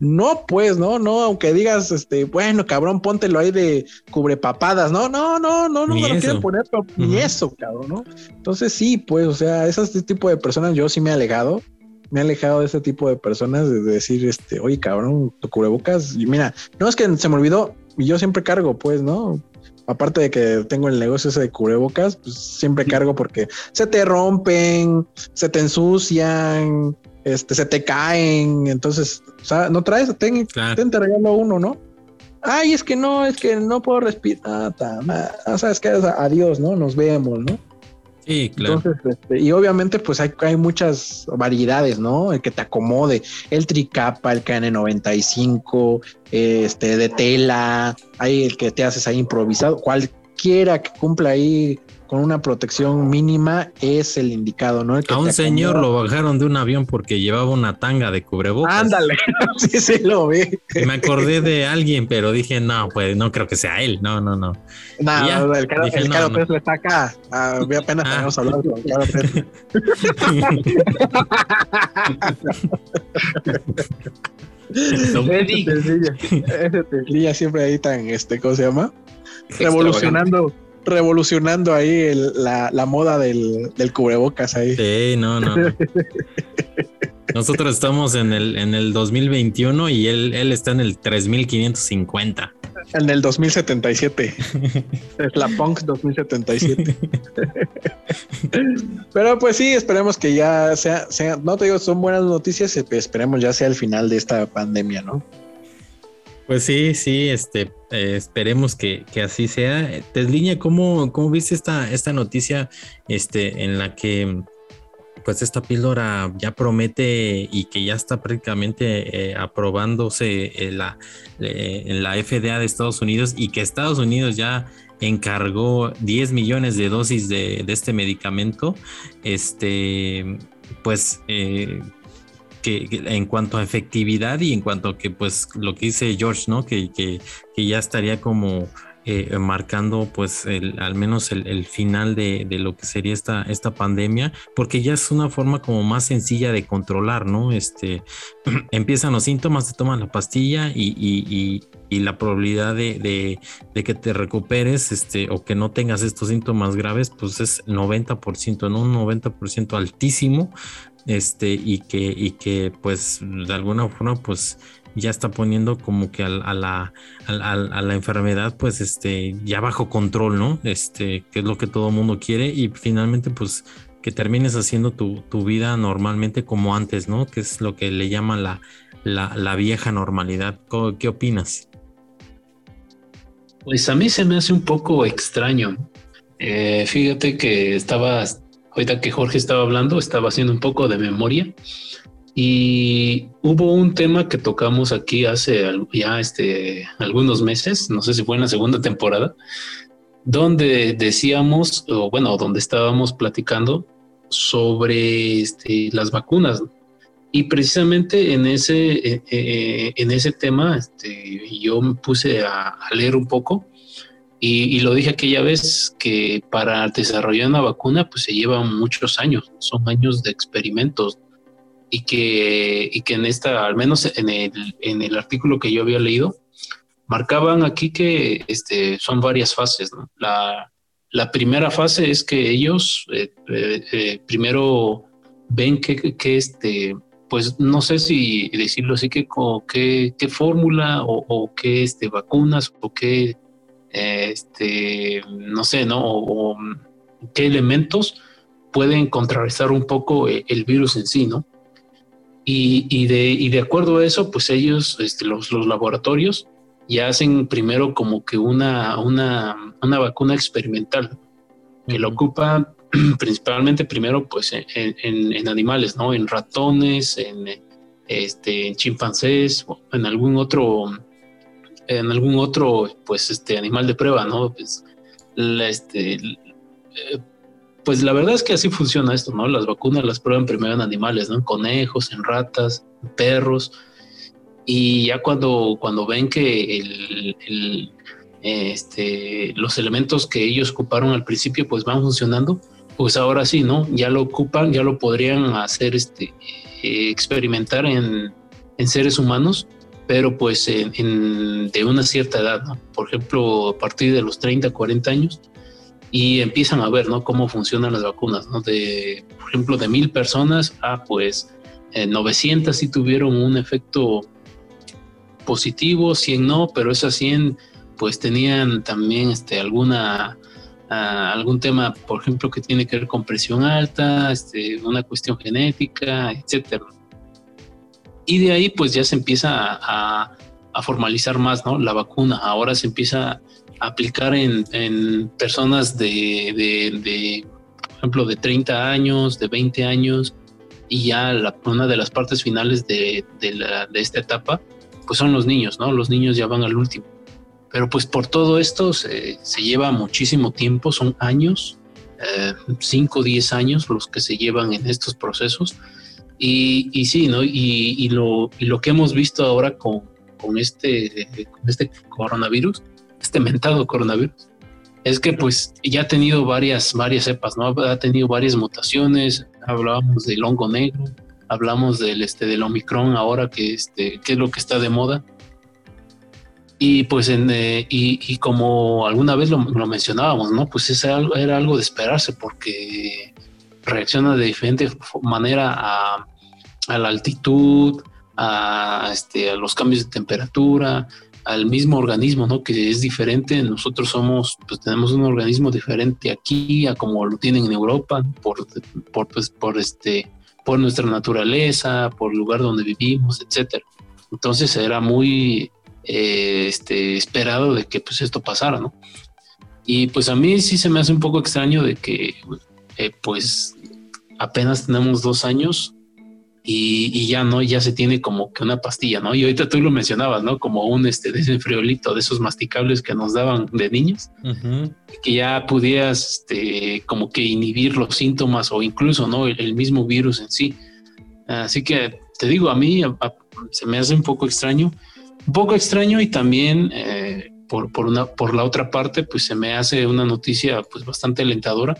no, pues, no, no, aunque digas, este, bueno, cabrón, póntelo ahí de cubrepapadas, no, no, no, no, no Ni me lo quieren poner, pero ni Ujú. eso, cabrón, ¿no? Entonces sí, pues, o sea, ese tipo de personas yo sí me he alejado, me he alejado de ese tipo de personas de decir, este, oye, cabrón, tu cubrebocas, y mira, no es que se me olvidó, y yo siempre cargo, pues, ¿no? Aparte de que tengo el negocio ese de cubrebocas, pues siempre cargo porque se te rompen, se te ensucian, este, se te caen. Entonces, o sea, no traes, ten, Claro. ten, te regalo uno, ¿no? Ay, es que no, es que no puedo respirar. Ah, ah, sabes que adiós, ¿no? Nos vemos, ¿no? Entonces, este, y obviamente, pues hay, hay muchas variedades, ¿no? El que te acomode, el tricapa, el KN95, este, de tela, hay el que te haces ahí improvisado, cualquiera que cumpla ahí con una protección mínima es el indicado, ¿no? El que A un señor lo bajaron de un avión porque llevaba una tanga de cubrebocas. Ándale, sí, sí, lo vi. Me acordé de alguien, pero dije, no, pues no creo que sea él. No, no, no. No, Ya, el Caro, dije, el no, Caro no. Tesla está acá. Ah, vi apenas Ah. habíamos hablado con Caro Tesla. Ese siempre ahí tan, este, ¿cómo se llama? Revolucionando, revolucionando ahí el- la, la moda del, del cubrebocas ahí. Sí, no, no. no. Nosotros estamos en el, en el 2021 y él, él está en el 3550. En el 2077. es la Punk 2077. Pero pues sí, esperemos que ya sea, sea, no te digo, son buenas noticias, esperemos ya sea el final de esta pandemia, ¿no? Pues sí, sí, este, eh, esperemos que, así sea. Tesliña, ¿cómo, ¿cómo viste esta, esta noticia este, en la que pues esta píldora ya promete y que ya está prácticamente eh, aprobándose en la, eh, la FDA de Estados Unidos y que Estados Unidos ya encargó 10 millones de dosis de, este medicamento, este, pues en cuanto a efectividad y en cuanto a que pues lo que dice George, ¿no? Que, que, ya estaría como eh, marcando pues al menos el, final de, lo que sería esta, esta pandemia, porque ya es una forma como más sencilla de controlar, ¿no? Este, empiezan los síntomas, te toman la pastilla y, y, y, la probabilidad de, de, de, que te recuperes este, o que no tengas estos síntomas graves, pues es 90%, ¿no? Un 90% altísimo, este, y que, y que pues de alguna forma pues ya está poniendo como que a, la, a, la enfermedad pues este ya bajo control, ¿no? Este, que es lo que todo mundo quiere y finalmente pues que termines haciendo tu, vida normalmente como antes, ¿no? Que es lo que le llaman la, la, vieja normalidad. ¿Qué opinas? Pues a mí se me hace un poco extraño. Eh, fíjate que estaba ahorita que Jorge estaba hablando, estaba haciendo un poco de memoria y hubo un tema que tocamos aquí hace ya este, algunos meses, no sé si fue en la segunda temporada, donde decíamos, o bueno, donde estábamos platicando sobre este, las vacunas. Y precisamente en ese, eh, eh, en ese tema este, yo me puse a, a leer un poco y, lo dije aquella vez que para desarrollar una vacuna pues se llevan muchos años, son años de experimentos y que, y que en esta, al menos en el, en el artículo que yo había leído, marcaban aquí que este, son varias fases. La, la, primera fase es que ellos eh, eh, eh, primero ven que, que, este, pues no sé si decirlo así, que qué fórmula o, o qué este, vacunas o qué este, no sé, ¿no? O, qué elementos pueden contrarrestar un poco eh, el, virus en sí, ¿no? Y, de, de, acuerdo a eso, pues ellos, este, los, laboratorios, ya hacen primero como que una, una, una vacuna experimental que lo ocupa principalmente primero pues en, en, animales, ¿no? En ratones, en, este, en chimpancés, en algún otro en algún otro, pues, este animal de prueba, ¿no? Pues, la, este, eh, pues la verdad es que así funciona esto, ¿no? Las vacunas las prueban primero en animales, ¿no? En conejos, en ratas, en perros, y ya cuando, cuando ven que el, este, los elementos que ellos ocuparon al principio, pues van funcionando, pues ahora sí, ¿no? Ya lo ocupan, ya lo podrían hacer, este, eh, experimentar en, en seres humanos pero pues de una cierta edad. Por ejemplo, a partir de los 30, 40 años, y empiezan a ver, ¿no? Cómo funcionan las vacunas, ¿no? De, por ejemplo, de mil personas a pues 900 sí tuvieron un efecto positivo, 100 no, pero esas 100 pues tenían también este, alguna, ah, algún tema, por ejemplo, que tiene que ver con presión alta, este, una cuestión genética, etcétera y de ahí pues ya se empieza a, formalizar más, ¿no? La vacuna ahora se empieza a aplicar en, personas de, por ejemplo, de 30 años, de 20 años, y ya la, una de las partes finales de, esta etapa, pues son los niños, ¿no? Los niños ya van al último. Pero pues por todo esto se, lleva muchísimo tiempo, son años, 5 o 10 años los que se llevan en estos procesos y, y sí, ¿no? Y, y, lo, y lo que hemos visto ahora con, con, este, con este coronavirus, este mentado coronavirus, es que pues ya ha tenido varias, varias cepas, ¿no? Ha tenido varias mutaciones, hablábamos del hongo negro, hablamos del, este, del Omicron ahora, que, este, que es lo que está de moda. Y pues en, eh, y, y, como alguna vez lo, lo mencionábamos, ¿no? Pues es algo, era algo de esperarse porque reacciona de diferente manera a, la altitud, a, este, a los cambios de temperatura, al mismo organismo, ¿no? Que es diferente. Nosotros somos, pues tenemos un organismo diferente aquí a como lo tienen en Europa, por, por, pues, por este, por nuestra naturaleza, por el lugar donde vivimos, etcétera. Entonces era muy eh, este, esperado de que pues esto pasara, ¿no? Y pues a mí sí se me hace un poco extraño de que eh, pues apenas tenemos dos años y, ya no, ya se tiene como que una pastilla, ¿no? Y ahorita tú lo mencionabas, ¿no? Como un este desenfriolito de esos masticables que nos daban de niños, que ya pudieras este, como que inhibir los síntomas o incluso, ¿no? El, mismo virus en sí. Así que te digo, a mí se me hace un poco extraño, un poco extraño y también eh, por, por, una, por la otra parte, pues se me hace una noticia pues bastante alentadora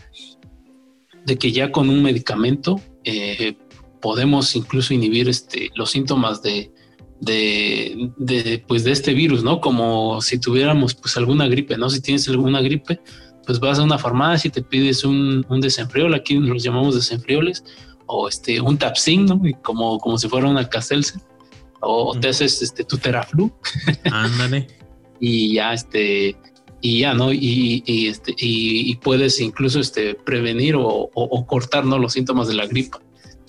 de que ya con un medicamento eh, podemos incluso inhibir este, los síntomas de, de, pues de este virus, ¿no? Como si tuviéramos pues alguna gripe, ¿no? Si tienes alguna gripe, pues vas a una farmacia y te pides un, un desenfriol, aquí los llamamos desenfrioles, o este, un tapsin, ¿no? como, como si fuera una caselse, o, te haces este, tu teraflu. Ándale. y ya, este, y ya, ¿no? Y, y este, y, puedes incluso este, prevenir o, o, cortar, ¿no? Los síntomas de la gripa.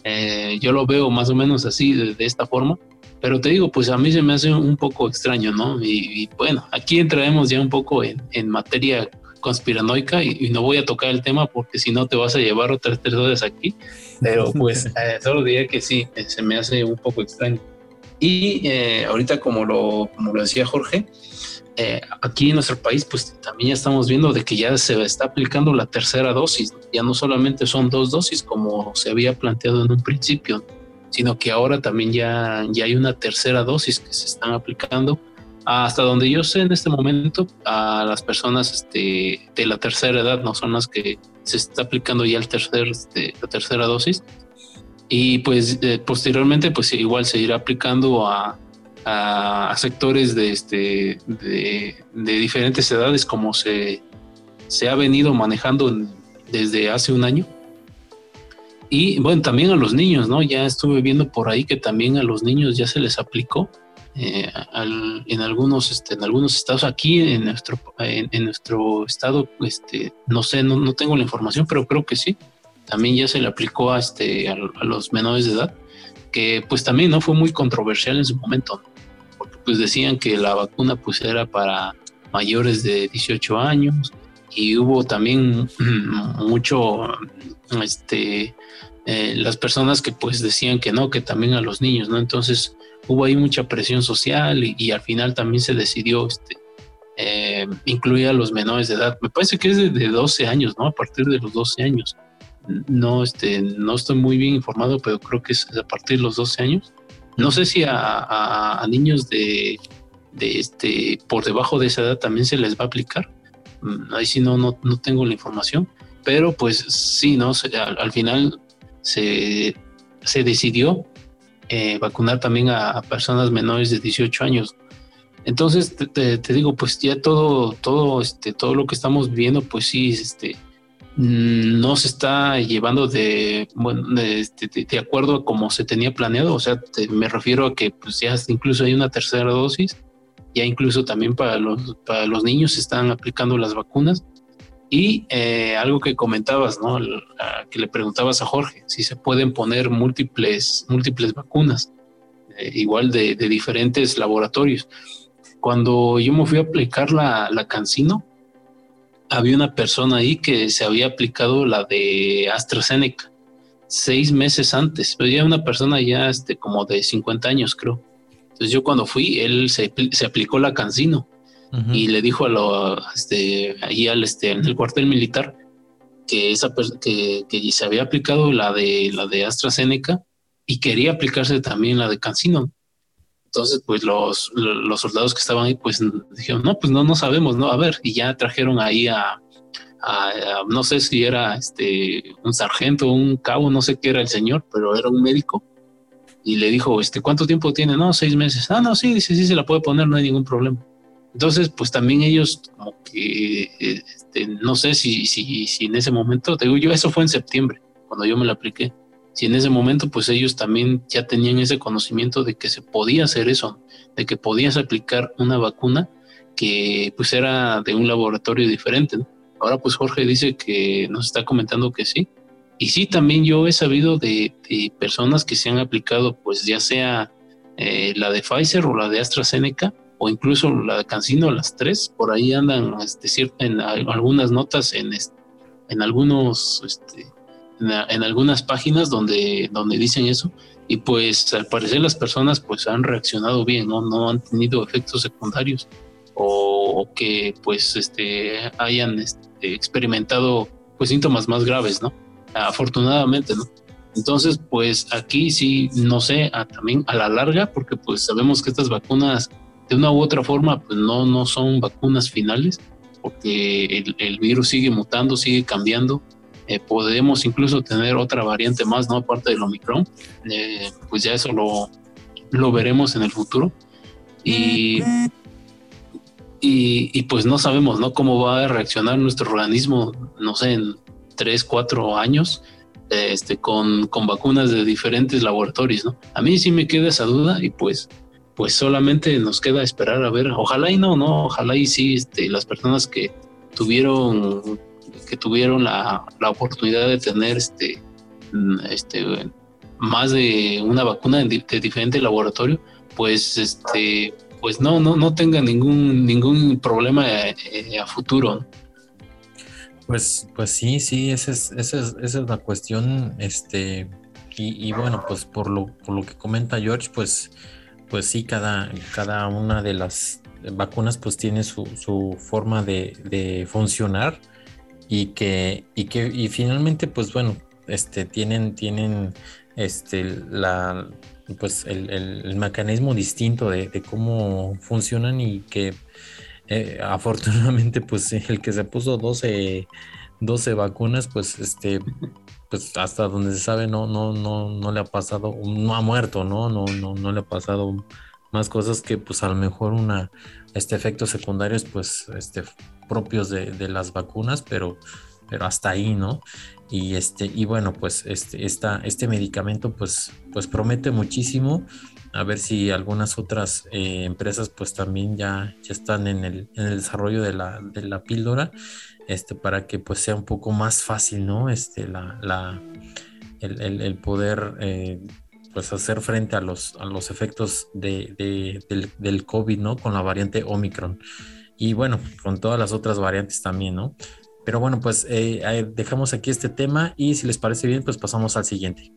Eh, yo lo veo más o menos así, de, esta forma. Pero te digo, pues a mí se me hace un poco extraño, ¿no? Y, bueno, aquí entraremos ya un poco en, en materia conspiranoica y, no voy a tocar el tema porque si no te vas a llevar otras tres horas aquí. Pero pues eh, solo diría que sí, eh, se me hace un poco extraño. Y ahorita como lo, como lo decía Jorge, eh, aquí en nuestro país, pues también ya estamos viendo de que ya se está aplicando la tercera dosis. Ya no solamente son dos dosis como se había planteado en un principio, sino que ahora también ya, ya hay una tercera dosis que se están aplicando. Hasta donde yo sé en este momento, a las personas este, de la tercera edad no son las que se está aplicando ya el tercer, este, la tercera dosis. Y pues eh, posteriormente, pues igual se irá aplicando a, a, sectores de, este, de, diferentes edades como se, se ha venido manejando desde hace un año. Y bueno, también a los niños, ¿no? Ya estuve viendo por ahí que también a los niños ya se les aplicó eh, en algunos este, en algunos estados aquí en nuestro en, nuestro estado este no sé no, no, tengo la información pero creo que sí también ya se le aplicó a este a, a, los menores de edad que pues también no fue muy controversial en su momento pues decían que la vacuna pues era para mayores de 18 años y hubo también mucho, este, eh, las personas que pues decían que no, que también a los niños, ¿no? Entonces hubo ahí mucha presión social y, al final también se decidió este, eh, incluir a los menores de edad. Me parece que es de, 12 años, ¿no? A partir de los 12 años. No, este, no estoy muy bien informado, pero creo que es a partir de los 12 años. No sé si a, niños de, este por debajo de esa edad también se les va a aplicar. Mm, ahí sí no, no, tengo la información, pero pues sí, ¿no? al, final se, decidió eh, vacunar también a, personas menores de 18 años. Entonces te, te, digo, pues ya todo, todo, este, todo lo que estamos viendo, pues sí, este, no se está llevando de, bueno, de, de, acuerdo a como se tenía planeado. O sea, me refiero a que pues ya incluso hay una tercera dosis, ya incluso también para los, para los niños se están aplicando las vacunas. Y eh, algo que comentabas, ¿no? que le preguntabas a Jorge, si se pueden poner múltiples, múltiples vacunas, eh, igual de, diferentes laboratorios. Cuando yo me fui a aplicar la, la Cancino, había una persona ahí que se había aplicado la de AstraZeneca seis meses antes, pero ya una persona ya este, como de 50 años, creo. Entonces yo cuando fui, él se, aplicó la Cancino y le dijo a lo, este, ahí al, este, en el cuartel militar que, esa, que, que se había aplicado la de, la de AstraZeneca y quería aplicarse también la de Cancino. Entonces, pues los, los soldados que estaban ahí, pues dijeron, no, pues no, no sabemos, ¿no? A ver, y ya trajeron ahí a, no sé si era este un sargento, un cabo, no sé qué era el señor, pero era un médico. Y le dijo, este, ¿cuánto tiempo tiene? No, seis meses. Ah, no, sí, dice, sí, se la puede poner, no hay ningún problema. Entonces, pues también ellos, como que, este, no sé si, si, si en ese momento, te digo yo, eso fue en septiembre, cuando yo me la apliqué. Si en ese momento pues ellos también ya tenían ese conocimiento de que se podía hacer eso, de que podías aplicar una vacuna que pues era de un laboratorio diferente. Ahora pues Jorge dice que nos está comentando que sí. Y sí, también yo he sabido de, personas que se han aplicado pues ya sea eh, la de Pfizer o la de AstraZeneca o incluso la de Cancino, las tres, por ahí andan este, en algunas notas en, en algunos este, en, algunas páginas donde, donde dicen eso y pues al parecer las personas pues han reaccionado bien, ¿no? No han tenido efectos secundarios o, que pues este hayan este, experimentado pues síntomas más graves, ¿no? Afortunadamente, ¿no? Entonces, pues aquí sí, no sé, también a la larga, porque pues sabemos que estas vacunas de una u otra forma pues no, no son vacunas finales, porque el, el virus sigue mutando, sigue cambiando, eh, podemos incluso tener otra variante más, ¿no? Aparte del Omicron, eh, pues ya eso lo, lo veremos en el futuro. Y, y, pues no sabemos, ¿no? Cómo va a reaccionar nuestro organismo, no sé, en tres, cuatro años, este, con, con vacunas de diferentes laboratorios, ¿no? A mí sí me queda esa duda y pues pues solamente nos queda esperar a ver, ojalá y no, no, ojalá y sí, este, las personas que tuvieron que tuvieron la, oportunidad de tener este, mm, este, más de una vacuna de, diferente laboratorio, pues este, pues no, no, no tenga ningún, ningún problema eh, a futuro. Pues, pues sí, sí, esa es, esa es, esa es la cuestión, este, y, bueno, pues por lo, por lo que comenta George, pues, pues sí, cada, cada una de las vacunas pues tiene su, su forma de, de funcionar y que, y que, y finalmente, pues bueno, este, tienen, tienen este, la, pues el, mecanismo distinto de, cómo funcionan y que eh, afortunadamente, pues el que se puso 12, 12 vacunas, pues este, pues hasta donde se sabe no, no, no, no le ha pasado, no ha muerto, ¿no? No, no, no le ha pasado más cosas que pues a lo mejor una, este efectos secundarios, pues este propios de, las vacunas, pero, pero hasta ahí, ¿no? Y este, y bueno, pues este, esta, este medicamento pues, pues promete muchísimo. A ver si algunas otras eh, empresas pues también ya, ya están en el, en el desarrollo de la, de la, píldora, este, para que pues sea un poco más fácil, ¿no? Este, la, la el, el, poder eh, pues hacer frente a los, a los efectos de, del, del, COVID, ¿no? Con la variante Omicron y bueno, con todas las otras variantes también, ¿no? Pero bueno, pues eh, dejamos aquí este tema y si les parece bien, pues pasamos al siguiente.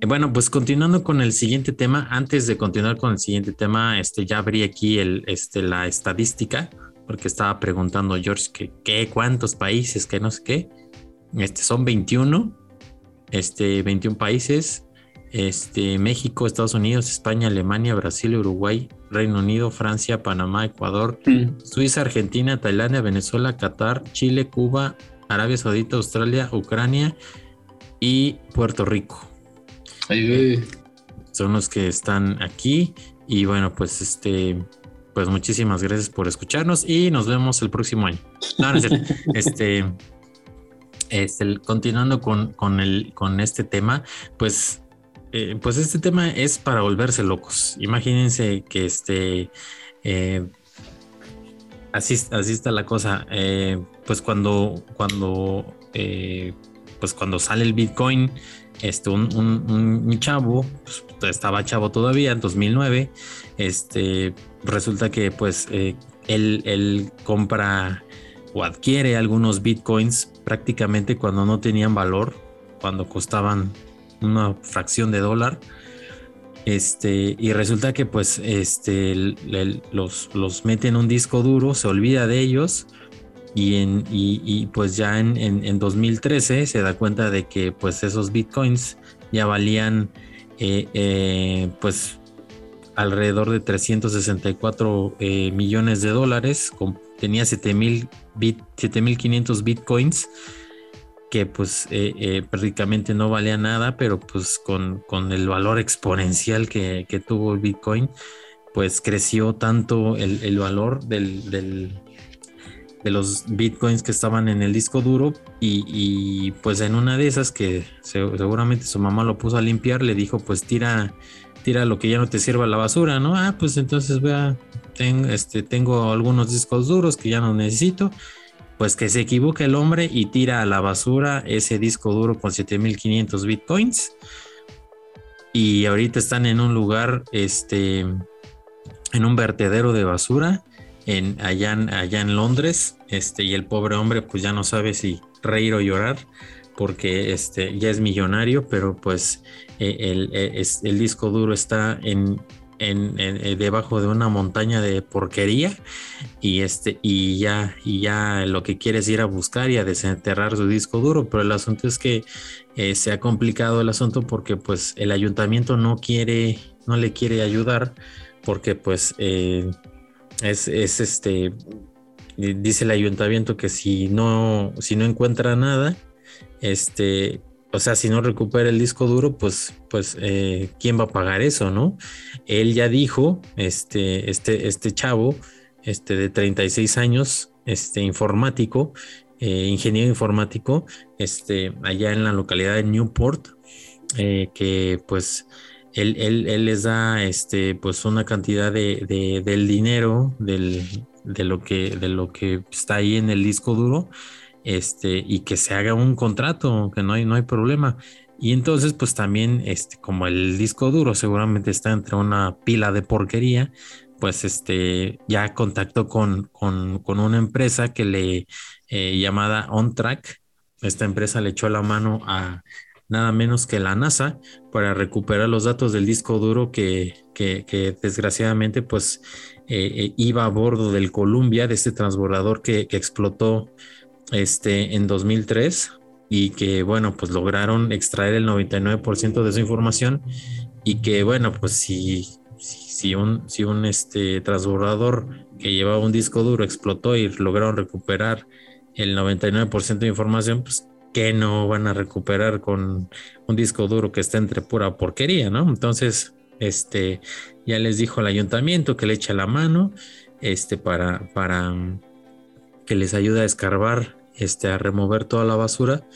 Eh, bueno, pues continuando con el siguiente tema, antes de continuar con el siguiente tema, este, ya abrí aquí el, este, la estadística, porque estaba preguntando George que, qué, cuántos países, que no sé qué. Este, son 21, este, 21 países este, México, Estados Unidos, España, Alemania, Brasil, Uruguay, Reino Unido, Francia, Panamá, Ecuador, mm. Suiza, Argentina, Tailandia, Venezuela, Qatar, Chile, Cuba, Arabia Saudita, Australia, Ucrania y Puerto Rico. Son los que están aquí y bueno, pues este, pues muchísimas gracias por escucharnos y nos vemos el próximo año. este, este, continuando con, con, el, con este tema, pues eh, pues este tema es para volverse locos. Imagínense que este, eh, así, así está la cosa. Eh, pues cuando, cuando, pues cuando sale el Bitcoin, este, un, un, chavo, pues, estaba chavo todavía en 2009, este, resulta que pues él, él compra o adquiere algunos Bitcoins prácticamente cuando no tenían valor, cuando costaban una fracción de dólar. Este, y resulta que pues este, los, los mete en un disco duro, se olvida de ellos y, en, y, pues ya en, en, 2013 se da cuenta de que pues esos bitcoins ya valían eh, eh, pues alrededor de 364 eh, millones de dólares, tenía 7000 bit, 7500 bitcoins que pues eh, eh, prácticamente no valía nada, pero pues con, el valor exponencial que, tuvo el Bitcoin, pues creció tanto el, valor del, de los bitcoins que estaban en el disco duro y, pues en una de esas que seguramente su mamá lo puso a limpiar, le dijo pues tira, tira lo que ya no te sirva la basura, ¿no? Ah, pues entonces vea, este, tengo algunos discos duros que ya no necesito. Pues que se equivoque el hombre y tira a la basura ese disco duro con 7500 bitcoins. Y ahorita están en un lugar, este, en un vertedero de basura en, allá, en, allá en Londres, este, y el pobre hombre pues ya no sabe si reír o llorar porque este, ya es millonario, pero pues eh, el, eh, el, disco duro está en, eh, debajo de una montaña de porquería y este y ya y ya lo que quiere es ir a buscar y a desenterrar su disco duro. Pero el asunto es que se ha complicado el asunto porque pues el ayuntamiento no quiere no le quiere ayudar porque pues es, este, dice el ayuntamiento que si no, si no encuentra nada, este, o sea, si no recupera el disco duro, pues, pues, eh, ¿quién va a pagar eso, no? Él ya dijo, este, este, este chavo, este de 36 años, este informático, eh, ingeniero informático, este, allá en la localidad de Newport, eh, que pues él, les da este, pues una cantidad de, del dinero del, de, lo que, de lo que está ahí en el disco duro este, y que se haga un contrato, que no hay, no hay problema. Y entonces, pues también, este, como el disco duro seguramente está entre una pila de porquería, pues este, ya contactó con, con, una empresa que le eh, llamada OnTrack. Esta empresa le echó la mano a, nada menos que la NASA para recuperar los datos del disco duro que, desgraciadamente pues eh, eh, iba a bordo del Columbia, de este transbordador que, explotó este, en 2003 y que bueno pues lograron extraer el 99% de su información y que bueno pues si, si, un, si un este, transbordador que llevaba un disco duro explotó y lograron recuperar el 99% de información, pues que no van a recuperar con un disco duro que está entre pura porquería, ¿no? Entonces, este, ya les dijo el ayuntamiento que le echa la mano, este, para, para que les ayude a escarbar, este, a remover toda la basura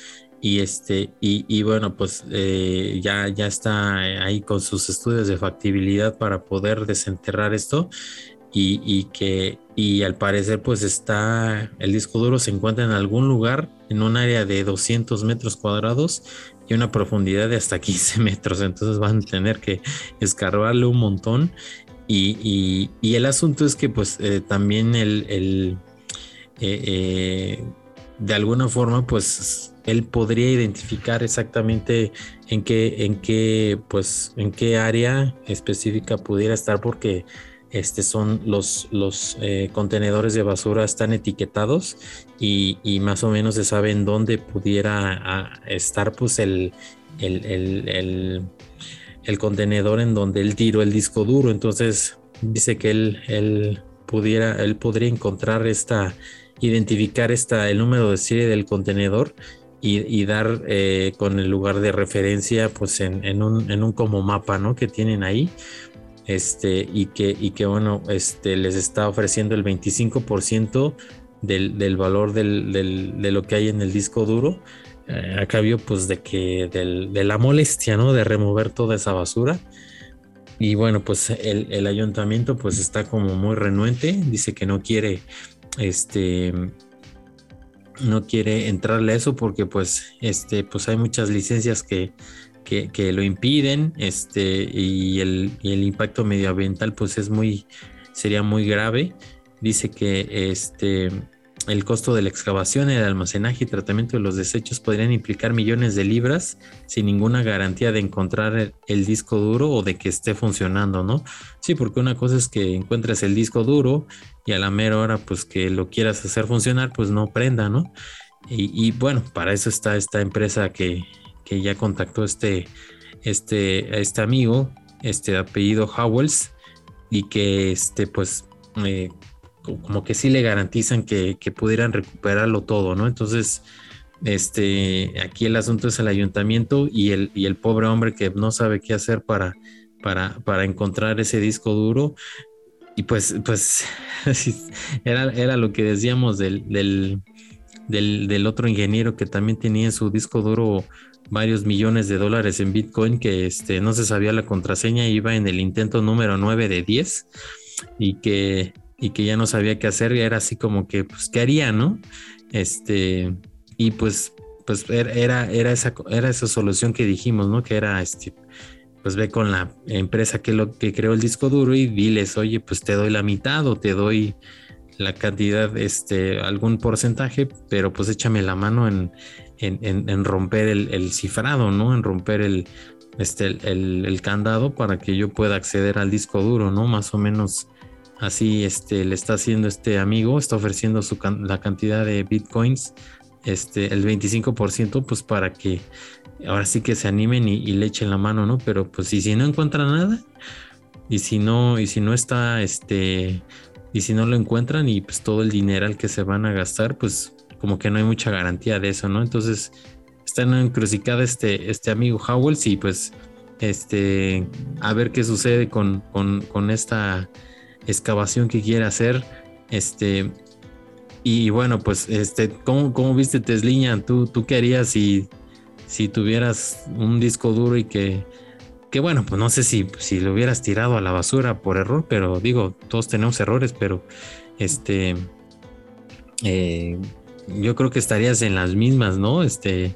y este y, bueno pues eh, ya ya está ahí con sus estudios de factibilidad para poder desenterrar esto y, que y al parecer pues está el disco duro se encuentra en algún lugar en un área de 200 metros cuadrados y una profundidad de hasta 15 metros. Entonces van a tener que escarbarle un montón y, el asunto es que pues eh, también el, el eh, de alguna forma pues él podría identificar exactamente en qué en qué pues en qué área específica pudiera estar porque este son los, los eh, contenedores de basura están etiquetados y, más o menos se sabe en dónde pudiera ah, estar pues el, el, contenedor en donde él tiró el disco duro. Entonces dice que él, él, pudiera, él podría encontrar esta, identificar esta, el número de serie del contenedor y, dar eh, con el lugar de referencia pues en, en, un, en un como mapa ¿no? que tienen ahí este, y que, y que bueno, este, les está ofreciendo el 25% del, del valor del, del, de lo que hay en el disco duro, eh, a cambio pues de que de la molestia, ¿no? De remover toda esa basura. Y bueno, pues el, el, ayuntamiento pues está como muy renuente, dice que no quiere, este, no quiere entrarle a eso porque pues, este, pues hay muchas licencias que que, lo impiden, este, y el, impacto medioambiental pues es muy, sería muy grave. Dice que este, el costo de la excavación, el almacenaje y tratamiento de los desechos podrían implicar millones de libras sin ninguna garantía de encontrar el, disco duro o de que esté funcionando, ¿no? Sí, porque una cosa es que encuentres el disco duro y a la mera hora pues que lo quieras hacer funcionar pues no prenda, ¿no? Y, bueno, para eso está esta empresa que, que ya contactó este, este, este amigo, este apellido Howells, y que este, pues, eh, como que sí le garantizan que, pudieran recuperarlo todo, ¿no? Entonces, este, aquí el asunto es el ayuntamiento y el, y el pobre hombre que no sabe qué hacer para, para, para encontrar ese disco duro. y pues, pues era, era lo que decíamos del, del, del, otro ingeniero que también tenía en su disco duro varios millones de dólares en Bitcoin, que este, no se sabía la contraseña, iba en el intento número 9 de 10 y que, y que ya no sabía qué hacer, era así como que, pues, ¿qué haría, no? Este, y pues, pues era, era, esa, era esa solución que dijimos, ¿no? Que era este, pues ve con la empresa que lo que creó el disco duro y diles, oye, pues te doy la mitad o te doy la cantidad, este, algún porcentaje, pero pues échame la mano en, en, romper el, cifrado, ¿no? En romper el, este, el, candado para que yo pueda acceder al disco duro, ¿no? Más o menos así este, le está haciendo este amigo, está ofreciendo su, la cantidad de bitcoins, este, el 25%, pues para que ahora sí que se animen y, le echen la mano, ¿no? Pero pues y si no encuentran nada, y si no, y si no está, este, y si no lo encuentran y pues todo el dinero al que se van a gastar, pues como que no hay mucha garantía de eso, ¿no? Entonces está en encrucijada este, este amigo Howells y pues este, a ver qué sucede con, con, esta excavación que quiere hacer, este, y bueno, pues, este, ¿cómo, cómo viste Tesliña? ¿Tú, ¿Tú qué harías si si tuvieras un disco duro y que, que bueno, pues no sé si, si lo hubieras tirado a la basura por error, pero digo, todos tenemos errores, pero este, eh, yo creo que estarías en las mismas, ¿no? Este,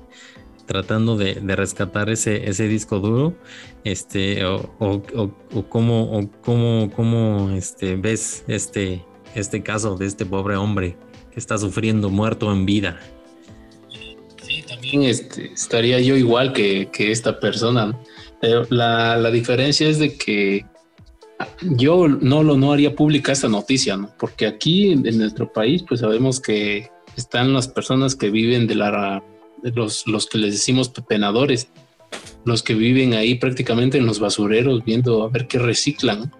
tratando de, rescatar ese, ese disco duro, este, o, o, o, cómo, o cómo, cómo este, ves este, este caso de este pobre hombre que está sufriendo muerto en vida también este, estaría yo igual que, esta persona. Pero la, diferencia es de que yo no lo no haría pública esta noticia, ¿no? Porque aquí en, nuestro país, pues sabemos que están las personas que viven de la los, los que les decimos pepenadores, los que viven ahí prácticamente en los basureros viendo a ver qué reciclan.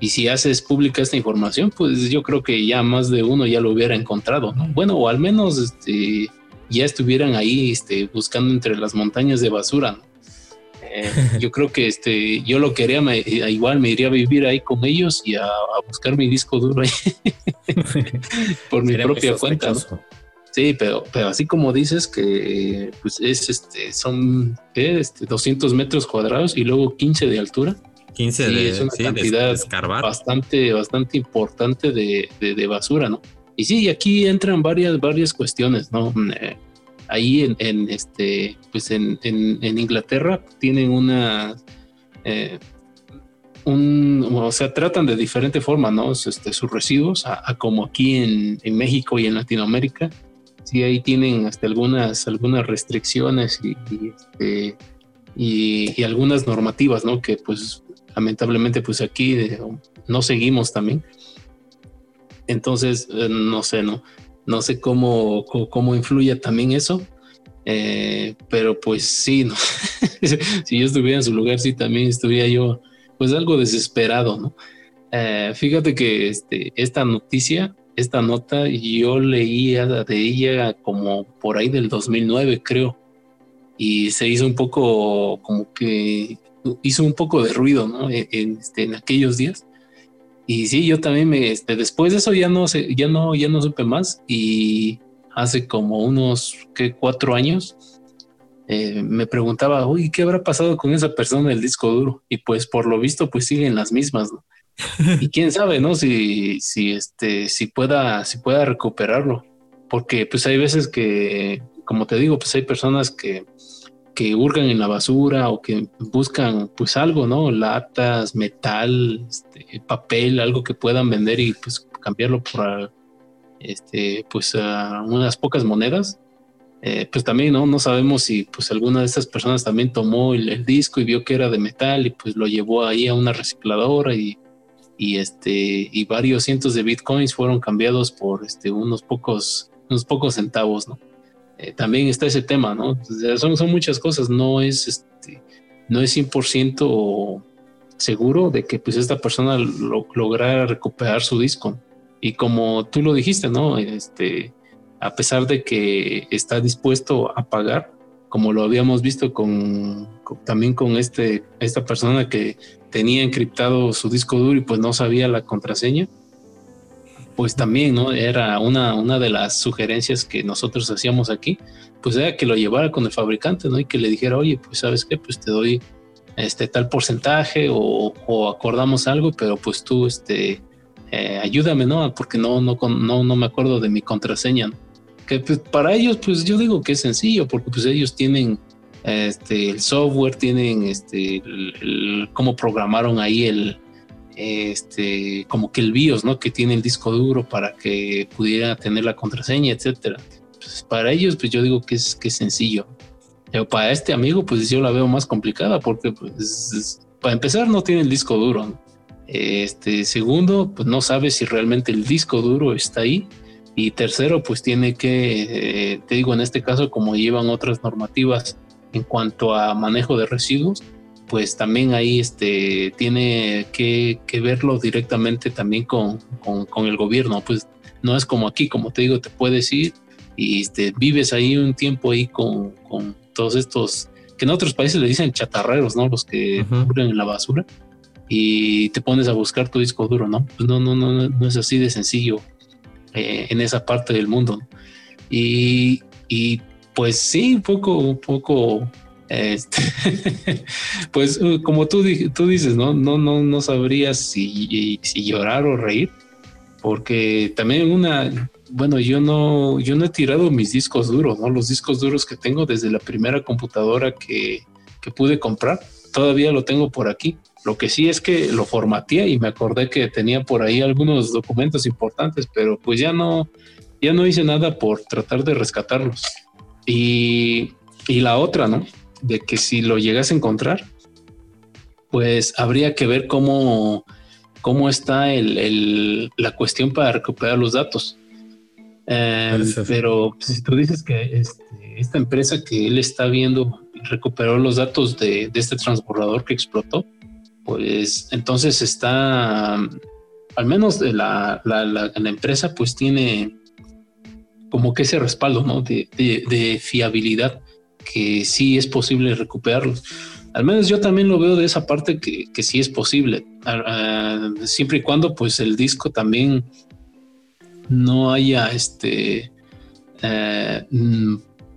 Y si haces pública esta información, pues yo creo que ya más de uno ya lo hubiera encontrado, ¿no? Bueno, o al menos este, ya estuvieran ahí este, buscando entre las montañas de basura. Eh, yo creo que este, yo lo quería, eh, igual me iría a vivir ahí con ellos y a, buscar mi disco duro ahí por mi propia cuenta. Sí, pero, pero así como dices que pues es este, son este, 200 metros cuadrados y luego 15 de altura. 15 de, es una cantidad bastante, bastante importante de, de basura, ¿no? Y sí, aquí entran varias, varias cuestiones, ¿no? Mm, eh, ahí en, este, pues en, Inglaterra tienen una, eh, un, o sea, tratan de diferente forma, ¿no? Este, sus residuos, a, como aquí en, México y en Latinoamérica. Sí, ahí tienen hasta algunas, algunas restricciones y, este, y, algunas normativas, ¿no? Que pues lamentablemente pues aquí eh, no seguimos también. Entonces, eh, no sé, ¿no? No sé cómo, cómo, influye también eso. Eh, pero pues sí, ¿no? si yo estuviera en su lugar, sí, también estuviera yo pues algo desesperado, ¿no? Eh, fíjate que este, esta noticia, esta nota, yo leía de ella como por ahí del 2009, creo, y se hizo un poco como que hizo un poco de ruido, ¿no? En, este, en aquellos días. Y sí, yo también me, este, después de eso ya no sé, ya no, ya no supe más. Y hace como unos ¿qué, cuatro años eh, me preguntaba, uy, ¿qué habrá pasado con esa persona del disco duro? Y pues por lo visto, pues siguen las mismas, ¿no? Y quién sabe, ¿no? Si, si este, si pueda, si pueda recuperarlo. Porque pues hay veces que, como te digo, pues hay personas que que hurgan en la basura o que buscan pues algo, ¿no? Latas, metal, este, papel, algo que puedan vender y pues cambiarlo por este, pues unas pocas monedas. Eh, pues también no, no sabemos si pues alguna de estas personas también tomó el, disco y vio que era de metal y pues lo llevó ahí a una recicladora y, y este y varios cientos de bitcoins fueron cambiados por este unos pocos unos pocos centavos, ¿no? Eh, también está ese tema, ¿no? son, son muchas cosas, no es, este, no es 100% seguro de que pues esta persona lo, lograra recuperar su disco. Y como tú lo dijiste, ¿no? Este, a pesar de que está dispuesto a pagar, como lo habíamos visto con, también con este, esta persona que tenía encriptado su disco duro y pues no sabía la contraseña, pues también, ¿no? Era una, una de las sugerencias que nosotros hacíamos aquí, pues era que lo llevara con el fabricante, ¿no? Y que le dijera, oye, pues sabes qué, pues te doy este tal porcentaje o, acordamos algo, pero pues tú, este, eh, ayúdame, ¿no? Porque no, no, no, no me acuerdo de mi contraseña, ¿no? Que pues, para ellos, pues yo digo que es sencillo, porque pues ellos tienen este, el software, tienen este, el, cómo programaron ahí el, este, como que el BIOS, ¿no? Que tiene el disco duro para que pudiera tener la contraseña, etcétera. Pues, para ellos, pues yo digo que es, que es sencillo. Pero para este amigo, pues yo la veo más complicada porque, pues, para empezar, no tiene el disco duro. Este, segundo, pues no sabe si realmente el disco duro está ahí y tercero, pues tiene que, eh, te digo, en este caso, como llevan otras normativas en cuanto a manejo de residuos, pues también ahí este, tiene que, verlo directamente también con, el gobierno. Pues no es como aquí, como te digo, te puedes ir y este, vives ahí un tiempo ahí con, todos estos, que en otros países le dicen chatarreros, ¿no? Los que uh en la basura y te pones a buscar tu disco duro, ¿no? Pues no, no, no, no es así de sencillo eh, en esa parte del mundo. Y, y, pues sí, un poco, un poco, este, pues uh, como tú, tú dices, ¿no? No, no, no sabrías si, si llorar o reír, porque también una, bueno, yo no, yo no he tirado mis discos duros, ¿no? Los discos duros que tengo desde la primera computadora que, que pude comprar, todavía lo tengo por aquí. Lo que sí es que lo formateé y me acordé que tenía por ahí algunos documentos importantes, pero pues ya no, ya no hice nada por tratar de rescatarlos. Y, y la otra, ¿no? De que si lo llegas a encontrar, pues habría que ver cómo, cómo está el, la cuestión para recuperar los datos. Em, pero si tú dices que este, esta empresa que él está viendo recuperó los datos de, de este transbordador que explotó, pues entonces está, al menos de la, la, empresa, pues tiene como que ese respaldo, ¿no? De, de, fiabilidad, que sí es posible recuperarlos. Al menos yo también lo veo de esa parte que, que sí es posible, siempre y cuando pues el disco también no haya este... Eh,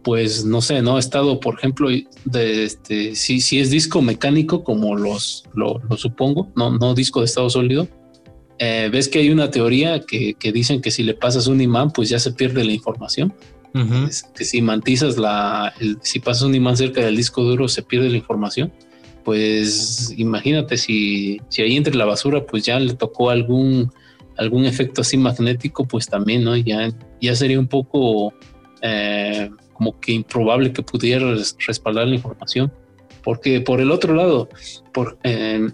pues no sé, no he estado, por ejemplo, de este, si, si es disco mecánico, como los lo, supongo, no, no disco de estado sólido. Eh, ves que hay una teoría que, que, dicen que si le pasas un imán, pues ya se pierde la información. que si mantizas la, si pasas un imán cerca del disco duro, se pierde la información. Pues imagínate si, si ahí entre la basura, pues ya le tocó algún, algún efecto así magnético, pues también, ¿no? Ya, ya sería un poco eh, como que improbable que pudiera respaldar la información. Porque por el otro lado, por, em,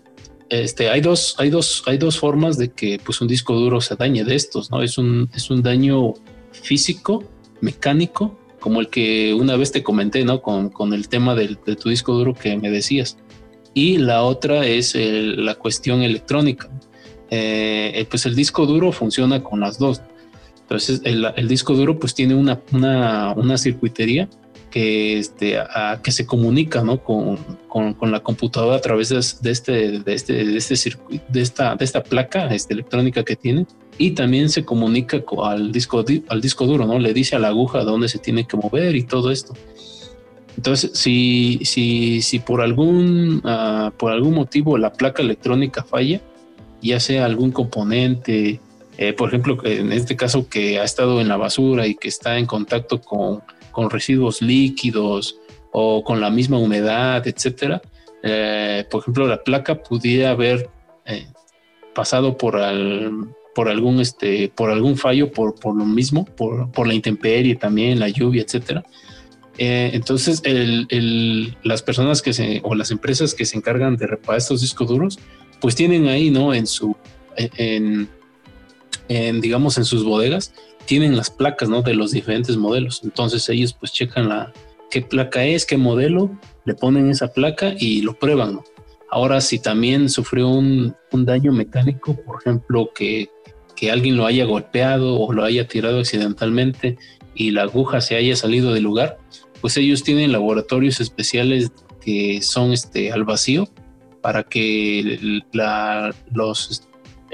este, hay, dos, hay, dos, hay dos formas de que pues, un disco duro se dañe de estos, ¿no? Es un, es un daño físico, mecánico, como el que una vez te comenté, ¿no? Con, con el tema del, de tu disco duro que me decías. Y la otra es la cuestión electrónica. Eh, pues el disco duro funciona con las dos. Entonces el, disco duro pues tiene una, una, circuitería que, este, que se comunica ¿no? con, con, la computadora a través de, este, de, este, de, este circuito, de, esta, de esta placa este, electrónica que tiene y también se comunica al, disco, al disco duro, ¿no? le dice a la aguja dónde se tiene que mover y todo esto. Entonces, si, si, si por, algún, ah, por algún motivo la placa electrónica falla, ya sea algún componente, eh, por ejemplo, en este caso que ha estado en la basura y que está en contacto con, residuos líquidos o con la misma humedad, etcétera, eh, por ejemplo, la placa pudiera haber eh, pasado por, por, algún, este, por algún fallo, por, por lo mismo, por, la intemperie también, la lluvia, etcétera. entonces, las personas que se, o las empresas que se encargan de reparar estos discos duros, pues tienen ahí, ¿no? En su, en, en, digamos, en sus bodegas, tienen las placas, ¿no? De los diferentes modelos. Entonces ellos pues checan la, qué placa es, qué modelo, le ponen esa placa y lo prueban, ¿no? Ahora, si también sufrió un, daño mecánico, por ejemplo, que, que, alguien lo haya golpeado o lo haya tirado accidentalmente y la aguja se haya salido del lugar, pues ellos tienen laboratorios especiales que son este, al vacío para que la, los,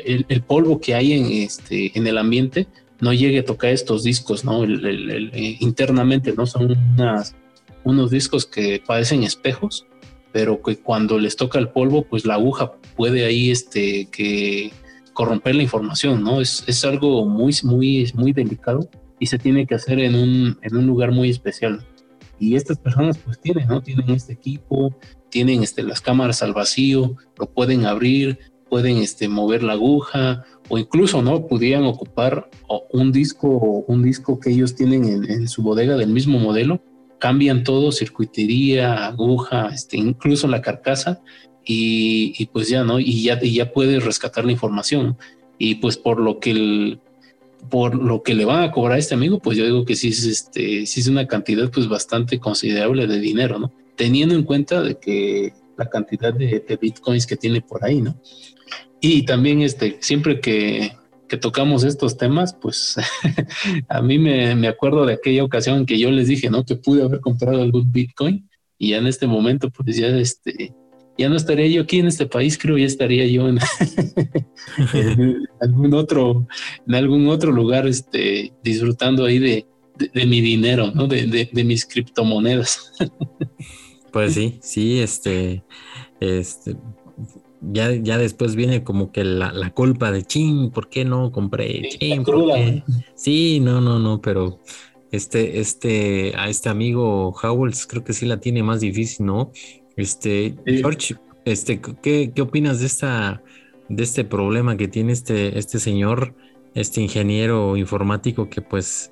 el, polvo que hay en, este, en el ambiente no llegue a tocar estos discos, ¿no? Eh, internamente, ¿no? Son unas, unos discos que parecen espejos, pero que cuando les toca el polvo, pues la aguja puede ahí este, que corromper la información, ¿no? Es, es algo muy, muy, muy delicado y se tiene que hacer en un, en un lugar muy especial. Y estas personas pues tienen, ¿no? Tienen este equipo, tienen este, las cámaras al vacío, lo pueden abrir, pueden este, mover la aguja o incluso no pudieran ocupar un disco un disco que ellos tienen en, su bodega del mismo modelo. Cambian todo circuitería aguja este, incluso la carcasa y, pues ya no y ya y ya puedes rescatar la información. Y pues por lo que el, por lo que le van a cobrar a este amigo pues yo digo que sí es este sí es una cantidad pues bastante considerable de dinero no teniendo en cuenta de que la cantidad de, de bitcoins que tiene por ahí no y también este, siempre que, tocamos estos temas, pues a mí me, acuerdo de aquella ocasión que yo les dije, ¿no? Que pude haber comprado algún Bitcoin y ya en este momento, pues ya este, ya no estaría yo aquí en este país, creo ya estaría yo en, algún otro, en algún otro lugar, este, disfrutando ahí de, mi dinero, ¿no? De, de mis criptomonedas. pues sí, sí, este, este, ya, ya después viene como que la, la culpa de ching, ¿por qué no compré? Ching, Sí, no, no, no, pero este, este, a este amigo Howells creo que sí la tiene más difícil, ¿no? Este, George, este, ¿qué, ¿qué, opinas de esta, de este problema que tiene este, este señor, este ingeniero informático que pues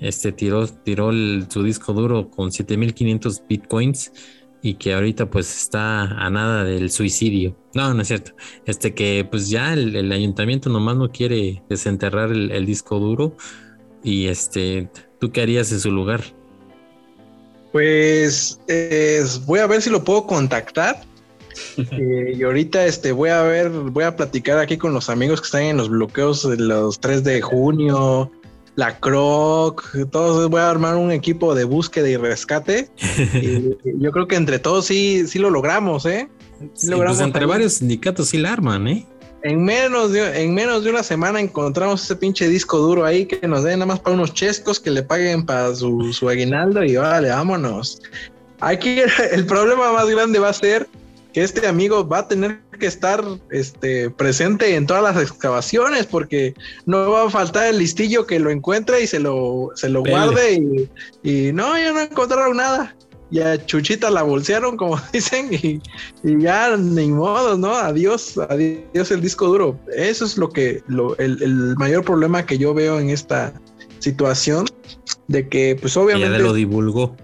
este tiró, tiró su disco duro con 7500 bitcoins? Y que ahorita pues está a nada del suicidio. No, no es cierto. Este que pues ya el, ayuntamiento nomás no quiere desenterrar el, disco duro y este, ¿tú qué harías en su lugar? Pues voy a ver si lo puedo contactar. Eh, y ahorita este voy a ver, voy a platicar aquí con los amigos que están en los bloqueos de los 3 de junio, la Croc, todos voy a armar un equipo de búsqueda y rescate. y yo creo que entre todos sí, sí lo logramos, ¿eh? Sí pues entre varios sindicatos sí la arman, ¿eh? En menos, de, en menos de una semana encontramos ese pinche disco duro ahí que nos den nada más para unos chescos que le paguen para su, su aguinaldo y vale, vámonos. Aquí el problema más grande va a ser que este amigo va a tener que estar este, presente en todas las excavaciones porque no va a faltar el listillo que lo encuentre y se lo, se lo guarde y, no, ya no encontraron nada. Ya Chuchita la bolsearon, como dicen, y, ya ni modo, ¿no? Adiós, adiós el disco duro. Eso es lo que, lo, el, el mayor problema que yo veo en esta situación, de que pues obviamente... Ya lo divulgó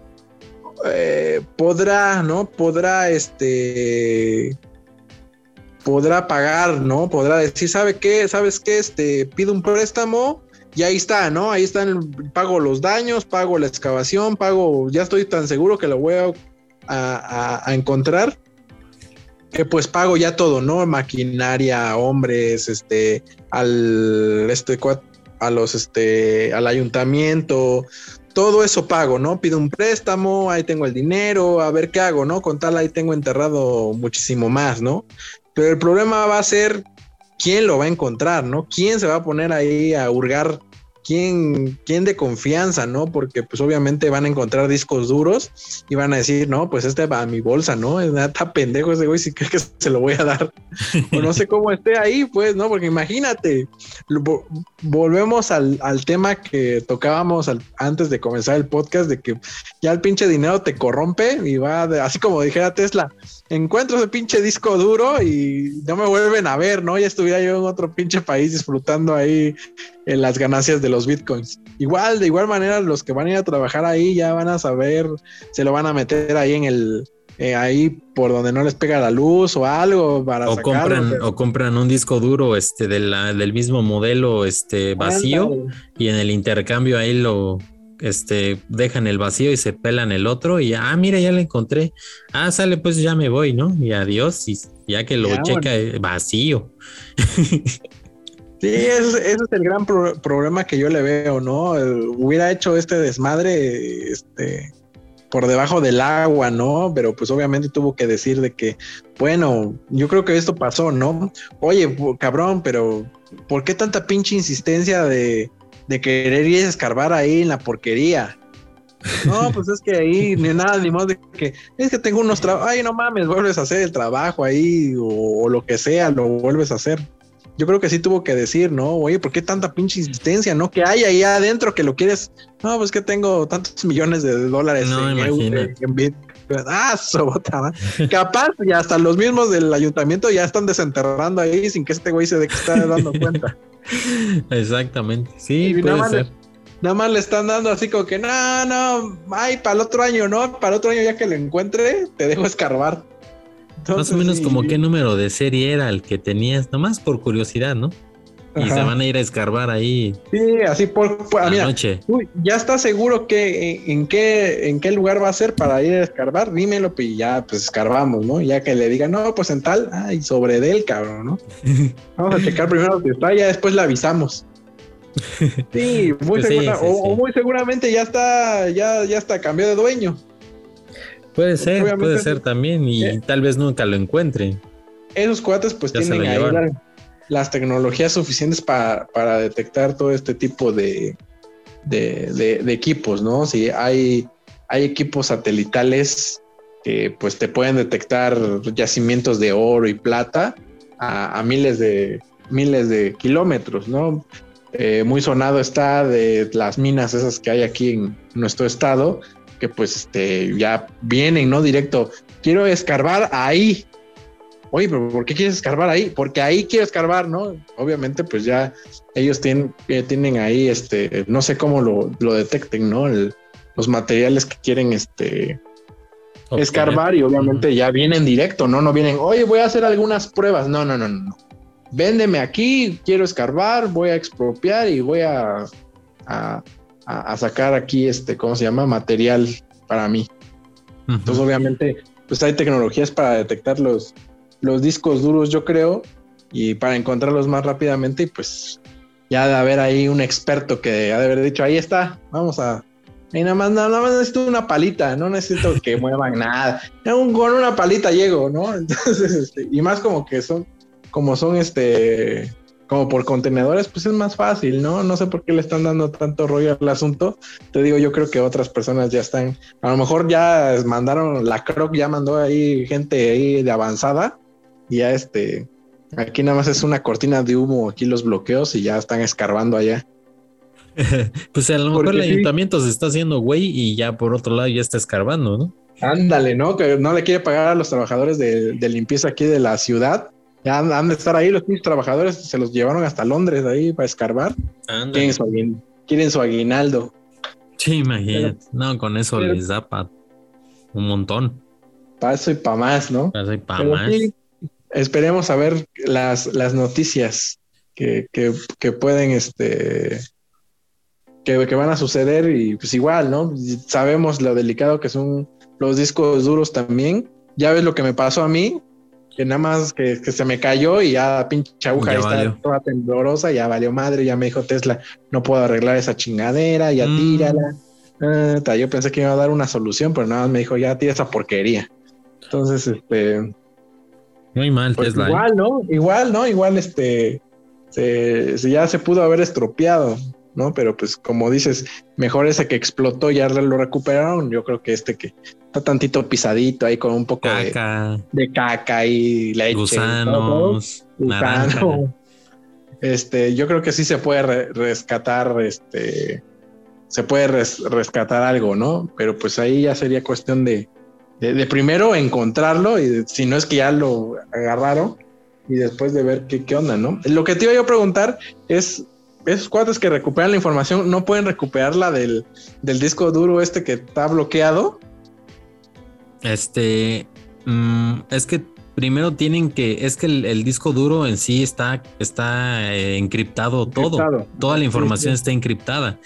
eh, podrá, ¿no? Podrá, este, podrá pagar, ¿no? Podrá decir, ¿sabe qué? ¿Sabes qué? Este, pido un préstamo y ahí está, ¿no? Ahí están, pago los daños, pago la excavación, pago, ya estoy tan seguro que lo voy a, a, encontrar que pues pago ya todo, ¿no? Maquinaria, hombres, este, al, este, a los, este, al ayuntamiento, todo eso pago, ¿no? Pido un préstamo, ahí tengo el dinero, a ver qué hago, ¿no? Con tal ahí tengo enterrado muchísimo más, ¿no? Pero el problema va a ser quién lo va a encontrar, ¿no? ¿Quién se va a poner ahí a hurgar quién, quién de confianza, ¿no? Porque pues obviamente van a encontrar discos duros y van a decir, no, pues este va a mi bolsa, ¿no? Está pendejo ese güey, si cree que se lo voy a dar. no sé cómo esté ahí, pues, ¿no? Porque imagínate, volvemos al, tema que tocábamos antes de comenzar el podcast, de que ya el pinche dinero te corrompe y va, así como dijera Tesla, encuentro ese pinche disco duro y no me vuelven a ver, ¿no? Ya estuviera yo en otro pinche país disfrutando ahí en las ganancias de los bitcoins. Igual, de igual manera, los que van a ir a trabajar ahí ya van a saber, se lo van a meter ahí en el, eh, ahí por donde no les pega la luz o algo para o compran o compran un disco duro este de la, del mismo modelo este vacío y en el intercambio ahí lo este dejan el vacío y se pelan el otro y ah mira ya lo encontré ah sale pues ya me voy no y adiós y ya que lo checa eh, vacío Sí, ese, es el gran problema que yo le veo, ¿no? hubiera hecho este desmadre, este, por debajo del agua, ¿no? Pero pues obviamente tuvo que decir de que, bueno, yo creo que esto pasó, ¿no? Oye, cabrón, pero ¿por qué tanta pinche insistencia de, de querer ir a escarbar ahí en la porquería? No, pues es que ahí ni nada, ni modo de que es que tengo unos trabajos. Ay, no mames, vuelves a hacer el trabajo ahí o, lo que sea, lo vuelves a hacer. Yo creo que sí tuvo que decir, ¿no? Oye, ¿por qué tanta pinche insistencia, no? Que hay ahí adentro que lo quieres. No, pues que tengo tantos millones de dólares no, en, en, Ah, sobota, Capaz, y hasta los mismos del ayuntamiento ya están desenterrando ahí sin que este güey se de que está dando cuenta. Exactamente. Sí, puede ser nada más le están dando así como que, no, no, ay, para el otro año, ¿no? Para el otro año ya que lo encuentre, te dejo escarbar. más o menos como qué número de serie era el que tenías, nomás por curiosidad, ¿no? Y se van a ir a escarbar ahí. Sí, así por, por mira, noche. ya estás seguro que en, qué en qué lugar va a ser para ir a escarbar, dímelo y ya pues escarbamos, ¿no? Ya que le digan, no, pues en tal, ay, sobre del cabrón, ¿no? Vamos a checar primero si está, ya después le avisamos. Sí, muy pues o, muy seguramente ya está, ya, ya está cambió de dueño. Puede ser, puede ser también, y eh. tal vez nunca lo encuentre. Esos cuates pues tienen ahí las tecnologías suficientes para, detectar todo este tipo de, de, equipos, ¿no? Si hay, hay equipos satelitales que pues te pueden detectar yacimientos de oro y plata a, a miles de miles de kilómetros, ¿no? Eh, muy sonado está de las minas esas que hay aquí en nuestro estado, que pues este, ya vienen, ¿no? Directo, quiero escarbar ahí. Oye, pero ¿por qué quieres escarbar ahí? Porque ahí quiero escarbar, ¿no? Obviamente, pues ya ellos tienen, eh, tienen ahí, este, no sé cómo lo, lo detecten, ¿no? los materiales que quieren, este, escarbar y obviamente ya vienen directo, ¿no? No vienen, oye, voy a hacer algunas pruebas. No, no, no, no véndeme aquí, quiero escarbar, voy a expropiar y voy a, a, sacar aquí este, ¿cómo se llama? Material para mí. Entonces, obviamente, pues hay tecnologías para detectar los, los discos duros, yo creo, y para encontrarlos más rápidamente, y pues ya de haber ahí un experto que ha de haber dicho, ahí está, vamos a... Y nada más, nada más necesito una palita, no necesito que muevan nada. con una palita llego, ¿no? Entonces, este, y más como que son, como son este, como por contenedores, pues es más fácil, ¿no? No sé por qué le están dando tanto rollo al asunto. Te digo, yo creo que otras personas ya están, a lo mejor ya mandaron, la Croc ya mandó ahí gente ahí de avanzada ya este, aquí nada más es una cortina de humo, aquí los bloqueos y ya están escarbando allá. pues a lo mejor el ayuntamiento se está haciendo güey y ya por otro lado ya está escarbando, ¿no? Ándale, ¿no? Que no le quiere pagar a los trabajadores de, de limpieza aquí de la ciudad ya han, de estar ahí, los trabajadores se los llevaron hasta Londres ahí para escarbar. Quieren su, aguinaldo. Sí, imagínate. no, con eso les da para un montón. Para eso y para más, ¿no? Para eso y para más. Esperemos a ver las, las noticias que, que, pueden, este, que, que, van a suceder y pues igual, ¿no? Sabemos lo delicado que son los discos duros también. Ya ves lo que me pasó a mí, que nada más que, se me cayó y ya pinche aguja está toda temblorosa, ya valió madre, ya me dijo Tesla, no puedo arreglar esa chingadera, ya mm. tírala. Ah, yo pensé que iba a dar una solución, pero nada más me dijo, ya tira esa porquería. Entonces, este... Muy mal, pues Tesla. ¿eh? Igual, ¿no? Igual, ¿no? Igual, este... Se, ya se pudo haber estropeado, ¿no? Pero pues como dices, mejor ese que explotó ya lo recuperaron. Yo creo que este que está tantito pisadito ahí con un poco De, caca y leche. Gusanos, Gusano. Este, yo creo que sí se puede rescatar, este, se puede rescatar algo, ¿no? Pero pues ahí ya sería cuestión de, de, primero encontrarlo y si no es que ya lo agarraron y después de ver qué, qué onda, ¿no? Lo que te iba yo a preguntar es, esos cuates que recuperan la información no pueden recuperarla del, del disco duro este que está bloqueado. Este, mm, es que primero tienen que, es que el, disco duro en sí está, está eh, encriptado, todo, toda la información está encriptada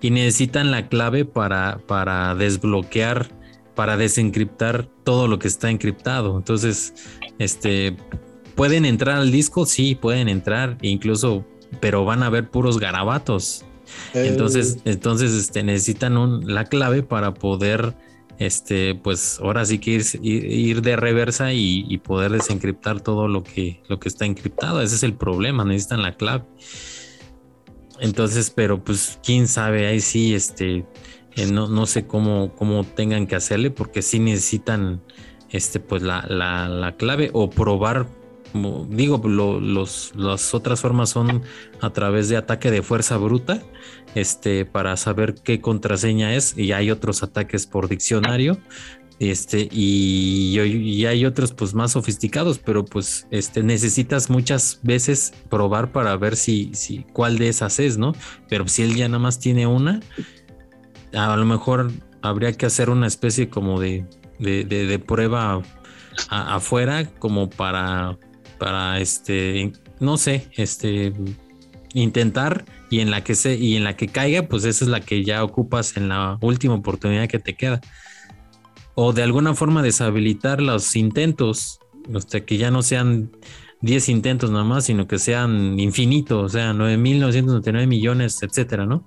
y necesitan la clave para, para desbloquear, para desencriptar todo lo que está encriptado. Entonces, este, pueden entrar al disco, sí, pueden entrar, incluso pero van a ver puros garabatos. Entonces, entonces este, necesitan un, la clave para poder este, pues ahora sí que ir, de reversa y, poder desencriptar todo lo que, lo que está encriptado. Ese es el problema, necesitan la clave. Entonces, pero pues quién sabe, ahí sí, este, eh, no, no, sé cómo, cómo tengan que hacerle, porque sí necesitan este, pues la, la clave o probar digo, los, las otras formas son a través de ataque de fuerza bruta, este, para saber qué contraseña es, y hay otros ataques por diccionario, este, y, y, hay otros pues más sofisticados, pero pues este, necesitas muchas veces probar para ver si, si cuál de esas es, ¿no? Pero si él ya nada más tiene una, a lo mejor habría que hacer una especie como de, de, prueba afuera como para para este, no sé, este, intentar y en la que se y en la que caiga, pues esa es la que ya ocupas en la última oportunidad que te queda. O de alguna forma deshabilitar los intentos, hasta que ya no sean 10 intentos nada más, sino que sean infinitos, o sea, 9.999 millones, etcétera, ¿no?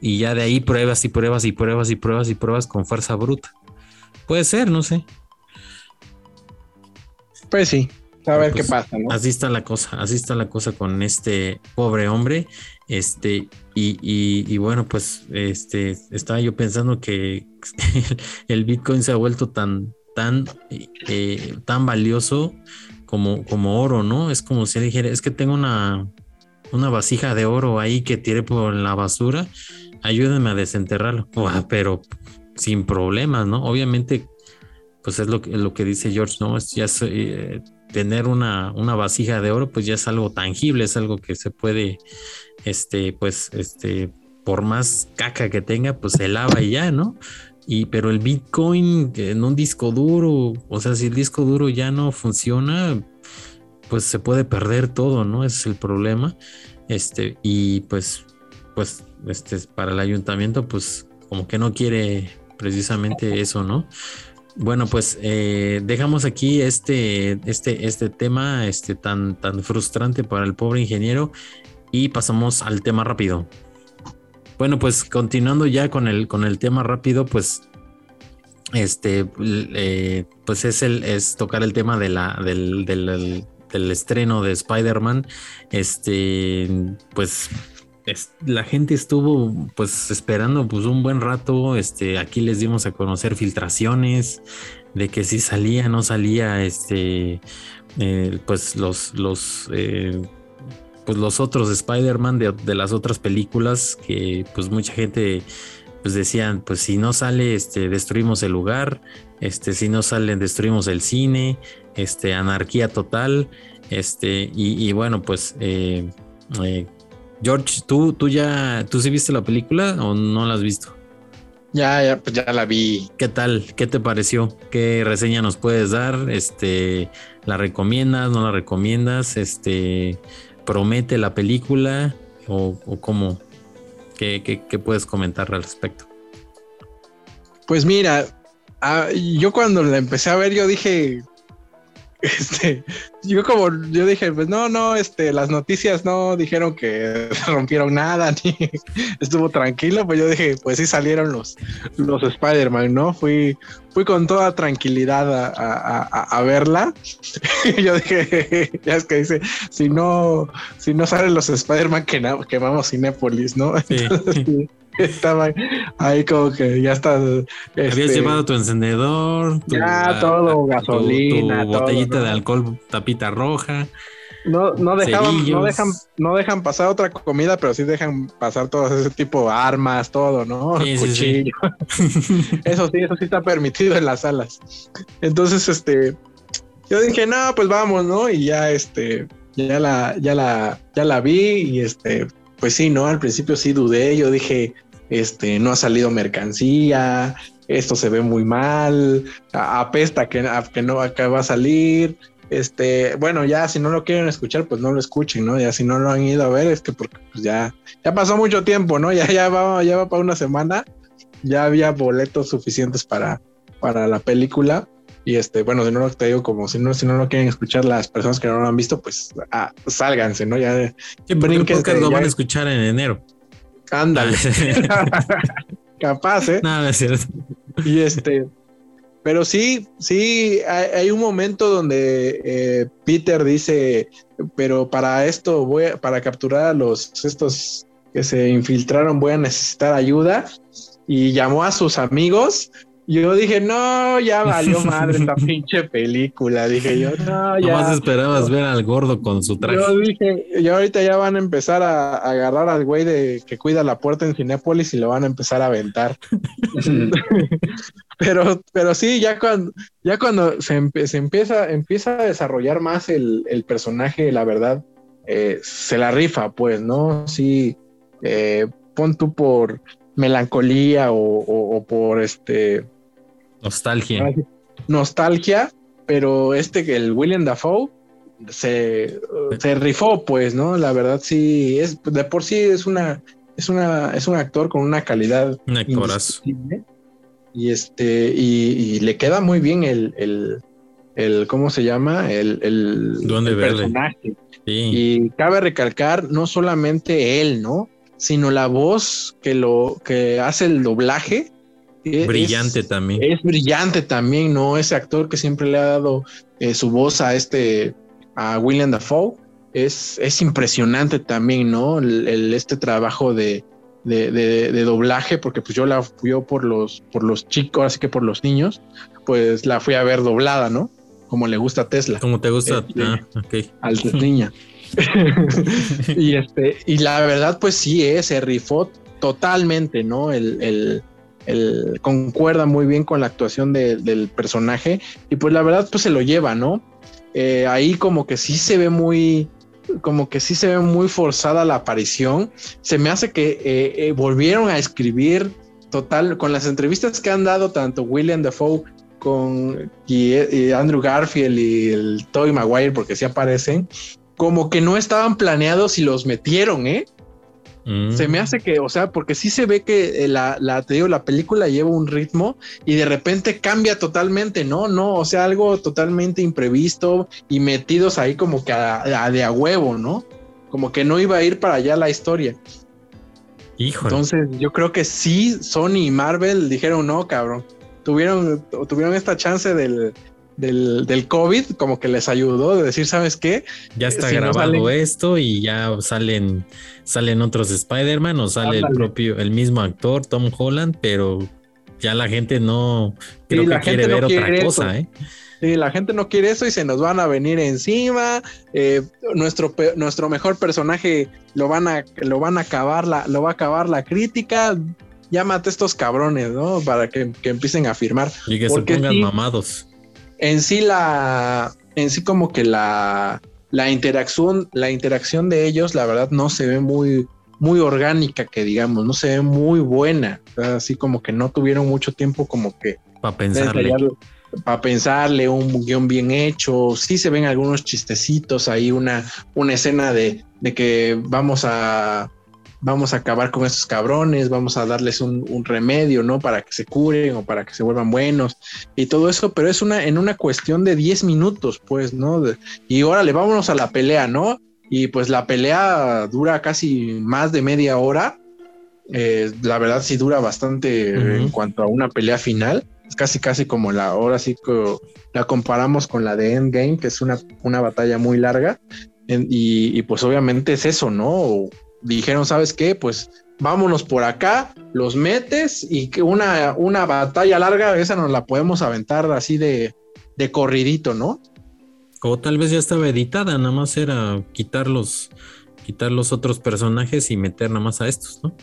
Y ya de ahí pruebas y pruebas y pruebas y pruebas y pruebas con fuerza bruta. Puede ser, no sé. Pues sí, a ver qué pues, pasa, Así está la cosa, así está la cosa con este pobre hombre. Este, y, bueno, pues este, estaba yo pensando que el Bitcoin se ha vuelto tan, tan, eh, tan valioso como, como oro, ¿no? Es como si dijera, es que tengo una, una vasija de oro ahí que tiré por la basura, ayúdenme a desenterrarlo. pero sin problemas, ¿no? Obviamente, pues es lo que, lo que dice George, ¿no? Es, ya eh, tener una, una, vasija de oro, pues ya es algo tangible, es algo que se puede, este, pues, este, por más caca que tenga, pues se lava y ya, ¿no? Y pero el Bitcoin en un disco duro, o sea, si el disco duro ya no funciona, pues se puede perder todo, ¿no? Ese es el problema. Este, y pues, pues, este, para el ayuntamiento, pues, como que no quiere precisamente eso, ¿no? Bueno, pues eh, dejamos aquí este, este, este tema este, tan, tan frustrante para el pobre ingeniero y pasamos al tema rápido. Bueno, pues continuando ya con el, con el tema rápido, pues este, eh, pues es el, es tocar el tema de la, del, del, estreno de Spider-Man. Este, pues la gente estuvo pues esperando pues un buen rato, este, aquí les dimos a conocer filtraciones de que si salía, no salía, este, eh, pues los, los, eh, pues los otros Spider-Man de, las otras películas que pues mucha gente pues decían, pues si no sale, este, destruimos el lugar, este, si no salen, destruimos el cine, este, anarquía total, este, y, bueno, pues eh, George, ¿tú, tú ya, tú sí viste la película o no la has visto? Ya, ya, pues ya la vi. ¿Qué tal? ¿Qué te pareció? ¿Qué reseña nos puedes dar? Este, ¿la recomiendas? ¿No la recomiendas? Este, ¿promete la película? ¿O, cómo? ¿Qué, qué, puedes comentar al respecto? Pues mira, ah, yo cuando la empecé a ver, yo dije, este, yo como yo dije, pues no, no, este, las noticias no dijeron que rompieron nada, ni estuvo tranquilo, pues yo dije, pues sí salieron los, los Spider-Man, ¿no? Fui, fui con toda tranquilidad a, verla. yo dije, ya es que dice, si no, si no salen los Spider-Man, que quemamos Cinépolis, ¿no? estaba ahí como que ya está. Habías este, llevado tu encendedor, ya todo, gasolina, tu, botellita de alcohol, tapita roja. No, no dejaban, no dejan, no dejan pasar otra comida, pero sí dejan pasar todo ese tipo de armas, todo, ¿no? Cuchillo. eso sí, eso sí está permitido en las salas. Entonces, este, yo dije, no, pues vamos, ¿no? Y ya, este, ya la, ya la, ya la vi y este, pues sí, ¿no? Al principio sí dudé, yo dije, este, no ha salido mercancía, esto se ve muy mal, apesta que, que no va a salir. Este, bueno, ya si no lo quieren escuchar, pues no lo escuchen, ¿no? Ya si no lo han ido a ver, es que porque pues ya, ya pasó mucho tiempo, ¿no? Ya, ya va, ya va para una semana, ya había boletos suficientes para, para la película. Y este, bueno, si no lo te digo, como si no, si no lo quieren escuchar las personas que no lo han visto, pues ah, sálganse, ¿no? Ya sí, lo van a escuchar en enero. Ándale. Capaz, ¿eh? Nada, es cierto. Y este, pero sí, sí, hay, un momento donde eh, Peter dice, pero para esto voy para capturar a los estos que se infiltraron voy a necesitar ayuda y llamó a sus amigos yo dije, no, ya valió madre esta pinche película. Dije yo, no, ya. Más esperabas ver al gordo con su traje. Yo dije, y ahorita ya van a empezar a, agarrar al güey de que cuida la puerta en Cinépolis y lo van a empezar a aventar. pero, pero sí, ya cuando, ya cuando se, empieza, empieza a desarrollar más el, personaje, la verdad, eh, se la rifa, pues, ¿no? Sí, eh, pon tú por melancolía o por este Nostalgia. Nostalgia, pero este, el William Dafoe, se, se rifó, pues, ¿no? La verdad, sí, es de por sí es una, es una, es un actor con una calidad. Un. Y este, y, le queda muy bien el, el, el ¿cómo se llama? El, el, personaje. Y cabe recalcar, no solamente él, ¿no? Sino la voz que lo, que hace el doblaje brillante también. Es brillante también, ¿no? Ese actor que siempre le ha dado eh, su voz a este, a William Dafoe, es, es impresionante también, ¿no? El, este trabajo de, de, doblaje, porque pues yo la fui por los, por los chicos, así que por los niños, pues la fui a ver doblada, ¿no? Como le gusta a Tesla. Como te gusta, este, ah, Al niña. y este, y la verdad, pues sí, eh, se rifó totalmente, ¿no? el, concuerda muy bien con la actuación del personaje y pues la verdad pues se lo lleva, ¿no? Eh, ahí como que sí se ve muy, como que sí se ve muy forzada la aparición. Se me hace que eh, eh, volvieron a escribir total con las entrevistas que han dado tanto William Dafoe con y, Andrew Garfield y el Toy Maguire porque sí aparecen como que no estaban planeados y los metieron, ¿eh? Se me hace que, o sea, porque sí se ve que eh, la, la, te digo, la película lleva un ritmo y de repente cambia totalmente, ¿no? No, o sea, algo totalmente imprevisto y metidos ahí como que a, de a huevo, ¿no? Como que no iba a ir para allá la historia. Hijo. Entonces, yo creo que sí, Sony y Marvel dijeron, no, cabrón. Tuvieron, tuvieron esta chance del, del, del, COVID, como que les ayudó de decir, ¿sabes qué? Ya está grabado esto y ya salen, salen otros Spider-Man o sale el propio, el mismo actor, Tom Holland, pero ya la gente no creo que quiere ver otra cosa, ¿eh? Sí, la gente no quiere eso y se nos van a venir encima. Eh, nuestro, nuestro mejor personaje lo van a, lo van a acabar la, lo va a acabar la crítica. Llámate a estos cabrones, ¿no? Para que, empiecen a firmar. Y que se pongan mamados en sí la, en sí como que la, la interacción, la interacción de ellos, la verdad no se ve muy, muy orgánica, que digamos, no se ve muy buena, así como que no tuvieron mucho tiempo como que para pensarle. Para pensarle un guion bien hecho, sí se ven algunos chistecitos ahí, una, una escena de, de que vamos a vamos a acabar con estos cabrones, vamos a darles un, remedio, ¿no? Para que se curen o para que se vuelvan buenos y todo eso, pero es una en una cuestión de 10 minutos, pues, ¿no? y órale, vámonos a la pelea, ¿no? Y pues la pelea dura casi más de media hora. Eh, la verdad sí dura bastante en cuanto a una pelea final. Es casi, casi como la, ahora sí que la comparamos con la de Endgame, que es una, una batalla muy larga. y, y, pues obviamente es eso, ¿no? Dijeron, ¿sabes qué? Pues vámonos por acá, los metes y que una, una batalla larga, esa nos la podemos aventar así de, de corridito, ¿no? O tal vez ya estaba editada, nada más era quitar los, quitar los otros personajes y meter nada más a estos, ¿no?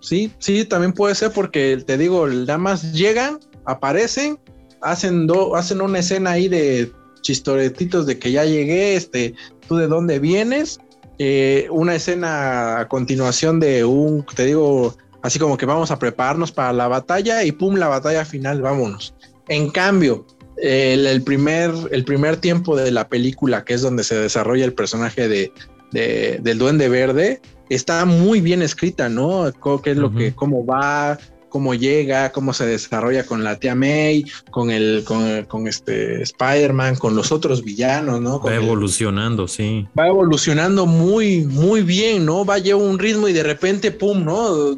Sí, sí, también puede ser porque te digo, nada más llegan, aparecen, hacen, do, hacen una escena ahí de chistoretitos de que ya llegué, este, tú de dónde vienes, eh, una escena a continuación de un, te digo, así como que vamos a prepararnos para la batalla y pum, la batalla final, vámonos. En cambio, el, primer, el primer tiempo de la película, que es donde se desarrolla el personaje de, del Duende Verde, está muy bien escrita, ¿no? ¿Qué es lo que, cómo va, cómo llega, cómo se desarrolla con la tía May, con el, con, este Spider-Man, con los otros villanos, ¿no? va evolucionando, sí. Va evolucionando muy, muy bien, ¿no? Va a llevar un ritmo y de repente, pum, ¿no?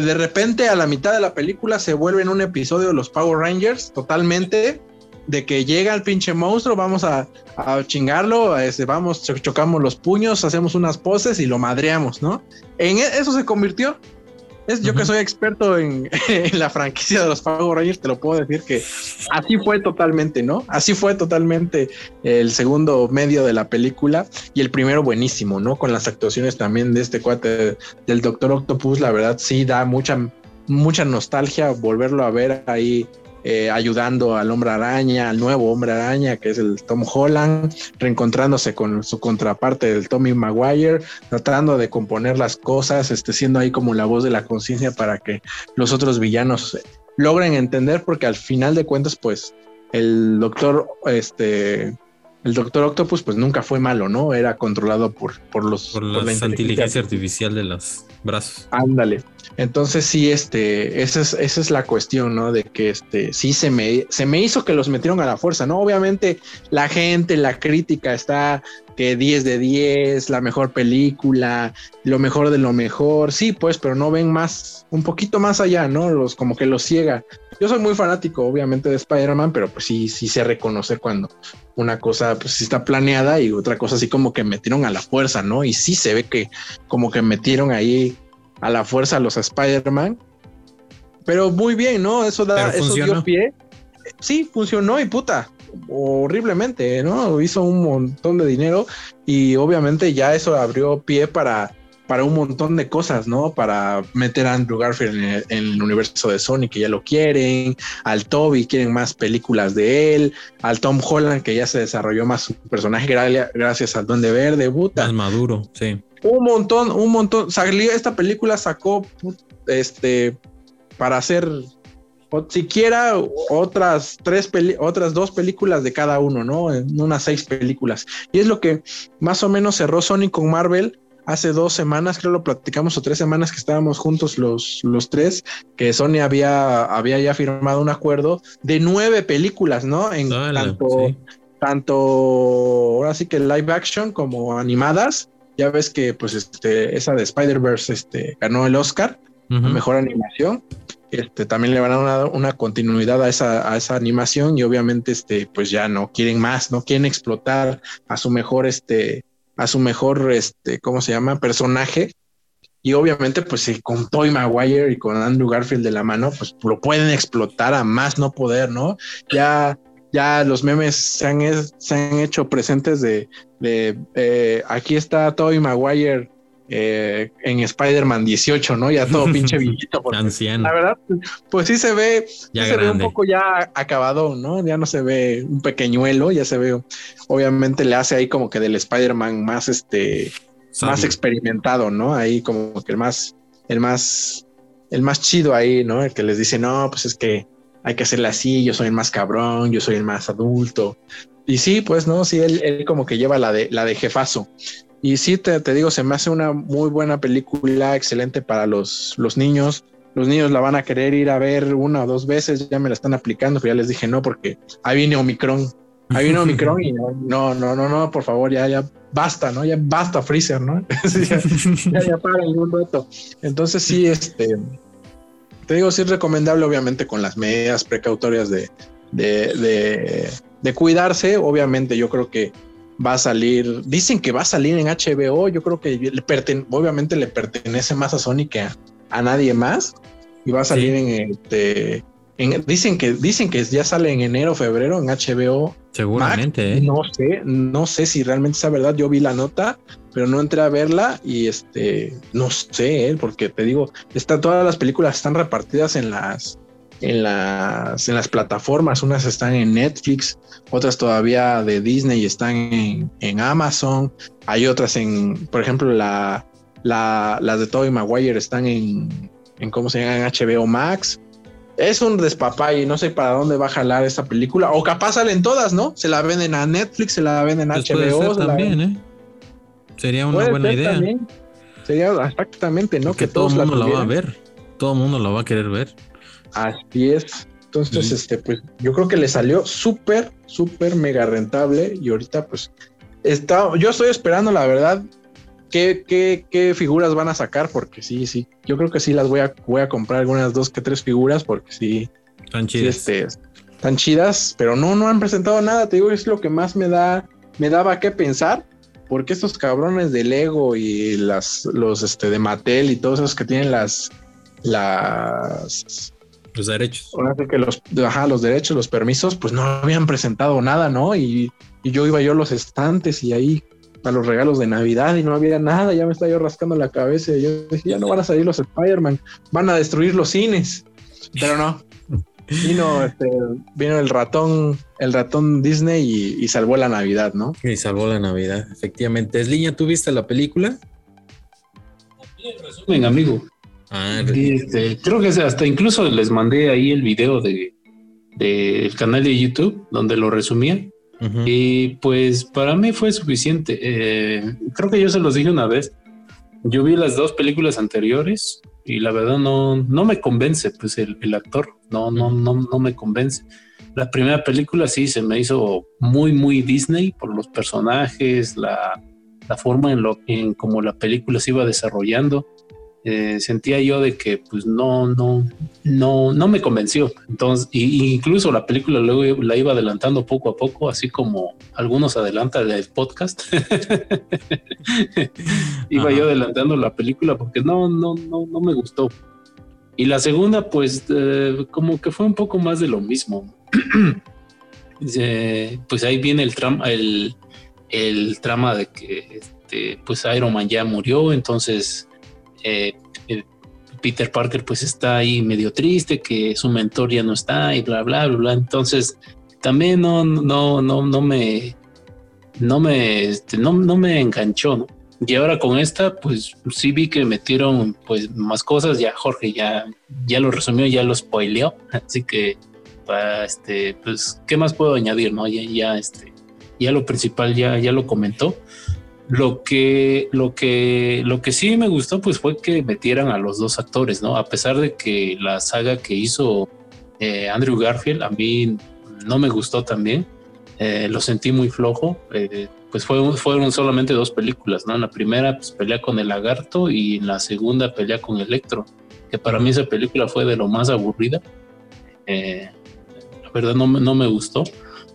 de repente a la mitad de la película se vuelve en un episodio de los Power Rangers totalmente de que llega el pinche monstruo, vamos a, a chingarlo, vamos, chocamos los puños, hacemos unas poses y lo madreamos, ¿no? En e, eso se convirtió. Es, yo que soy experto en, en, la franquicia de los Power Rangers, te lo puedo decir que así fue totalmente, ¿no? Así fue totalmente el segundo medio de la película y el primero buenísimo, ¿no? Con las actuaciones también de este cuate del Doctor Octopus, la verdad sí da mucha, mucha nostalgia volverlo a ver ahí eh, ayudando al hombre araña, al nuevo hombre araña, que es el Tom Holland, reencontrándose con su contraparte del Tommy Maguire, tratando de componer las cosas, este, siendo ahí como la voz de la conciencia para que los otros villanos logren entender, porque al final de cuentas, pues, el doctor, este, el Doctor Octopus, pues nunca fue malo, ¿no? Era controlado por, por los por, la, inteligencia artificial de los brazos. Ándale. Entonces sí, este, esa es, esa es la cuestión, ¿no? De que este, sí se me, se me hizo que los metieron a la fuerza, ¿no? Obviamente la gente, la crítica está que 10 de 10, la mejor película, lo mejor de lo mejor, sí, pues, pero no ven más, un poquito más allá, ¿no? Los como que los ciega. Yo soy muy fanático, obviamente, de Spider-Man, pero pues sí, sí sé reconocer cuando una cosa pues sí está planeada y otra cosa así como que metieron a la fuerza, ¿no? Y sí se ve que como que metieron ahí a la fuerza a los Spider-Man. Pero muy bien, ¿no? Eso da, eso dio pie. Sí, funcionó y puta, horriblemente, ¿no? Hizo un montón de dinero y obviamente ya eso abrió pie para, para un montón de cosas, ¿no? Para meter a Andrew Garfield en el, universo de Sony, que ya lo quieren, al Toby quieren más películas de él, al Tom Holland, que ya se desarrolló más su personaje gracias al Duende Verde, puta. Más maduro, sí un montón, un montón. Salió, esta película sacó este para hacer siquiera otras tres otras dos películas de cada uno, ¿no? En unas seis películas. Y es lo que más o menos cerró Sony con Marvel hace dos semanas, creo lo platicamos, o tres semanas que estábamos juntos los, los tres, que Sony había, había ya firmado un acuerdo de nueve películas, ¿no? En tanto, tanto, ahora sí que live action como animadas ya ves que pues este, esa de Spider-Verse este, ganó el Oscar, mejor animación. Este, también le van a dar una, continuidad a esa, animación y obviamente este, pues ya no quieren más, no quieren explotar a su mejor, este, a su mejor, este, ¿cómo se llama? Personaje. Y obviamente, pues con Toy Maguire y con Andrew Garfield de la mano, pues lo pueden explotar a más no poder, ¿no? Ya ya los memes se han, hecho presentes de, eh, aquí está Tobey Maguire eh, en Spider-Man 18, ¿no? Ya todo pinche viejito. Anciano. La verdad, pues sí se ve, se ve un poco ya acabado, ¿no? Ya no se ve un pequeñuelo, ya se ve, obviamente le hace ahí como que del Spider-Man más este, más experimentado, ¿no? Ahí como que el más, el más, el más chido ahí, ¿no? El que les dice, no, pues es que hay que hacerle así, yo soy el más cabrón, yo soy el más adulto. Y sí, pues no, sí, él, como que lleva la de, la de jefazo. Y sí, te, digo, se me hace una muy buena película, excelente para los, los niños. Los niños la van a querer ir a ver una o dos veces, ya me la están aplicando, pero ya les dije no, porque ahí viene Omicron. Ahí viene Omicron y no, no, no, no, por favor, ya, ya basta, ¿no? Ya basta Freezer, ¿no? ya, ya, ya para algún rato. Entonces sí, este, te digo, sí es recomendable, obviamente, con las medidas precautorias de, de, de, cuidarse. Obviamente, yo creo que va a salir, dicen que va a salir en HBO, yo creo que le obviamente le pertenece más a Sony que a, nadie más y va a salir en este dicen que dicen que ya sale en enero febrero en HBO seguramente ¿eh? no sé no sé si realmente es verdad yo vi la nota pero no entré a verla y este, no sé, ¿eh? porque te digo, está, todas las películas están repartidas en las, en las, en las plataformas, unas están en Netflix, otras todavía de Disney están en, en Amazon, hay otras en, por ejemplo, la, la, las de Tobey Maguire están en, en, ¿cómo se llama? En HBO Max. Es un y no sé para dónde va a jalar esta película, o capaz salen todas, ¿no? Se la venden a Netflix, se la venden a HBO. también, ¿eh? Sería una buena idea. Sería exactamente, ¿no? que todo el mundo la, va a ver. Todo el mundo la va a querer ver. Así es. Entonces, este, pues yo creo que le salió súper, súper mega rentable y ahorita, pues, está, yo estoy esperando, la verdad, qué, qué, qué, figuras van a sacar, porque sí, sí, yo creo que sí las voy a, voy a comprar algunas dos que tres figuras, porque sí, están chidas. este, están chidas, pero no, no han presentado nada, te digo, es lo que más me da, me daba que pensar, porque estos cabrones de Lego y las, los este, de Mattel y todos esos que tienen las, las los derechos. que los, ajá, los derechos, los permisos, pues no habían presentado nada, ¿no? Y, y yo iba yo a los estantes y ahí a los regalos de Navidad y no había nada, ya me estaba yo rascando la cabeza y yo dije, ya no van a salir los Spider-Man, van a destruir los cines, pero no. Vino, este, vino el ratón, el ratón Disney y, salvó la Navidad, ¿no? Y salvó la Navidad, efectivamente. Es línea, ¿tú viste la película? Resumen, amigo. Ah, este, creo que hasta incluso les mandé ahí el video de del canal de YouTube donde lo resumía. Y pues para mí fue suficiente. Eh, creo que yo se los dije una vez. Yo vi las dos películas anteriores y la verdad no, no me convence, pues el, actor no, no, no, no me convence. La primera película sí se me hizo muy, muy Disney por los personajes, la, la forma en lo en cómo la película se iba desarrollando. Eh, sentía yo de que pues no, no, no, no me convenció. Entonces, y, incluso la película luego la iba adelantando poco a poco, así como algunos adelantan el podcast. iba yo adelantando la película porque no, no, no, no me gustó. Y la segunda, pues, eh, como que fue un poco más de lo mismo. pues ahí viene el trama, el, el trama de que este, pues Iron Man ya murió, entonces eh, eh, Peter Parker pues está ahí medio triste, que su mentor ya no está y bla, bla, bla, bla. Entonces, también no, no, no, no me, no me, este, no, no me enganchó, ¿no? Y ahora con esta, pues sí vi que metieron pues más cosas, ya Jorge ya, ya lo resumió, ya lo spoileó, así que este, pues, ¿qué más puedo añadir? No? Ya, ya, este, ya lo principal ya, ya lo comentó. Lo que, lo que, lo que sí me gustó, pues fue que metieran a los dos actores, ¿no? A pesar de que la saga que hizo eh, Andrew Garfield a mí no me gustó también, eh, lo sentí muy flojo. Eh, pues fue, fueron solamente dos películas, ¿no? En la primera, pues pelea con el lagarto y en la segunda pelea con Electro, que para mí esa película fue de lo más aburrida. la verdad no, no me gustó.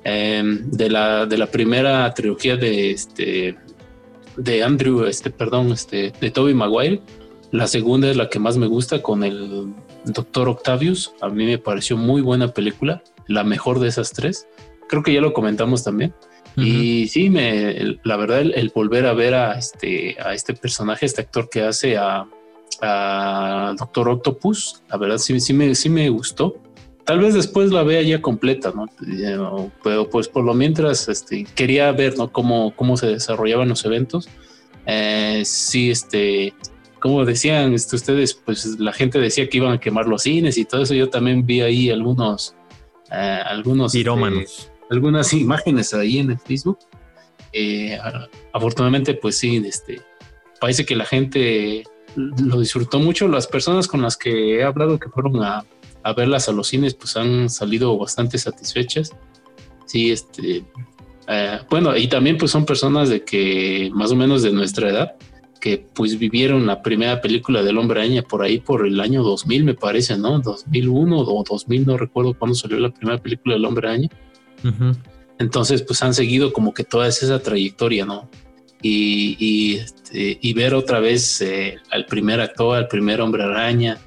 de, la, de la primera trilogía de este de Andrew, este, perdón, este, de Toby Maguire. La segunda es la que más me gusta con el Doctor Octavius. A mí me pareció muy buena película, la mejor de esas tres. Creo que ya lo comentamos también. Y sí, me, la verdad, el, volver a ver a este, a este personaje, este actor que hace a, a Doctor Octopus, la verdad sí, sí, me, sí me gustó. Tal vez después la vea ya completa, ¿no? Pero pues por lo mientras este, quería ver, ¿no? Cómo, cómo se desarrollaban los eventos. Eh, sí, este, como decían este, ustedes, pues la gente decía que iban a quemar los cines y todo eso. Yo también vi ahí algunos, eh, algunos, este, algunas imágenes ahí en el Facebook. Eh, afortunadamente, pues sí, este, parece que la gente lo disfrutó mucho. Las personas con las que he hablado que fueron a a verlas a los cines, pues han salido bastante satisfechas. Sí, este, eh, bueno, y también pues son personas de que más o menos de nuestra edad, que pues vivieron la primera película del Hombre Araña por ahí por el año 2000 me parece, ¿no? 2001 o 2000, no recuerdo cuándo salió la primera película del Hombre Araña. Entonces pues han seguido como que toda esa trayectoria, ¿no? Y, y, este, y ver otra vez eh, al primer actor, al primer Hombre Araña,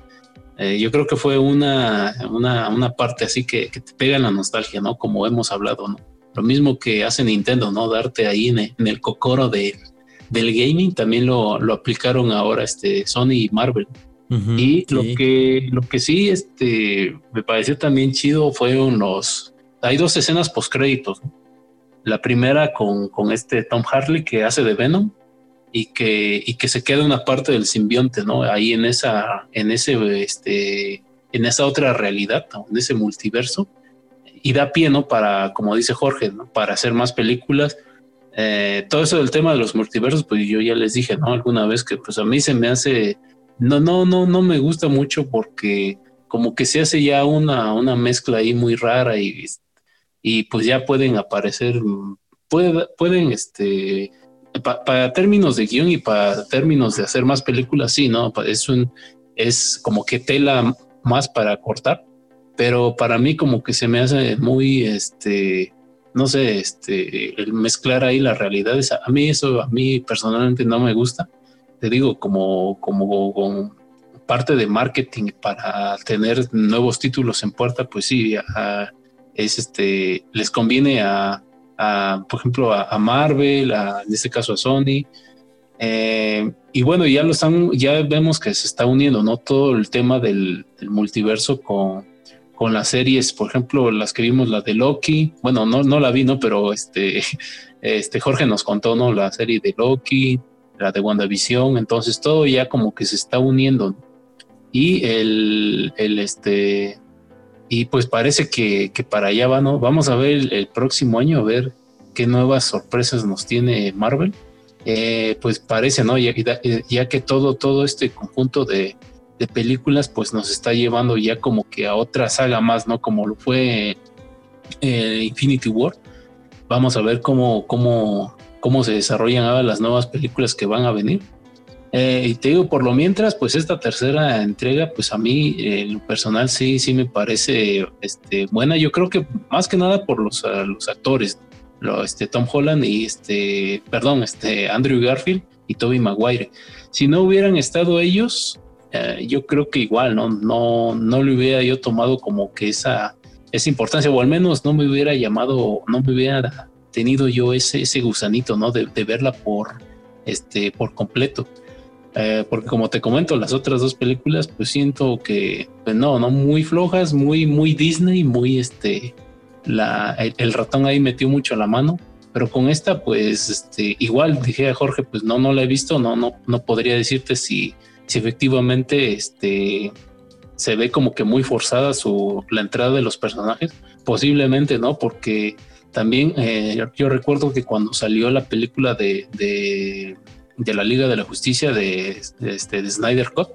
eh, yo creo que fue una, una, parte así que, te pega en la nostalgia, ¿no? Como hemos hablado, ¿no? Lo mismo que hace Nintendo, ¿no? Darte ahí en el, cocoro de, del gaming, también lo, aplicaron ahora este, Sony y Marvel. y lo que lo que sí este me pareció también chido fueron los hay dos escenas post créditos la primera con, con este Tom Harley que hace de Venom y que, y que se quede una parte del simbionte, ¿no? Ahí en esa, en ese, este, en esa otra realidad, en ese multiverso, y da pie, ¿no? Para, como dice Jorge, ¿no? Para hacer más películas. Eh, todo eso del tema de los multiversos, pues yo ya les dije, ¿no? Alguna vez que pues a mí se me hace, no, no, no, no me gusta mucho porque como que se hace ya una, una mezcla ahí muy rara y, y pues ya pueden aparecer, pueden, este, para términos de guion y para términos de hacer más películas, sí, ¿no? Es un, es como que tela más para cortar, pero para mí como que se me hace muy, este, no sé, este, el mezclar ahí las realidades, a mí eso, a mí personalmente no me gusta, te digo, como, como, parte de marketing para tener nuevos títulos en puerta, pues sí, es este, les conviene a, por ejemplo, a, Marvel, en este caso a Sony. Eh, y bueno, ya lo están, ya vemos que se está uniendo, ¿no? Todo el tema del, multiverso con, con las series, por ejemplo, las que vimos, la de Loki. Bueno, no, no la vi, ¿no? Pero este, este Jorge nos contó, ¿no? La serie de Loki, la de WandaVision. Entonces todo ya como que se está uniendo. Y el, el este, y pues parece que, para allá va, ¿no? Vamos a ver el, próximo año, a ver qué nuevas sorpresas nos tiene Marvel. Eh, pues parece, ¿no? Ya, ya, que todo, todo este conjunto de, películas, pues nos está llevando ya como que a otra saga más, ¿no? Como lo fue eh, Infinity War. Vamos a ver cómo, cómo, cómo se desarrollan ahora las nuevas películas que van a venir. Eh, y te digo, por lo mientras, pues esta tercera entrega, pues a mí, en lo personal, sí, sí me parece este, buena. Yo creo que más que nada por los, los actores, este, Tom Holland y este, perdón, este, Andrew Garfield y Toby Maguire. Si no hubieran estado ellos, eh, yo creo que igual, ¿no? No, no le hubiera yo tomado como que esa, esa importancia, o al menos no me hubiera llamado, no me hubiera tenido yo ese, ese gusanito, ¿no? De, de verla por, este, por completo. Eh, porque como te comento, las otras dos películas, pues siento que, pues no, no, muy flojas, muy, muy Disney, muy este, la, el, ratón ahí metió mucho la mano, pero con esta, pues, este, igual dije a Jorge, pues no, no la he visto, no, no, no podría decirte si, si efectivamente, este, se ve como que muy forzada su, la entrada de los personajes, posiblemente no, porque también eh, yo recuerdo que cuando salió la película de de la Liga de la Justicia de, este, de Snyder Cut,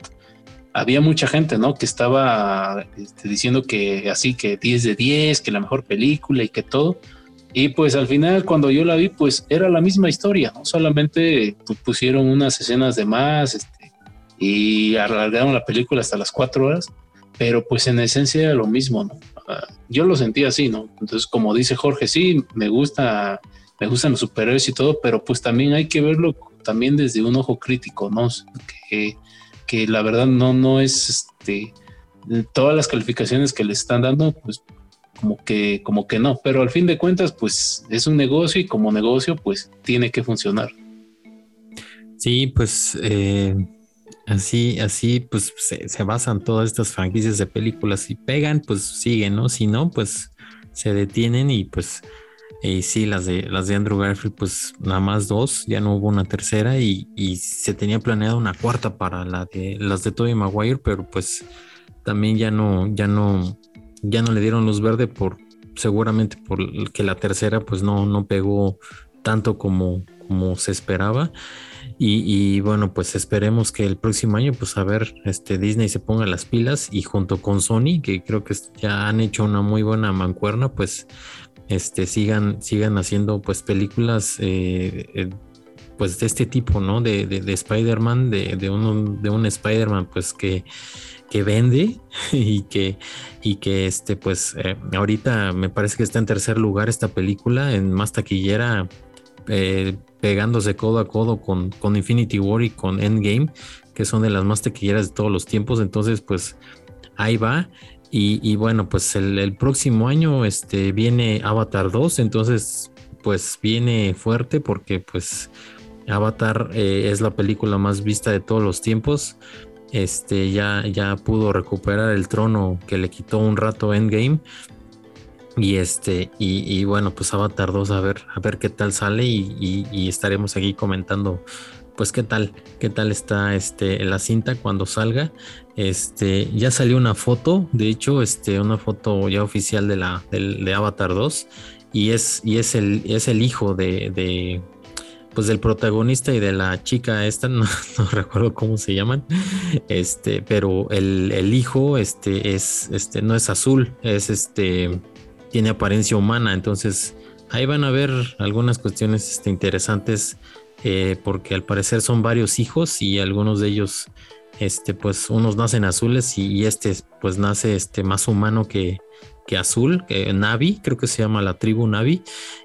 había mucha gente, ¿no? Que estaba este, diciendo que así, que 10 de 10, que la mejor película y que todo. Y pues al final, cuando yo la vi, pues era la misma historia, ¿no? Solamente pues, pusieron unas escenas de más este, y alargaron la película hasta las 4 horas, pero pues en esencia era lo mismo. Ah, yo lo sentí así, ¿no? Entonces, como dice Jorge, sí, me gusta, me gustan los superhéroes y todo, pero pues también hay que verlo también desde un ojo crítico, ¿no? Que, que la verdad no, no es este, todas las calificaciones que le están dando, pues como que, como que no, pero al fin de cuentas, pues es un negocio y como negocio, pues tiene que funcionar. Sí, pues eh, así, así, pues se, se, basan todas estas franquicias de películas. Si pegan, pues siguen, ¿no? Si no, pues se detienen y pues y sí, las de, las de Andrew Garfield, pues nada más dos, ya no hubo una tercera y, se tenía planeado una cuarta para la de las de Tobey Maguire, pero pues también ya no, ya no, ya no le dieron luz verde por seguramente por que la tercera pues no, no pegó tanto como, como se esperaba. Y, bueno, pues esperemos que el próximo año, pues a ver, este Disney se ponga las pilas y junto con Sony, que creo que ya han hecho una muy buena mancuerna, pues este, sigan, sigan haciendo pues películas eh, eh, pues de este tipo, ¿no? De, de, Spider-Man, de, de, un, de un Spider-Man pues que, que vende y que, y que este pues eh, ahorita me parece que está en tercer lugar esta película, en más taquillera, pegándose codo a codo con, con Infinity War y con Endgame, que son de las más taquilleras de todos los tiempos, entonces pues ahí va. Y, bueno, pues el, próximo año este, viene Avatar 2, entonces pues viene fuerte porque pues Avatar eh, es la película más vista de todos los tiempos. Este ya, ya pudo recuperar el trono que le quitó un rato Endgame. Y este, y, bueno, pues Avatar 2, a ver, a ver qué tal sale y, y estaremos aquí comentando pues qué tal, qué tal está este, la cinta cuando salga. Este, ya salió una foto, de hecho, este, una foto ya oficial de la de Avatar 2 y es, y es el, es el hijo de, pues del protagonista y de la chica esta, no, recuerdo cómo se llaman, este, pero el, hijo, este, es, este, no es azul, es este, tiene apariencia humana, entonces ahí van a ver algunas cuestiones este, interesantes eh, porque al parecer son varios hijos y algunos de ellos, este, pues unos nacen azules y, este, pues nace este más humano que, que azul, que Navi, creo que se llama la tribu Navi,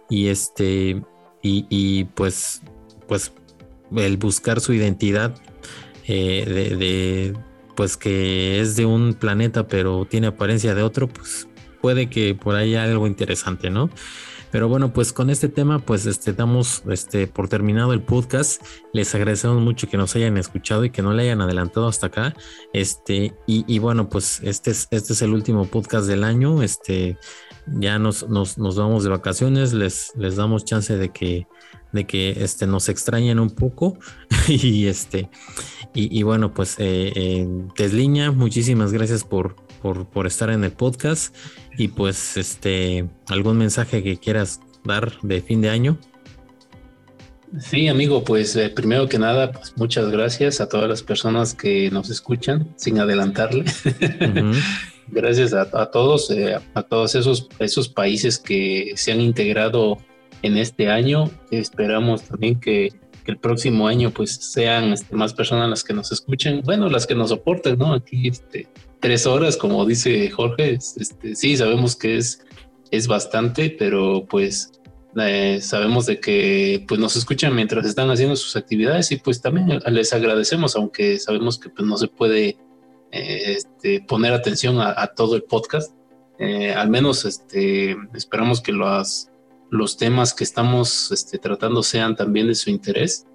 y este, y, pues, pues el buscar su identidad eh, de, pues que es de un planeta pero tiene apariencia de otro, pues puede que por ahí haya algo interesante, ¿no? Pero bueno, pues con este tema, pues este, damos este, por terminado el podcast. Les agradecemos mucho que nos hayan escuchado y que no le hayan adelantado hasta acá. Este, y, bueno, pues este es, este es el último podcast del año. Este, ya nos, nos, nos vamos de vacaciones, les, les damos chance de que, de que este, nos extrañen un poco. y este, y, bueno, pues eh, eh, muchísimas gracias por, por, por estar en el podcast. Y pues, este, algún mensaje que quieras dar de fin de año. Sí, amigo, pues eh, primero que nada, pues muchas gracias a todas las personas que nos escuchan, sin adelantarle. gracias a, todos, eh, a todos esos, esos países que se han integrado en este año. Esperamos también que, el próximo año pues sean este, más personas las que nos escuchen, bueno, las que nos soporten, ¿no? Aquí este, tres horas, como dice Jorge, este, sí, sabemos que es, es bastante, pero pues eh, sabemos de que pues nos escuchan mientras están haciendo sus actividades y pues también les agradecemos, aunque sabemos que pues, no se puede eh, este, poner atención a, todo el podcast. Eh, al menos este, esperamos que los, los temas que estamos este, tratando sean también de su interés.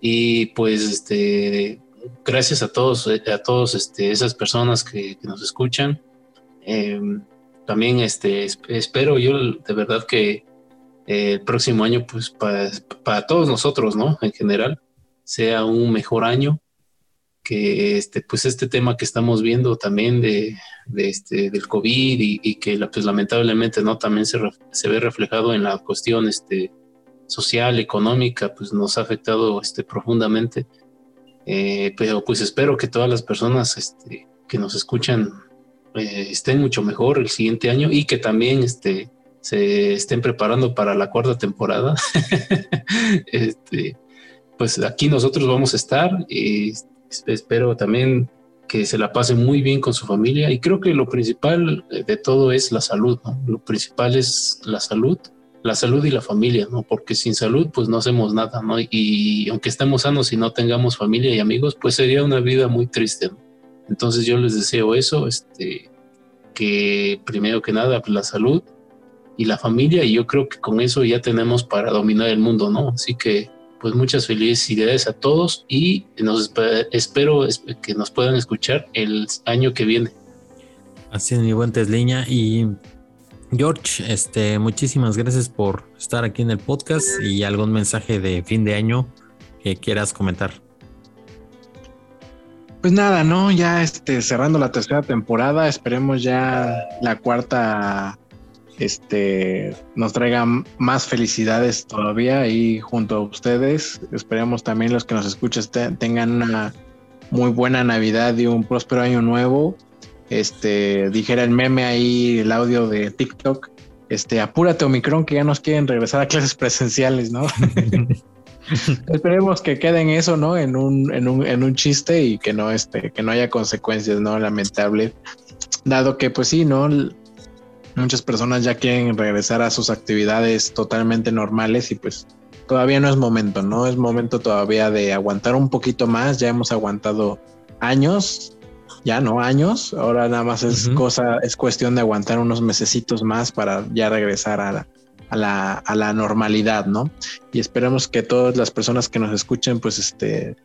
Y pues este, gracias a todos, eh, a todos este, esas personas que, nos escuchan. Em, también este, espero yo de verdad que eh, el próximo año, pues para, todos nosotros, ¿no? En general, sea un mejor año. Que este, pues este tema que estamos viendo también de, este, del COVID y, que pues, lamentablemente no también se, se, ve reflejado en la cuestión este, social, económica, pues nos ha afectado este, profundamente eh, pero pues espero que todas las personas este, que nos escuchan eh, estén mucho mejor el siguiente año y que también este, se estén preparando para la cuarta temporada. este, pues aquí nosotros vamos a estar y espero también que se la pasen muy bien con su familia y creo que lo principal de todo es la salud, lo principal es la salud la salud y la familia, ¿no? Porque sin salud, pues no hacemos nada, ¿no? Y aunque estemos sanos y no tengamos familia y amigos, pues sería una vida muy triste, ¿no? Entonces yo les deseo eso, este, que primero que nada, pues la salud y la familia, y yo creo que con eso ya tenemos para dominar el mundo, ¿no? Así que, pues muchas felicidades a todos y nos espero que nos puedan escuchar el año que viene. Así es, mi buen Tesliña, y George, este, muchísimas gracias por estar aquí en el podcast y algún mensaje de fin de año que quieras comentar. Pues nada, ¿no? Ya este, cerrando la tercera temporada, esperemos ya la cuarta este, nos traiga más felicidades todavía y junto a ustedes. Esperemos también los que nos escuchan tengan una muy buena Navidad y un próspero año nuevo este, dijera el meme ahí, el audio de TikTok, este, apúrate Omicron que ya nos quieren regresar a clases presenciales, ¿no? Esperemos que quede en eso, ¿no? En un, en un, en un chiste y que no, este, que no haya consecuencias, ¿no? Lamentable. Dado que, pues sí, ¿no? Muchas personas ya quieren regresar a sus actividades totalmente normales y pues todavía no es momento, ¿no? Es momento todavía de aguantar un poquito más. Ya hemos aguantado años ya no años, ahora nada más es cosa, es cuestión de aguantar unos mesecitos más para ya regresar a la, a la, normalidad, ¿no? Y esperamos que todas las personas que nos escuchen, pues este,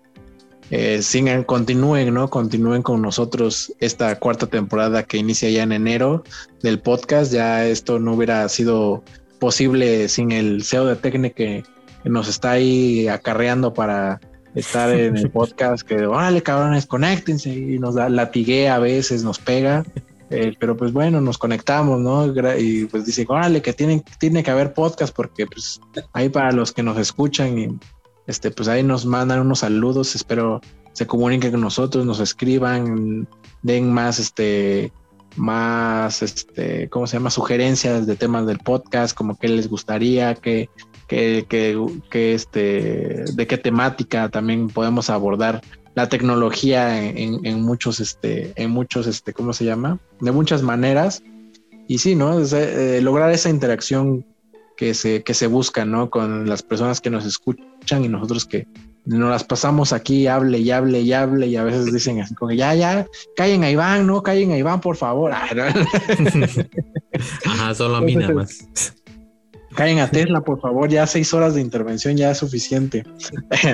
eh, sigan, continúen, ¿no? Continúen con nosotros esta cuarta temporada que inicia ya en enero del podcast. Ya esto no hubiera sido posible sin el CEO de técnica que nos está ahí acarreando para estar en el podcast que, órale, cabrones, conéctense y nos da latigué a veces, nos pega. Eh, pero pues bueno, nos conectamos, ¿no? Y pues dice, órale, que tienen, tiene que haber podcast porque pues ahí para los que nos escuchan y este, pues ahí nos mandan unos saludos, espero se comuniquen con nosotros, nos escriban, den más, este, más, este, ¿cómo se llama? Sugerencias de temas del podcast, como qué les gustaría, qué, que, que, este, de qué temática también podemos abordar la tecnología en, muchos, este, en muchos, este, ¿cómo se llama? De muchas maneras. Y sí, ¿no? Eh, lograr esa interacción que se, que se busca, ¿no? Con las personas que nos escuchan y nosotros que nos las pasamos aquí, hable y hable y hable, y a veces dicen así como, ya, ya, callen a Iván, no, callen a Iván, por favor. Ajá, solo a mí nada más. Callen a Tesla, por favor, ya seis horas de intervención ya es suficiente.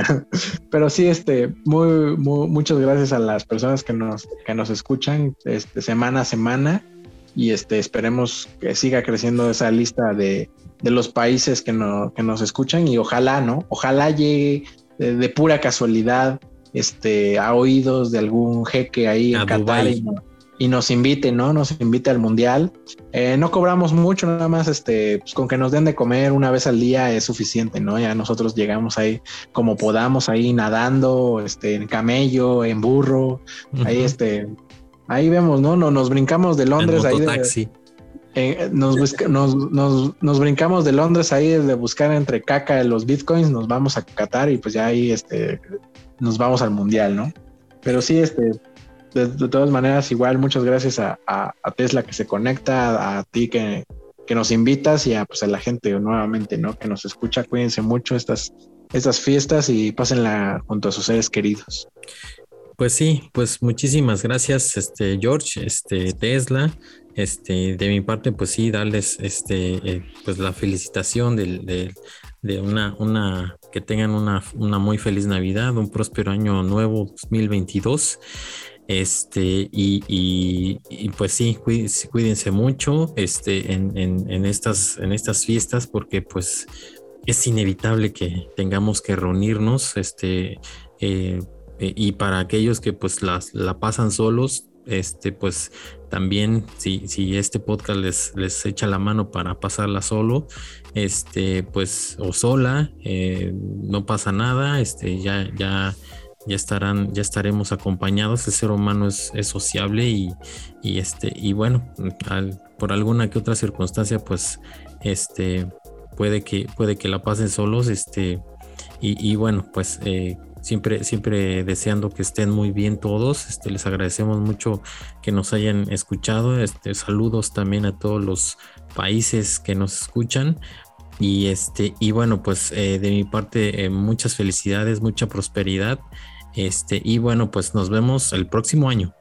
Pero sí, este, muy, muy, muchas gracias a las personas que nos, que nos escuchan este, semana a semana y este, esperemos que siga creciendo esa lista de, de los países que, no, que nos escuchan y ojalá, ¿no? Ojalá llegue de, pura casualidad este, a oídos de algún jeque ahí en Qatar y, nos invite, ¿no? Nos invite al mundial. Eh, no cobramos mucho, nada más este, pues, con que nos den de comer una vez al día es suficiente, ¿no? Ya nosotros llegamos ahí como podamos, ahí nadando, este, en camello, en burro, ahí este, ahí vemos, ¿no? Nos, nos brincamos de Londres ahí. De, eh, nos, brincamos de Londres ahí de buscar entre caca los bitcoins, nos vamos a Qatar y pues ya ahí este, nos vamos al mundial, ¿no? Pero sí, este, de, todas maneras, igual muchas gracias a, Tesla que se conecta, a, ti que, que, nos invitas y a, pues, a la gente nuevamente, ¿no? Que nos escucha, cuídense mucho estas, estas fiestas y pásenla junto a sus seres queridos. Pues sí, pues muchísimas gracias, este George, este Tesla. Este, de mi parte, pues sí, darles este, eh, pues la felicitación de, una, una, que tengan una, una, muy feliz Navidad, un próspero año nuevo 2022. Este, y, pues sí, cuídense, mucho este, en, estas, en estas fiestas, porque pues es inevitable que tengamos que reunirnos, este, eh, eh, y para aquellos que pues las, la pasan solos, este, pues también si, si este podcast les, les echa la mano para pasarla solo, este, pues, o sola, eh, no pasa nada, este, ya, ya, ya estarán, ya estaremos acompañados. El ser humano es, sociable y, este, y bueno, por alguna que otra circunstancia, pues, este, puede que, puede que la pasen solos, este, y, bueno, pues eh, siempre, siempre deseando que estén muy bien todos. Este, les agradecemos mucho que nos hayan escuchado. Este, saludos también a todos los países que nos escuchan. Y este, y bueno, pues eh, de mi parte, eh, muchas felicidades, mucha prosperidad. Este, y bueno, pues nos vemos el próximo año.